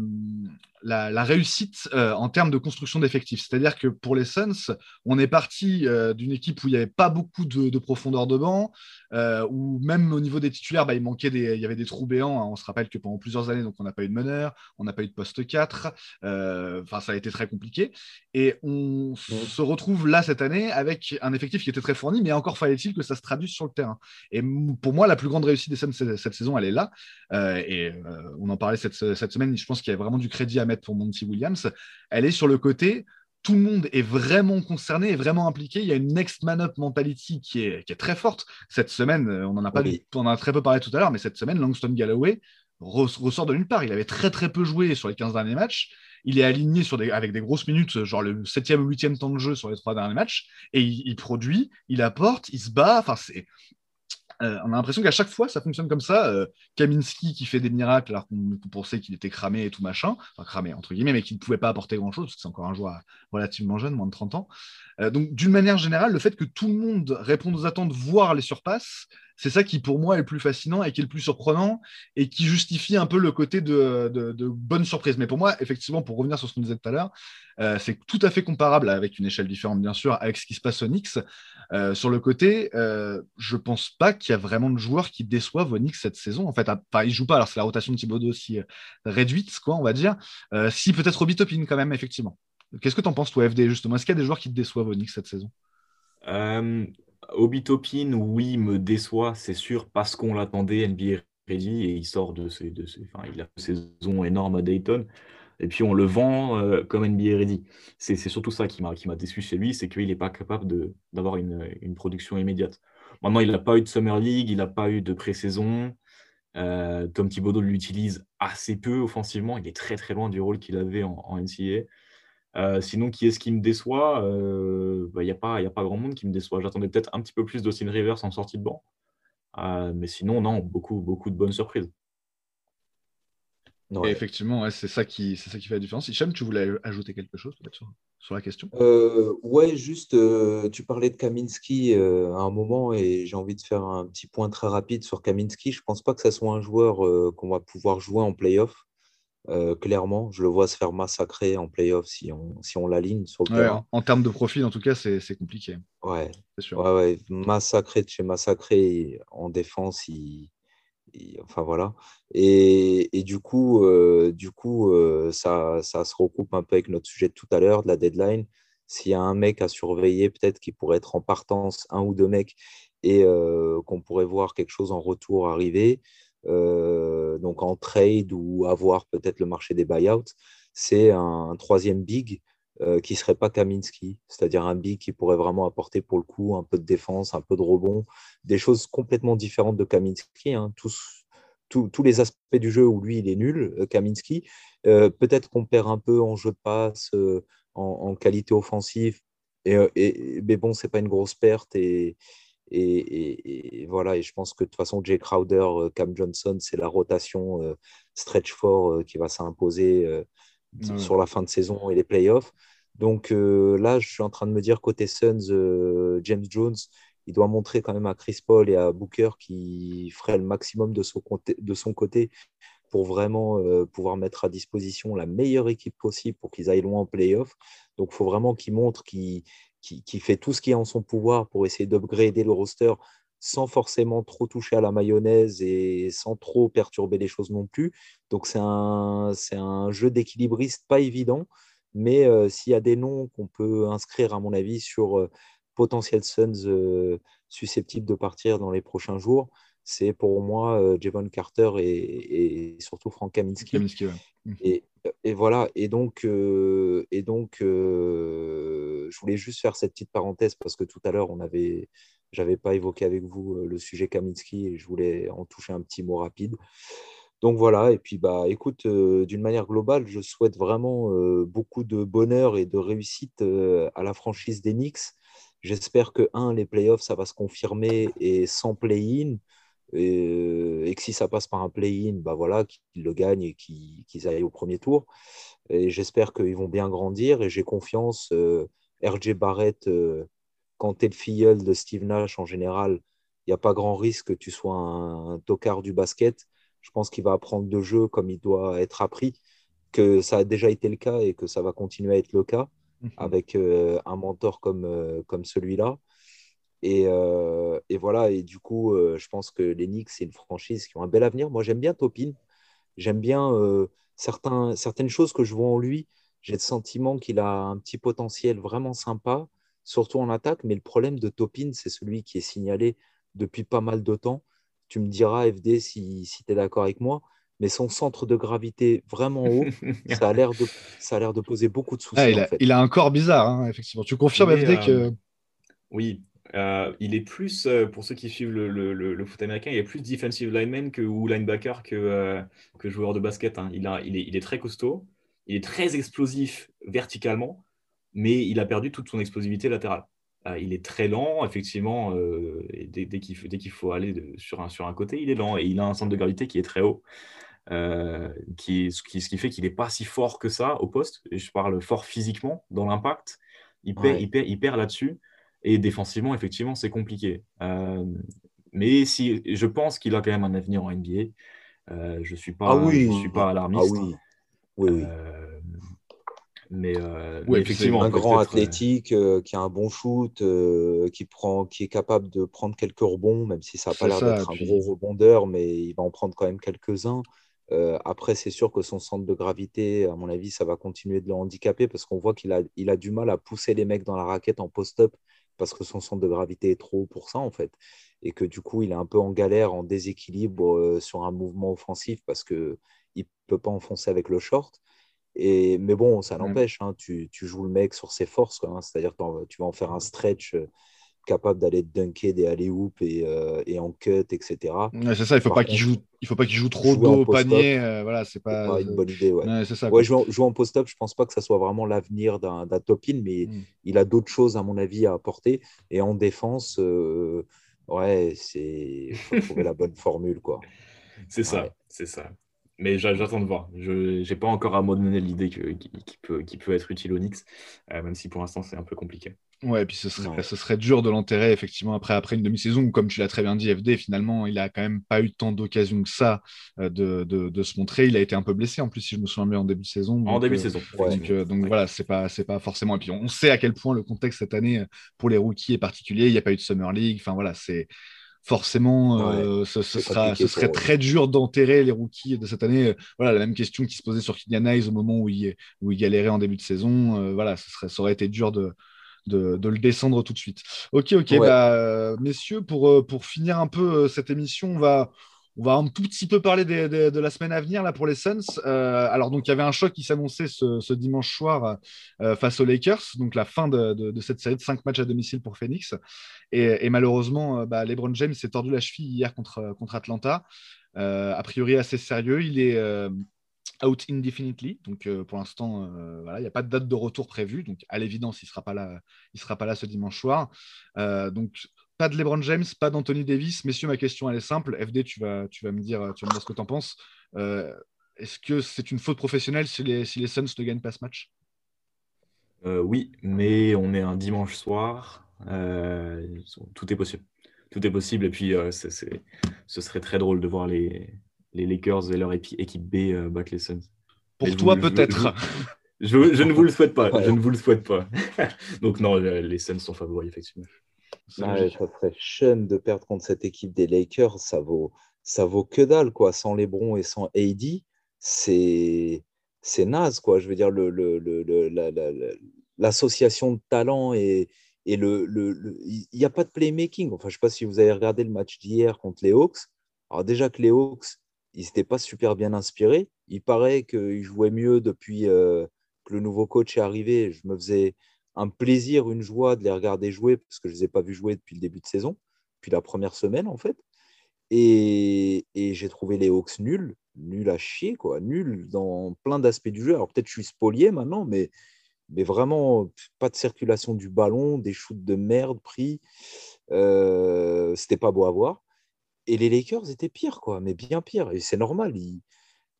la, réussite euh, en termes de construction d'effectifs. C'est-à-dire que pour les Suns, on est parti euh, d'une équipe où il n'y avait pas beaucoup de, profondeur de banc, euh, où même au niveau des titulaires, bah, il manquait des, il y avait des trous béants. Hein. On se rappelle que pendant plusieurs années, donc on n'a pas eu de meneur, on n'a pas eu de poste 4. Enfin, ça a été très compliqué. Et on se retrouve là cette année avec un effectif qui était très fourni, mais encore fallait-il que ça se traduise sur le terrain. Et pour moi, la plus grande réussite des Suns cette, saison, elle est là. et on en parlait cette, cette semaine. Je pense qu'il y a vraiment du crédit à pour Monty Williams, elle est sur le côté tout le monde est vraiment concerné, est vraiment impliqué. Il y a une next man up mentality qui est, qui est très forte. Cette semaine, euh, on en a pas on en a très peu parlé tout à l'heure, mais cette semaine, Langston Galloway ressort de nulle part. Il avait très très peu joué sur les 15 derniers matchs. Il est aligné sur des, avec des grosses minutes, genre le 7e ou 8e temps de jeu sur les trois derniers matchs, et il, il produit, il apporte, il se bat. Enfin, c'est euh, on a l'impression qu'à chaque fois, ça fonctionne comme ça. Euh, Kaminski qui fait des miracles alors qu'on pensait qu'il était cramé et tout machin, enfin cramé entre guillemets, mais qu'il ne pouvait pas apporter grand-chose parce que c'est encore un joueur relativement jeune, moins de 30 ans. Euh, donc d'une manière générale, le fait que tout le monde réponde aux attentes, voire les surpasse, c'est ça qui pour moi est le plus fascinant et qui est le plus surprenant et qui justifie un peu le côté de, de, bonne surprise. Mais pour moi, effectivement, pour revenir sur ce qu'on disait tout à l'heure, euh, c'est tout à fait comparable avec une échelle différente, bien sûr, avec ce qui se passe au Knicks. Euh, sur le côté, euh, je pense pas qu'il y a vraiment de joueurs qui déçoivent au Knicks cette saison. En fait, enfin, ils jouent pas. Alors c'est la rotation de Thibaudot aussi réduite, quoi, on va dire. si peut-être Robbie Topin quand même, effectivement. Qu'est-ce que tu en penses, toi, FD, justement? Est-ce qu'il y a des joueurs qui te déçoivent au Knicks cette saison? Obitopin, oui, me déçoit, c'est sûr, parce qu'on l'attendait NBA ready et il sort de ses, de il a une saison énorme à Dayton. Et puis on le vend euh, comme NBA ready. C'est surtout ça qui m'a déçu chez lui, c'est qu'il n'est pas capable d'avoir une, une, production immédiate. Maintenant, il n'a pas eu de Summer League, il n'a pas eu de pré-saison. Euh, Tom Thibodeau l'utilise assez peu offensivement. Il est très très loin du rôle qu'il avait en, en NCAA. Euh, sinon, qui est-ce qui me déçoit? Il euh, n'y bah, a, pas, a pas grand monde qui me déçoit. J'attendais peut-être un petit peu plus d'Austin Rivers en sortie de banc. Euh, mais sinon, non, beaucoup, beaucoup de bonnes surprises. effectivement, c'est ça, qui, ça qui fait la différence. Hicham, tu voulais ajouter quelque chose sur, sur la question? Ouais, juste, tu parlais de Kaminski à un moment et j'ai envie de faire un petit point très rapide sur Kaminski. Je ne pense pas que ce soit un joueur qu'on va pouvoir jouer en playoff. Euh, clairement, je le vois se faire massacrer en playoff si on, si on l'aligne sur le terrain. En, termes de profil, en tout cas, c'est compliqué. Ouais, c'est sûr. Ouais, ouais. Massacré de chez massacré en défense, il, enfin voilà. Et, et du coup, euh, du coup euh, ça, ça, se recoupe un peu avec notre sujet de tout à l'heure, de la deadline. S'il y a un mec à surveiller, peut-être qui pourrait être en partance, un ou deux mecs, et qu'on pourrait voir quelque chose en retour arriver. Euh, donc en trade ou avoir peut-être le marché des buyouts, c'est un, troisième big qui ne serait pas Kaminski, c'est-à-dire un big qui pourrait vraiment apporter pour le coup un peu de défense, un peu de rebond, des choses complètement différentes de Kaminski. Hein. tous, tous les aspects du jeu où lui, il est nul, Kaminski. Peut-être qu'on perd un peu en jeu de passe, en, qualité offensive, et, mais bon, ce n'est pas une grosse perte. Et, et, voilà, et je pense que de toute façon, Jay Crowder, Cam Johnson, c'est la rotation stretch fort qui va s'imposer sur la fin de saison et les playoffs. Donc là, je suis en train de me dire, côté Suns, James Jones, il doit montrer quand même à Chris Paul et à Booker qu'il ferait le maximum de son côté, de son côté pour vraiment pouvoir mettre à disposition la meilleure équipe possible pour qu'ils aillent loin en playoff. Donc, il faut vraiment qu'il montre qu'il qui, fait tout ce qui est en son pouvoir pour essayer d'upgrader le roster sans forcément trop toucher à la mayonnaise et sans trop perturber les choses non plus. Donc c'est un, un jeu d'équilibriste pas évident, mais euh, s'il y a des noms qu'on peut inscrire, à mon avis, sur euh, potentiels Suns euh, susceptibles de partir dans les prochains jours, c'est pour moi Javon Carter et, surtout Frank Kaminski. Mmh. et, et, voilà, et donc, et donc je voulais juste faire cette petite parenthèse parce que tout à l'heure, on avait pas évoqué avec vous le sujet Kaminski et je voulais en toucher un petit mot rapide. Donc voilà, et puis bah écoute, d'une manière globale, je souhaite vraiment beaucoup de bonheur et de réussite à la franchise des Knicks. J'espère que, un, les playoffs, ça va se confirmer et sans play-in. Et, que si ça passe par un play-in, bah voilà, qu'ils le gagnent et qu'ils aillent au premier tour. Et j'espère qu'ils vont bien grandir et j'ai confiance. RJ Barrett, quand tu es le filleul de Steve Nash en général, il n'y a pas grand risque que tu sois un, tocard du basket. Je pense qu'il va apprendre de jeu comme il doit être appris, que ça a déjà été le cas et que ça va continuer à être le cas mhm. avec euh, un mentor comme, euh, comme celui-là. Et, euh, et, voilà, et du coup, je pense que les Knicks, c'est une franchise qui ont un bel avenir. Moi, j'aime bien Topin. J'aime bien certains, certaines choses que je vois en lui. J'ai le sentiment qu'il a un petit potentiel vraiment sympa surtout en attaque. Mais le problème de Topin, c'est celui qui est signalé depuis pas mal de temps. Tu me diras, FD, si, si tu es d'accord avec moi. Mais son centre de gravité vraiment haut, *laughs* ça a l'air de, ça a l'air de poser beaucoup de soucis. Ah, il, a, il, a, un corps bizarre, hein, effectivement. Tu confirmes, FD, que. Euh, oui, euh, il est plus, euh, pour ceux qui suivent le, le, foot américain, il est plus defensive lineman que, ou linebacker que, que joueur de basket. Hein. Il, a, il, est, il, est, très costaud, il est très explosif verticalement, mais il a perdu toute son explosivité latérale. Euh, il est très lent, effectivement, euh, dès, qu'il faut aller sur, un, sur un côté, il est lent et il a un centre de gravité qui est très haut. Euh, qui, ce, qui, fait qu'il n'est pas si fort que ça au poste. Et je parle fort physiquement dans l'impact. Il, perd, là-dessus. Et défensivement, effectivement, c'est compliqué. mais si, je pense qu'il a quand même un avenir en NBA. je ne suis, pas, ah je suis pas alarmiste. Ah oui. Oui, mais, euh, effectivement, un grand euh, athlétique euh, qui a un bon shoot, qui, prend, qui est capable de prendre quelques rebonds, même si ça n'a pas l'air d'être un gros rebondeur, mais il va en prendre quand même quelques-uns. après, c'est sûr que son centre de gravité, à mon avis, ça va continuer de le handicaper parce qu'on voit qu'il a, il a du mal à pousser les mecs dans la raquette en post-up parce que son centre de gravité est trop haut pour ça, en fait. Et que du coup, il est un peu en galère, en déséquilibre sur un mouvement offensif parce qu'il ne peut pas enfoncer avec le short. Et, mais bon, ça n'empêche, hein, tu, tu, joues le mec sur ses forces, hein, c'est-à-dire que tu vas en faire un stretch euh, capable d'aller dunker des alley hoop et, euh, et, en cut, etc. c'est ça, il ne faut, pas qu'il joue, il faut pas qu'il joue trop d'eau au panier. Euh, voilà, c'est pas... une bonne idée. Ouais. c'est ça, ouais jouer, en, post-up, je ne pense pas que ça soit vraiment l'avenir d'un top-in, mais mm. il a d'autres choses, à mon avis, à apporter. Et en défense, ouais, c'est faut trouver la bonne formule. quoi. *laughs* C'est ça, c'est ça. Mais j'attends de voir. Je n'ai pas encore abandonné l'idée qu'il peut, peut être utile au Knicks, euh, même si pour l'instant c'est un peu compliqué. Ouais, et puis ce serait, ce serait dur de l'enterrer, effectivement, après, après une demi-saison où, comme tu l'as très bien dit, FD, finalement, il a quand même pas eu tant d'occasions que ça euh, de, de, se montrer. Il a été un peu blessé, en plus, si je me souviens bien, en début de saison. en début de euh, saison. donc, donc voilà, c'est pas, pas forcément. Et puis on sait à quel point le contexte cette année, pour les rookies, est particulier. Il n'y a pas eu de Summer League. Enfin voilà, c'est forcément, euh, ce, sera, ce, serait très dur d'enterrer les rookies de cette année. Voilà, la même question qui se posait sur Kylian Hayes au moment où il, où il galérait en début de saison. Euh, voilà, ce serait, ça aurait été dur de, de, le descendre tout de suite. Ok, ok, bah, messieurs, pour, euh, pour finir un peu cette émission, on va, On va un tout petit peu parler de la semaine à venir là pour les Suns. Euh, alors donc il y avait un choc qui s'annonçait ce, dimanche soir euh, face aux Lakers, donc la fin de, cette série de cinq matchs à domicile pour Phoenix. Et, malheureusement, bah, LeBron James s'est tordu la cheville hier contre, Atlanta. a priori assez sérieux. Il est out indefinitely. Donc pour l'instant, voilà, il n'y a pas de date de retour prévue. Donc à l'évidence, il ne sera pas là. Ce dimanche soir. Pas de LeBron James, pas d'Anthony Davis. Messieurs, ma question elle est simple. FD, tu vas, tu vas me dire, tu vas me dire ce que tu en penses. Euh, est-ce que c'est une faute professionnelle si les, si les Suns ne gagnent pas ce match? Euh, Oui, mais on est un dimanche soir. Euh, tout est possible. Tout est possible. Et puis, ce serait très drôle de voir les, les Lakers et leur équipe B battre les Suns. Pour toi, peut-être. Je, ne vous le souhaite pas. *laughs* Je ne vous le souhaite pas. *laughs* Donc, non, les Suns sont favoris, effectivement. Ça, ferait chum de perdre contre cette équipe des Lakers. Ça vaut, ça vaut que dalle, quoi. Sans LeBron et sans AD, c'est naze, quoi. Je veux dire, le, l'association de talent et, et le, il n'y a pas de playmaking. Enfin, je ne sais pas si vous avez regardé le match d'hier contre les Hawks. Alors déjà que les Hawks, ils n'étaient pas super bien inspirés. Il paraît qu'ils jouaient mieux depuis euh, que le nouveau coach est arrivé. Je me faisais, un plaisir, une joie de les regarder jouer, parce que je ne les ai pas vus jouer depuis le début de saison, depuis la première semaine en fait. Et, j'ai trouvé les Hawks nuls, nuls à chier, quoi, nuls dans plein d'aspects du jeu. Alors peut-être je suis spolié maintenant, mais, mais vraiment pas de circulation du ballon, des shoots de merde pris. Euh, C'était pas beau à voir. Et les Lakers étaient pires, quoi, mais bien pires. Et c'est normal.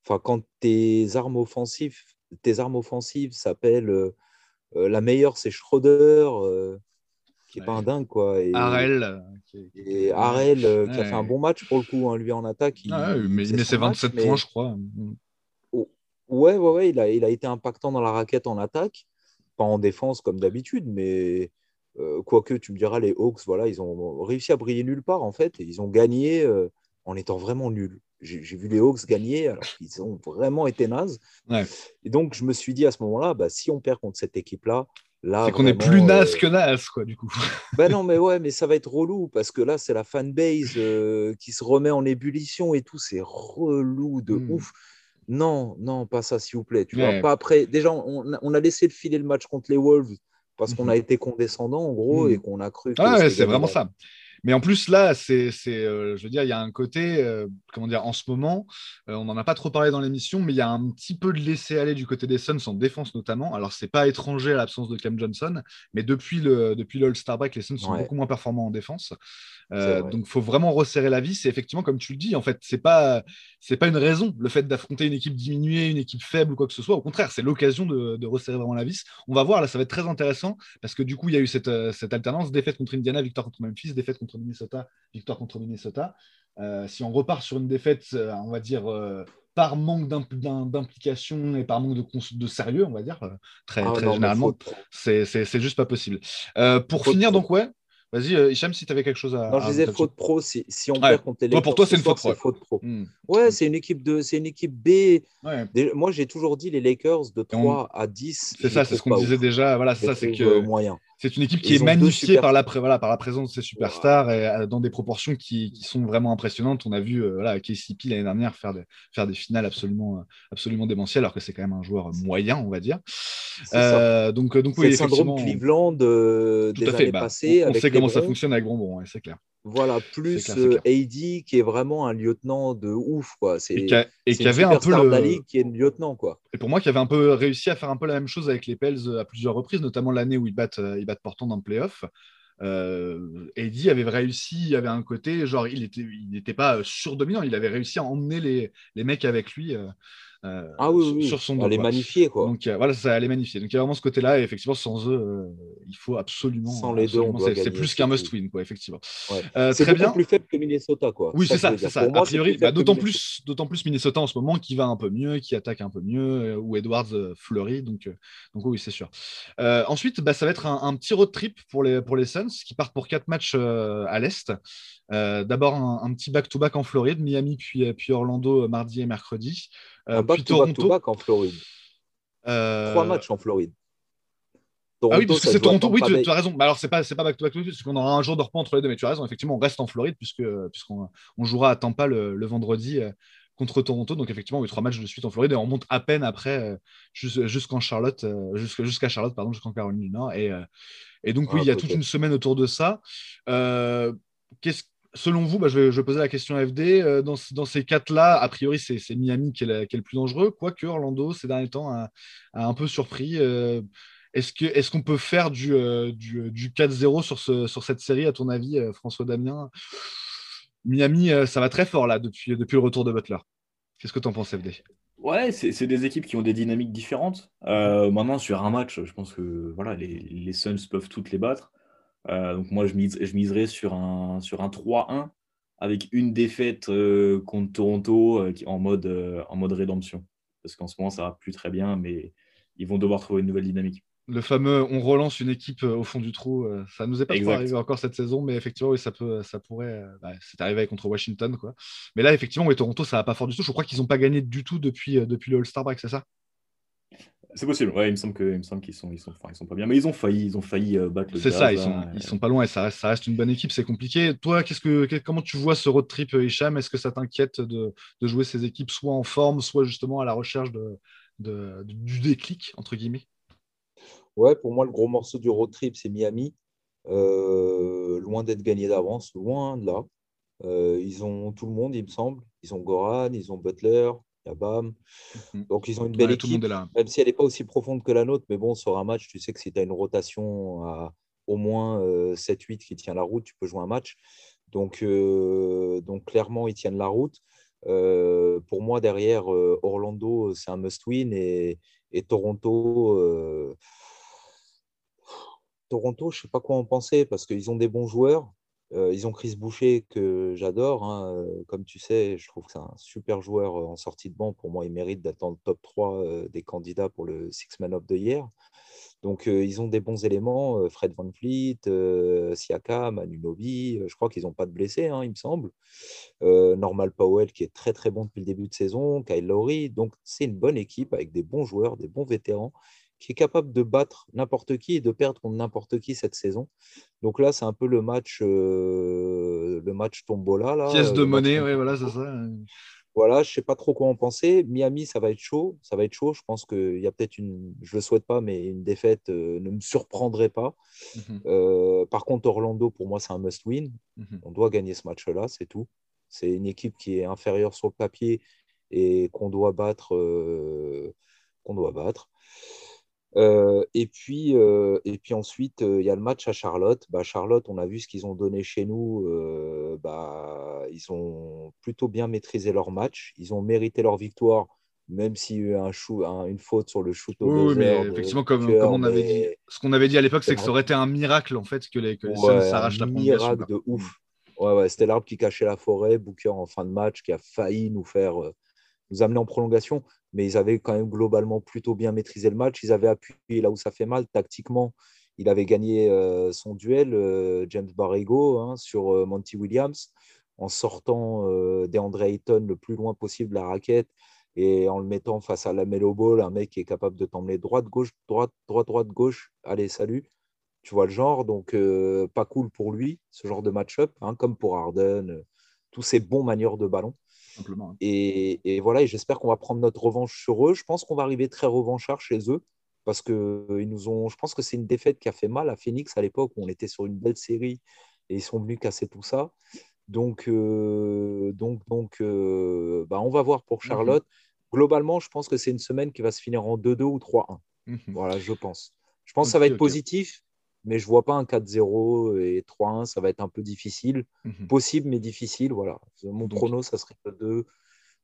Enfin, quand tes armes offensives, tes armes offensives s'appellent euh, la meilleure, c'est Schroeder, euh, qui n'est pas un dingue. Quoi. Et, Harel. Et Harel, euh, qui a fait un bon match pour le coup, hein, lui en attaque. Il, ah mais il met ses 27 points, je crois. Oh, ouais, ouais, ouais, il a, il a été impactant dans la raquette en attaque, pas en défense comme d'habitude, mais quoique tu me diras, les Hawks, voilà, ils ont réussi à briller nulle part en fait, et ils ont gagné en étant vraiment nuls j'ai vu les Hawks gagner alors qu'ils ont vraiment été nazes. Et donc, je me suis dit à ce moment-là, bah, si on perd contre cette équipe-là, là. C'est qu'on est plus naze euh, que naze, quoi, du coup. *laughs* Ben non, mais ouais, mais ça va être relou parce que là, c'est la fanbase euh, qui se remet en ébullition et tout. C'est relou de hmm. ouf. Non, non, pas ça, s'il vous plaît. Tu vois, pas après. Déjà, on, a laissé filer le match contre les Wolves parce qu'on a mhm. été condescendant, en gros, hmm. et qu'on a cru. Que ah c'est vraiment ça. Mais en plus, là, c'est, euh, je veux dire, il y a un côté, euh, comment dire, en ce moment, euh, on n'en a pas trop parlé dans l'émission, mais il y a un petit peu de laisser-aller du côté des Suns en défense notamment. Alors, c'est pas étranger à l'absence de Cam Johnson, mais depuis le, depuis le All-Star Break, les Suns sont beaucoup moins performants en défense. donc, il faut vraiment resserrer la vis. C'est effectivement, comme tu le dis, en fait, c'est pas, c'est pas une raison, le fait d'affronter une équipe diminuée, une équipe faible ou quoi que ce soit. Au contraire, c'est l'occasion de, de, resserrer vraiment la vis. On va voir, là, ça va être très intéressant parce que du coup, il y a eu cette, cette alternance défaite contre Indiana, victoire contre Memphis, défaite contre Minnesota, victoire contre Minnesota. Euh, si on repart sur une défaite, euh, on va dire, euh, par manque d'implication et par manque de, de, sérieux, on va dire, très, ah très généralement, c'est juste pas possible. pour finir, donc, ouais, Vas-y, Hicham, si tu avais quelque chose à. Non, je disais faute pro. Si, si on perd contre les Pour toi, c'est une faute pro. Hmm. Ouais, c'est une équipe de, c'est une équipe B. Moi, j'ai toujours dit les Lakers de 3 à 10. C'est ça, c'est ce qu'on disait déjà. Voilà, ça, c'est que. Moyen. C'est une équipe qui est magnifiée par, la, voilà, par la présence de ses superstars et euh, dans des proportions qui, qui, sont vraiment impressionnantes. On a vu euh, voilà, KCP l'année dernière faire des, faire des finales absolument, euh, absolument démentielles, alors que c'est quand même un joueur moyen, on va dire. Euh, donc, donc, oui, le syndrome Cleveland euh, des années bah, passées. On, sait comment ça fonctionne avec Bonbon, c'est clair. Voilà, plus AD qui est vraiment un lieutenant de ouf. Quoi. Et qui, avait un peu le... qui est lieutenant. Quoi. Et pour moi, qui avait un peu réussi à faire un peu la même chose avec les Pels à plusieurs reprises, notamment l'année où ils battent, ils battent Portland dans le playoff. Euh, Eddie avait réussi, il avait un côté, genre, il n'était il n'était pas surdominant, il avait réussi à emmener les, les mecs avec lui. Euh, euh, ah oui, sur son dos. les magnifier, quoi. Donc euh, voilà, ça allait magnifier. Donc il y a vraiment ce côté-là, et effectivement, sans eux, euh, il faut absolument. Sans les deux, c'est plus qu'un must-win, quoi, effectivement. c'est très bien. plus faible que Minnesota, quoi. Oui, c'est ça, c'est ça. a priori, bah, d'autant plus, d'autant plus Minnesota en ce moment qui va un peu mieux, qui attaque un peu mieux, où Edwards fleurit, donc, donc oui, c'est sûr. ensuite, bah, ça va être un, petit road trip pour les, pour les Suns qui partent pour quatre matchs à l'Est. D'abord, un, petit back-to-back en Floride, Miami puis, puis Orlando mardi et mercredi. Euh, un back to back, en Floride. Euh, Trois matchs en Floride. ah oui, parce que c'est Toronto. Oui, tu, as raison. alors, c'est pas, pas back-to-back, parce qu'on aura un jour de repos entre les deux, mais tu as raison. Effectivement, on reste en Floride, puisqu'on on jouera à Tampa le, le vendredi contre Toronto. Donc, effectivement, oui, trois matchs de suite en Floride et on monte à peine après jusqu'en Charlotte, jusqu'à Charlotte, pardon, jusqu'en Caroline du Nord. Et, et donc, oui, ah, il y a toute une semaine autour de ça. Qu'est-ce selon vous, bah, je, vais, poser la question à FD. dans, dans, ces quatre-là, a priori, c'est Miami qui est, le plus dangereux, quoique Orlando, ces derniers temps, a, un peu surpris. Est-ce qu'on peut faire du, du, du 4-0 sur, ce, sur cette série, à ton avis, François Damien? Miami, ça va très fort là depuis, le retour de Butler. Qu'est-ce que tu en penses, FD Ouais, c'est des équipes qui ont des dynamiques différentes. maintenant, sur un match, je pense que voilà, les Suns peuvent toutes les battre. Euh, donc moi, je, je miserais sur un, sur un 3-1 avec une défaite euh, contre Toronto euh, en, mode, en mode rédemption. Parce qu'en ce moment, ça va plus très bien, mais ils vont devoir trouver une nouvelle dynamique. Le fameux on relance une équipe au fond du trou, ça nous est pas trop arrivé encore cette saison, mais effectivement, oui, ça, peut, ça pourrait. Bah, c'est arrivé contre Washington. Quoi. Mais là, effectivement, oui, Toronto, ça va pas fort du tout. Je crois qu'ils n'ont pas gagné du tout depuis, depuis le All-Star Break, c'est ça? C'est possible, ouais, il me semble que, il me semble qu'ils sont, ils sont, ils sont pas bien, mais ils ont failli, ils ont failli euh, battre le. C'est ça, ils sont, hein, ils sont pas loin et ça reste, ça reste une bonne équipe, c'est compliqué. Toi, qu'est-ce que, comment tu vois ce road trip, euh, Hicham? Est-ce que ça t'inquiète de, de, jouer ces équipes soit en forme, soit justement à la recherche de, de, du déclic entre guillemets? Ouais, pour moi, le gros morceau du road trip, c'est Miami. Euh, loin d'être gagné d'avance, loin de là. ils ont tout le monde, il me semble. Ils ont Goran, ils ont Butler, Bam. Mhm. Donc, ils ont une belle équipe, même si elle n'est pas aussi profonde que la nôtre. Mais bon, sur un match, tu sais que si tu as une rotation à au moins 7-8 euh, qui tient la route, tu peux jouer un match. Donc, euh, donc clairement, ils tiennent la route. Euh, pour moi, derrière, Orlando, c'est un must-win. Et, et, Toronto, Toronto, je ne sais pas quoi en penser parce qu'ils ont des bons joueurs. Ils ont Chris Boucher que j'adore. Hein, comme tu sais, je trouve que c'est un super joueur en sortie de banc. Pour moi, il mérite d'être dans le top 3 des candidats pour le Six Man of the Year. Donc, ils ont des bons éléments. Fred Van Fleet, Siakam, Anunobi. je crois qu'ils n'ont pas de blessés, hein, il me semble. Normal Powell, qui est très, très bon depuis le début de saison. Kyle Lowry. Donc, c'est une bonne équipe avec des bons joueurs, des bons vétérans qui est capable de battre n'importe qui et de perdre contre n'importe qui cette saison. Donc là, c'est un peu le match, euh, le match tombola. Là, Pièce de monnaie, oui, voilà, c'est ça. Voilà, je ne sais pas trop quoi en penser. Miami, ça va être chaud. Ça va être chaud. Je pense qu'il y a peut-être une, je ne le souhaite pas, mais une défaite euh, ne me surprendrait pas. Mhm. Euh, par contre, Orlando, pour moi, c'est un must-win. Mhm. On doit gagner ce match-là, c'est tout. C'est une équipe qui est inférieure sur le papier et qu'on doit battre. qu'on doit battre. Euh, et, puis, euh, et puis ensuite, euh, il y a le match à Charlotte. Bah, Charlotte, on a vu ce qu'ils ont donné chez nous. bah, ils ont plutôt bien maîtrisé leur match. Ils ont mérité leur victoire, même s'il y a eu un un, une faute sur le shoot au Oui, mais effectivement, comme, comme, on avait dit, ce qu'on avait dit à l'époque, c'est que ça aurait été un miracle en fait que les, que les s'arrachent la miracle de ouf. Ouais, ouais, c'était l'arbre qui cachait la forêt. Booker en fin de match qui a failli nous faire nous amener en prolongation mais ils avaient quand même globalement plutôt bien maîtrisé le match. Ils avaient appuyé là où ça fait mal. Tactiquement, il avait gagné euh, son duel, euh, James Barrego, hein, sur euh, Monty Williams, en sortant DeAndre Ayton le plus loin possible la raquette et en le mettant face à la Melo Ball, un mec qui est capable de t'emmener droite, gauche, droite, droite, droite, gauche. Allez, salut. Tu vois le genre, donc pas cool pour lui, ce genre de match-up, hein, comme pour Harden, tous ces bons manieurs de ballon. Hein. Et, voilà, et j'espère qu'on va prendre notre revanche sur eux. Je pense qu'on va arriver très revanchard chez eux parce que ils nous ont. Je pense que c'est une défaite qui a fait mal à Phoenix à l'époque où on était sur une belle série et ils sont venus casser tout ça. Donc, euh, donc, donc, euh, bah, on va voir pour mhm. Charlotte. Globalement, je pense que c'est une semaine qui va se finir en 2-2 ou 3-1. Mhm. Voilà, je pense. Je pense que ça va être positif mais je vois pas un 4-0 et 3-1, ça va être un peu difficile. Mhm. Possible, mais difficile. Voilà. Mon prono, ça serait 2,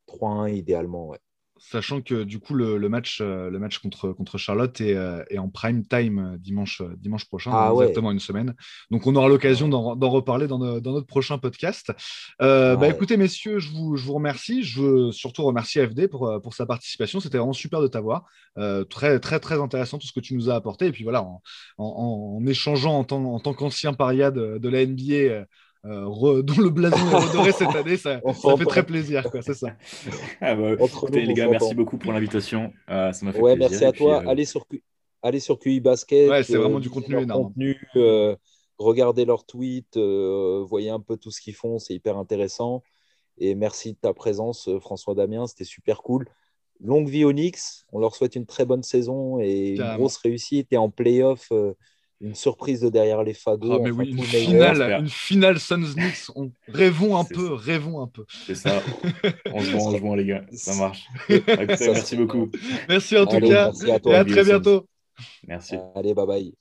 3-1 idéalement. Ouais sachant que du coup le, match, euh, le match contre, contre Charlotte est, euh, en prime time euh, dimanche, dimanche prochain, ah exactement une semaine. Donc on aura l'occasion d'en reparler dans, notre prochain podcast. bah, écoutez messieurs, je vous, je vous, remercie. Je veux surtout remercier FD pour, pour sa participation. C'était vraiment super de t'avoir. très très très intéressant tout ce que tu nous as apporté. Et puis voilà, en, échangeant en tant, en tant qu'ancien paria de, de la NBA euh, *laughs* dont le blason est redoré cette année, ça, *laughs* fait très plaisir. C'est ça. *laughs* Ah bah, les gars, merci beaucoup pour l'invitation. Euh, ça m'a fait ouais, Merci à toi. Euh, allez, sur, allez sur QI Basket. Ouais, c'est vraiment du contenu énorme. Contenu, regardez leurs tweets, voyez un peu tout ce qu'ils font, c'est hyper intéressant. Et merci de ta présence, François Damien, c'était super cool. Longue vie Onyx, on leur souhaite une très bonne saison et une grosse réussite. Et en playoff, une surprise de derrière les fagots. Ah, mais oui, une, finale, une finale Suns Knicks. On... Rêvons un peu, rêvons un peu. C'est ça. On se voit, on se les gars. Ça marche. *laughs* merci beaucoup. Merci en tout cas. et à très bientôt. Merci. Allez, bye bye.